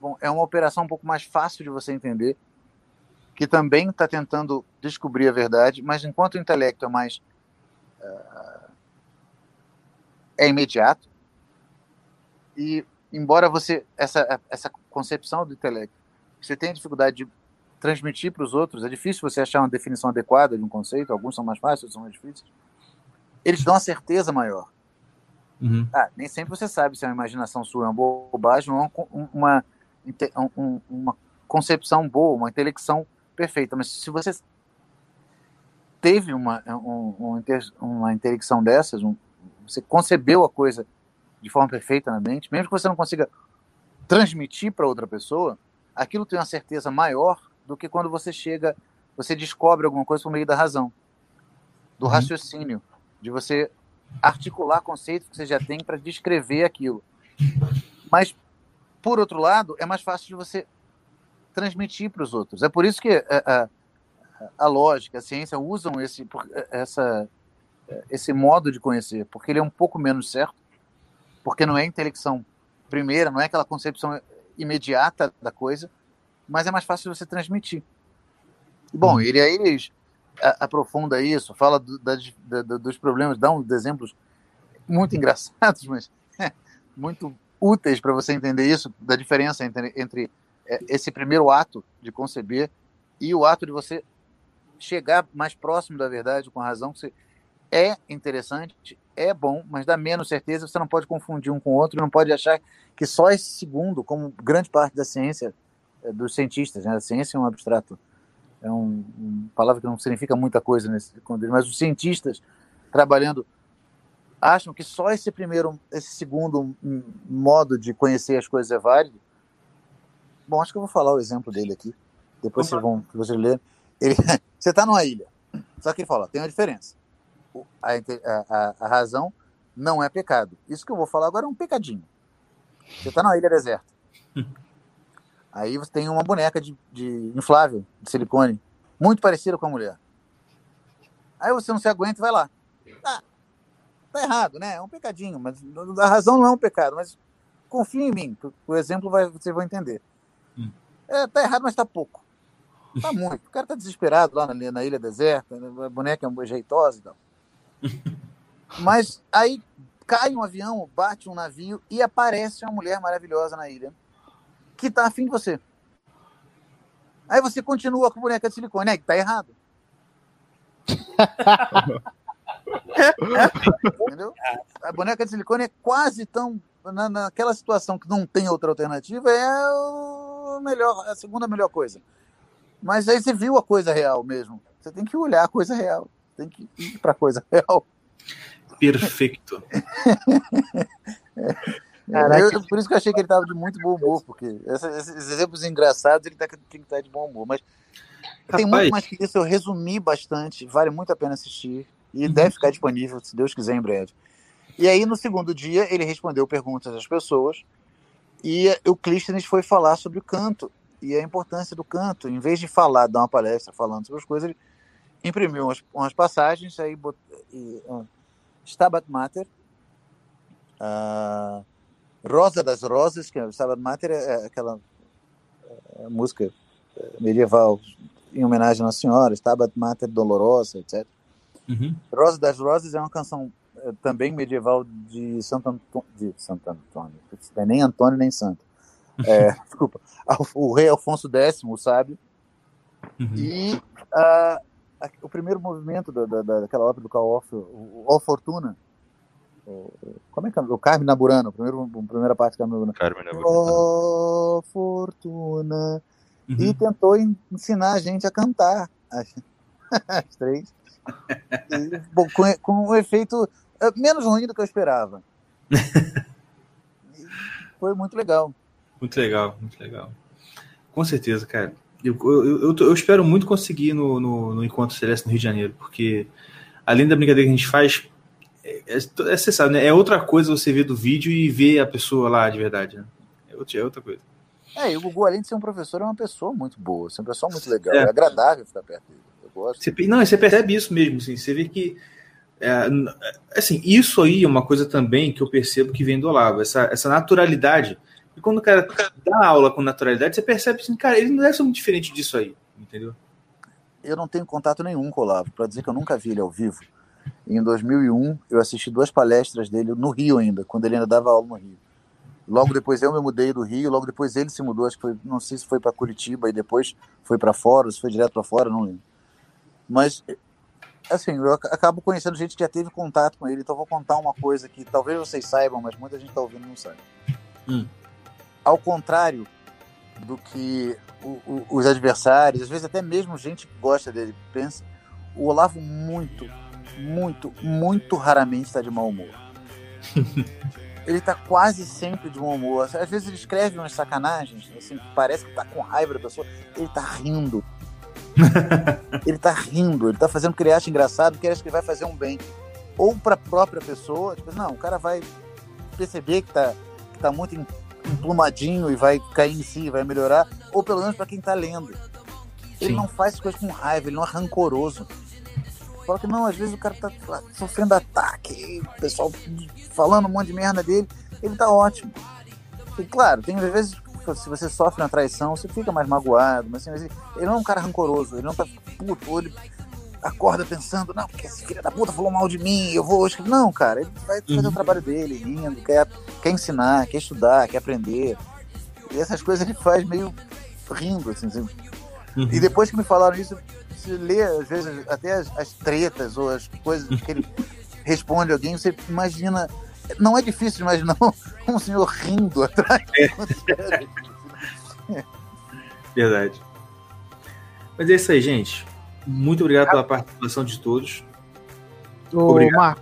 bom, é uma operação um pouco mais fácil de você entender, que também está tentando descobrir a verdade, mas enquanto o intelecto é mais ah, é imediato e embora você essa essa concepção do intelecto você tenha dificuldade de transmitir para os outros, é difícil você achar uma definição adequada de um conceito, alguns são mais fáceis, outros são mais difíceis. Eles dão uma certeza maior. Uhum. Ah, nem sempre você sabe se é uma imaginação sua, é uma bobagem ou uma, uma, um- uma concepção boa, uma intelecção perfeita. Mas se você teve uma, um, um uma intelecção dessas, um- você concebeu a coisa de forma perfeita na mente, mesmo que você não consiga transmitir para outra pessoa, aquilo tem uma certeza maior do que quando você chega, você descobre alguma coisa por meio da razão, do Uhum. raciocínio, de você articular conceitos que você já tem para descrever aquilo. Mas, por outro lado, é mais fácil de você transmitir para os outros. É por isso que a, a, a lógica, a ciência usam esse, por- essa, esse modo de conhecer, porque ele é um pouco menos certo, porque não é intelecção primeira, não é aquela concepção imediata da coisa, mas é mais fácil você transmitir. Bom, ele aí eles aprofunda isso, fala do- da- da- dos problemas, dá uns exemplos muito engraçados, mas muito úteis para você entender isso, da diferença entre, entre é, esse primeiro ato de conceber e o ato de você chegar mais próximo da verdade com a razão que você é interessante, é bom, mas dá menos certeza, você não pode confundir um com o outro, não pode achar que só esse segundo, como grande parte da ciência é, dos cientistas, né? a ciência é um abstrato, é um, uma palavra que não significa muita coisa nesse contexto, mas os cientistas trabalhando acham que só esse primeiro, esse segundo modo de conhecer as coisas é válido. Bom, acho que eu vou falar o exemplo dele aqui. Depois vocês vão, vocês lerem. Ele, você está numa ilha. Só que ele fala, tem uma diferença. A, a- a- razão não é pecado. Isso que eu vou falar agora é um pecadinho. Você está numa ilha deserta. Aí você tem uma boneca de, de inflável, de silicone, muito parecida com a mulher. Aí você não se aguenta e vai lá. Ah, tá errado, né? É um pecadinho, mas a razão não é um pecado. Mas confia em mim, o exemplo vai, vocês vão entender. Hum. É, tá errado, mas tá pouco. Tá muito. O cara tá desesperado lá na, na ilha deserta, né? a boneca é jeitosa e tal. Mas aí cai um avião, bate um navio e aparece uma mulher maravilhosa na ilha que tá afim de você. Aí você continua com a boneca de silicone, é que tá errado. Entendeu? A boneca de silicone é quase tão. Na, naquela situação que não tem outra alternativa, é o melhor, a segunda melhor coisa. Mas aí você viu a coisa real mesmo. Você tem que olhar a coisa real. Tem que ir para a coisa real. Perfeito. Eu- por isso que eu achei que ele estava de muito bom humor, porque essa- esses exemplos engraçados ele tá, tem que estar de bom humor. Mas tem Rapaz. muito mais que isso, eu resumi bastante, vale muito a pena assistir. E deve ficar disponível, se Deus quiser, em breve. E aí, no segundo dia, ele respondeu perguntas das pessoas. E o Clístenes foi falar sobre o canto e a importância do canto. Em vez de falar, dar uma palestra falando sobre as coisas, ele imprimiu umas, umas passagens, aí bot, e, ah, Stabat Mater, ah, Rosa das Rosas, que é, Stabat Mater é aquela é, música é, medieval em homenagem à Nossa Senhora, Stabat Mater Dolorosa, etc. Uhum. Rosa das Rosas é uma canção eh, também medieval de Santo Antônio. De Santo Antônio. É nem Antônio nem Santo. É, desculpa. O rei Alfonso X, o sábio. Uhum. E a- o primeiro movimento da, da, da- daquela ópera do Caoff, o o Fortuna. O- Como é que é? O Carmen Naburano, a primeira, a primeira parte do Carmen Naburano. Carmen Navarro. Ó Fortuna. Uhum. E tentou en- ensinar a gente a cantar. As, as três. E, bom, com, com um efeito eh, menos ruim do que eu esperava. Foi muito legal. Muito legal, muito legal. Com certeza, cara. Eu, eu, eu, eu espero muito conseguir ir no, no, no Encontro Celeste no Rio de Janeiro, porque além da brincadeira que a gente faz, é, é, é, você sabe, né? É outra coisa você ver do vídeo e ver a pessoa lá de verdade, né? É outra, é outra coisa. É, e o Gugu, além de ser um professor, é uma pessoa muito boa, é uma pessoa muito legal. É. É, agradável ficar perto dele. Eu gosto. Você, não, você percebe isso mesmo, assim, você vê que é, n- assim, isso aí é uma coisa também que eu percebo que vem do Olavo, essa, essa naturalidade. E quando o cara dá aula com naturalidade, você percebe assim, cara, ele não deve ser muito diferente disso aí, entendeu? Eu não tenho contato nenhum com o Olavo, para dizer que eu nunca vi ele ao vivo. Em 2001, eu assisti duas palestras dele no Rio ainda, quando ele ainda dava aula no Rio. Logo depois eu me mudei do Rio, logo depois ele se mudou, acho que foi, não sei se foi para Curitiba e depois foi para fora, ou se foi direto para fora, não lembro. Mas assim, eu ac- acabo conhecendo gente que já teve contato com ele, então eu vou contar uma coisa que talvez vocês saibam, mas muita gente está ouvindo e não sabe. Hum. Ao contrário do que o- o- os adversários, às vezes até mesmo gente que gosta dele pensa, o Olavo muito, muito, muito raramente está de mau humor. ele tá quase sempre de bom humor. Às vezes ele escreve umas sacanagens, assim, parece que tá com raiva da pessoa, ele tá rindo. ele tá rindo, ele tá fazendo que ele acha engraçado, que ele acha que vai fazer um bem. Ou pra própria pessoa, tipo, não, o cara vai perceber que tá, que tá muito emplumadinho e vai cair em si, vai melhorar, ou pelo menos pra quem tá lendo. Ele Sim. não faz coisas com raiva, ele não é rancoroso. Fala que não, às vezes o cara tá sofrendo ataque, o pessoal falando um monte de merda dele, ele tá ótimo. E claro, tem às vezes que se você sofre uma traição, você fica mais magoado, mas, assim, ele, ele não é um cara rancoroso, ele não tá puto, ele acorda pensando, não, porque esse filho da puta falou mal de mim, eu vou hoje. Não, cara, ele vai fazer Uhum. o trabalho dele, rindo, quer, quer ensinar, quer estudar, quer aprender. E essas coisas ele faz meio rindo, assim, assim. Uhum. E depois que me falaram isso, você lê, às vezes, até as, as tretas ou as coisas que ele responde alguém, você imagina. Não é difícil imaginar um senhor rindo atrás. Verdade. Mas é isso aí, gente. Muito obrigado pela participação de todos. Ô, Obrigado. Marco,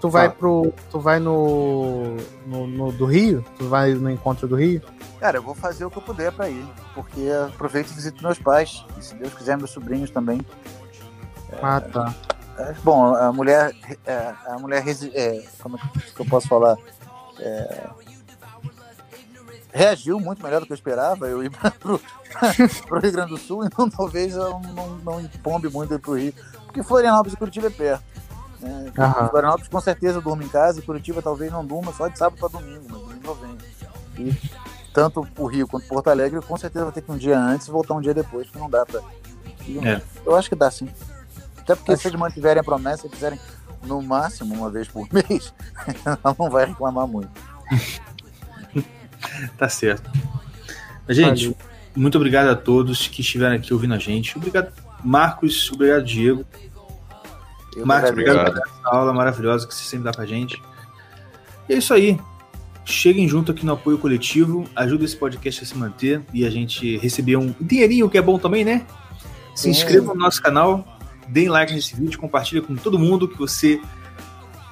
tu vai Fala. pro. Tu vai no, no, no- do Rio? Tu vai no encontro do Rio? Cara, eu vou fazer o que eu puder pra ir, porque aproveito e visito meus pais, e se Deus quiser, meus sobrinhos também. Ah, tá. É, Bom, a mulher, é, a mulher, é, como é que eu posso falar? É, reagiu muito melhor do que eu esperava. Eu ir para o Rio Grande do Sul, então talvez eu não, não empombe muito ir para o Rio, porque Florianópolis e Curitiba é perto. né? Aham. Florianópolis com certeza durmo em casa e Curitiba talvez não durma só de sábado para domingo, mas domingo eu venho. E tanto o Rio quanto Porto Alegre, com certeza vai ter que um dia antes e voltar um dia depois, porque não dá ir. É. Eu acho que dá sim. Até porque se eles mantiverem a promessa e fizerem no máximo uma vez por mês, ela não vai reclamar muito. Tá certo. Gente, muito obrigado a todos que estiveram aqui ouvindo a gente. Obrigado, Marcos. Obrigado, Diego. Eu Marcos, obrigado por essa aula maravilhosa que você sempre dá pra gente. E é isso aí. Cheguem junto aqui no apoio coletivo, ajuda esse podcast a se manter e a gente receber um dinheirinho que é bom também, né? Se Sim. inscrevam no nosso canal, deem like nesse vídeo, compartilha com todo mundo que você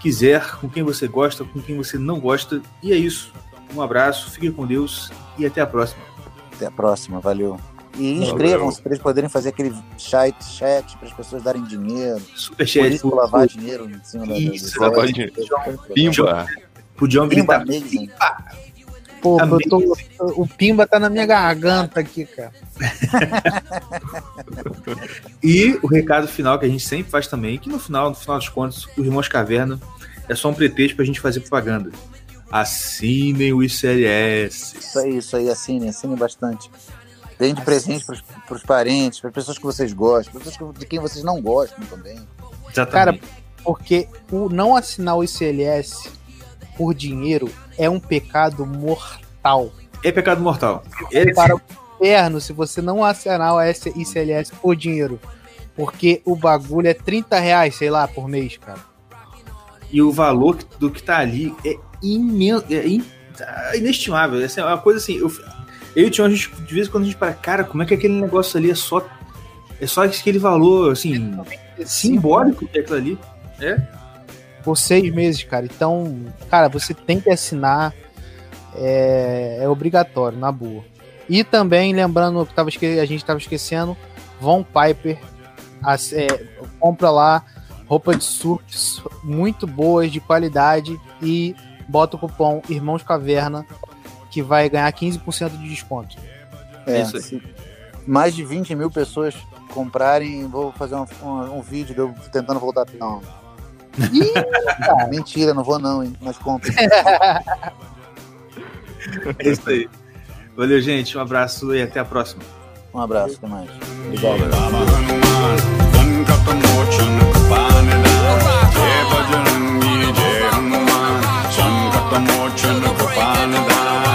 quiser, com quem você gosta, com quem você não gosta. E é isso. Um abraço, fiquem com Deus e até a próxima. Até a próxima, valeu. E inscrevam-se para eles poderem fazer aquele chat, chat para as pessoas darem dinheiro. Por Superchat isso, lavar dinheiro em cima da Isso, do lavar dinheiro. Pimba. Pimba. pro John Pimba amazing. Pô, tô- o Pimba tá na minha garganta aqui, cara. E o recado final que a gente sempre faz também, que no final, no final dos contos, o Irmãos Caverna é só um pretexto pra gente fazer propaganda. Assinem o ICLS. Isso aí, isso aí, assinem, assinem bastante. Deem de presente para os parentes, para pessoas que vocês gostam, para pessoas de quem vocês não gostam também. Exatamente. Porque o não assinar o ICLS por dinheiro é um pecado mortal. é pecado mortal. É, Para o inferno se você não assinar o ICLS por dinheiro. Porque o bagulho é 30 reais, sei lá, por mês, cara. E o valor do que tá ali é imenso, é in- é inestimável. Essa é uma coisa assim. Eu, eu e o Tião, a gente, de vez em quando a gente para, cara, como é que aquele negócio ali é só. É só aquele valor, assim, simbólico que é aquilo ali. por seis meses, cara. Então, cara, você tem que assinar. É, é obrigatório, na boa. E também, lembrando que tava esque- a gente estava esquecendo, Von Piper as- é, compra lá roupa de surf muito boas, de qualidade e bota o cupom Irmãos Caverna, que vai ganhar 15% de desconto. É, é isso aí. Mais de 20 mil pessoas comprarem, vou fazer um, um, um vídeo de eu tentando voltar pro não. Ih, mentira, não vou não, hein? Mas compra. é isso aí. Valeu, gente. Um abraço e até a próxima. Um abraço, até mais. Obrigado. the more chunukapanada.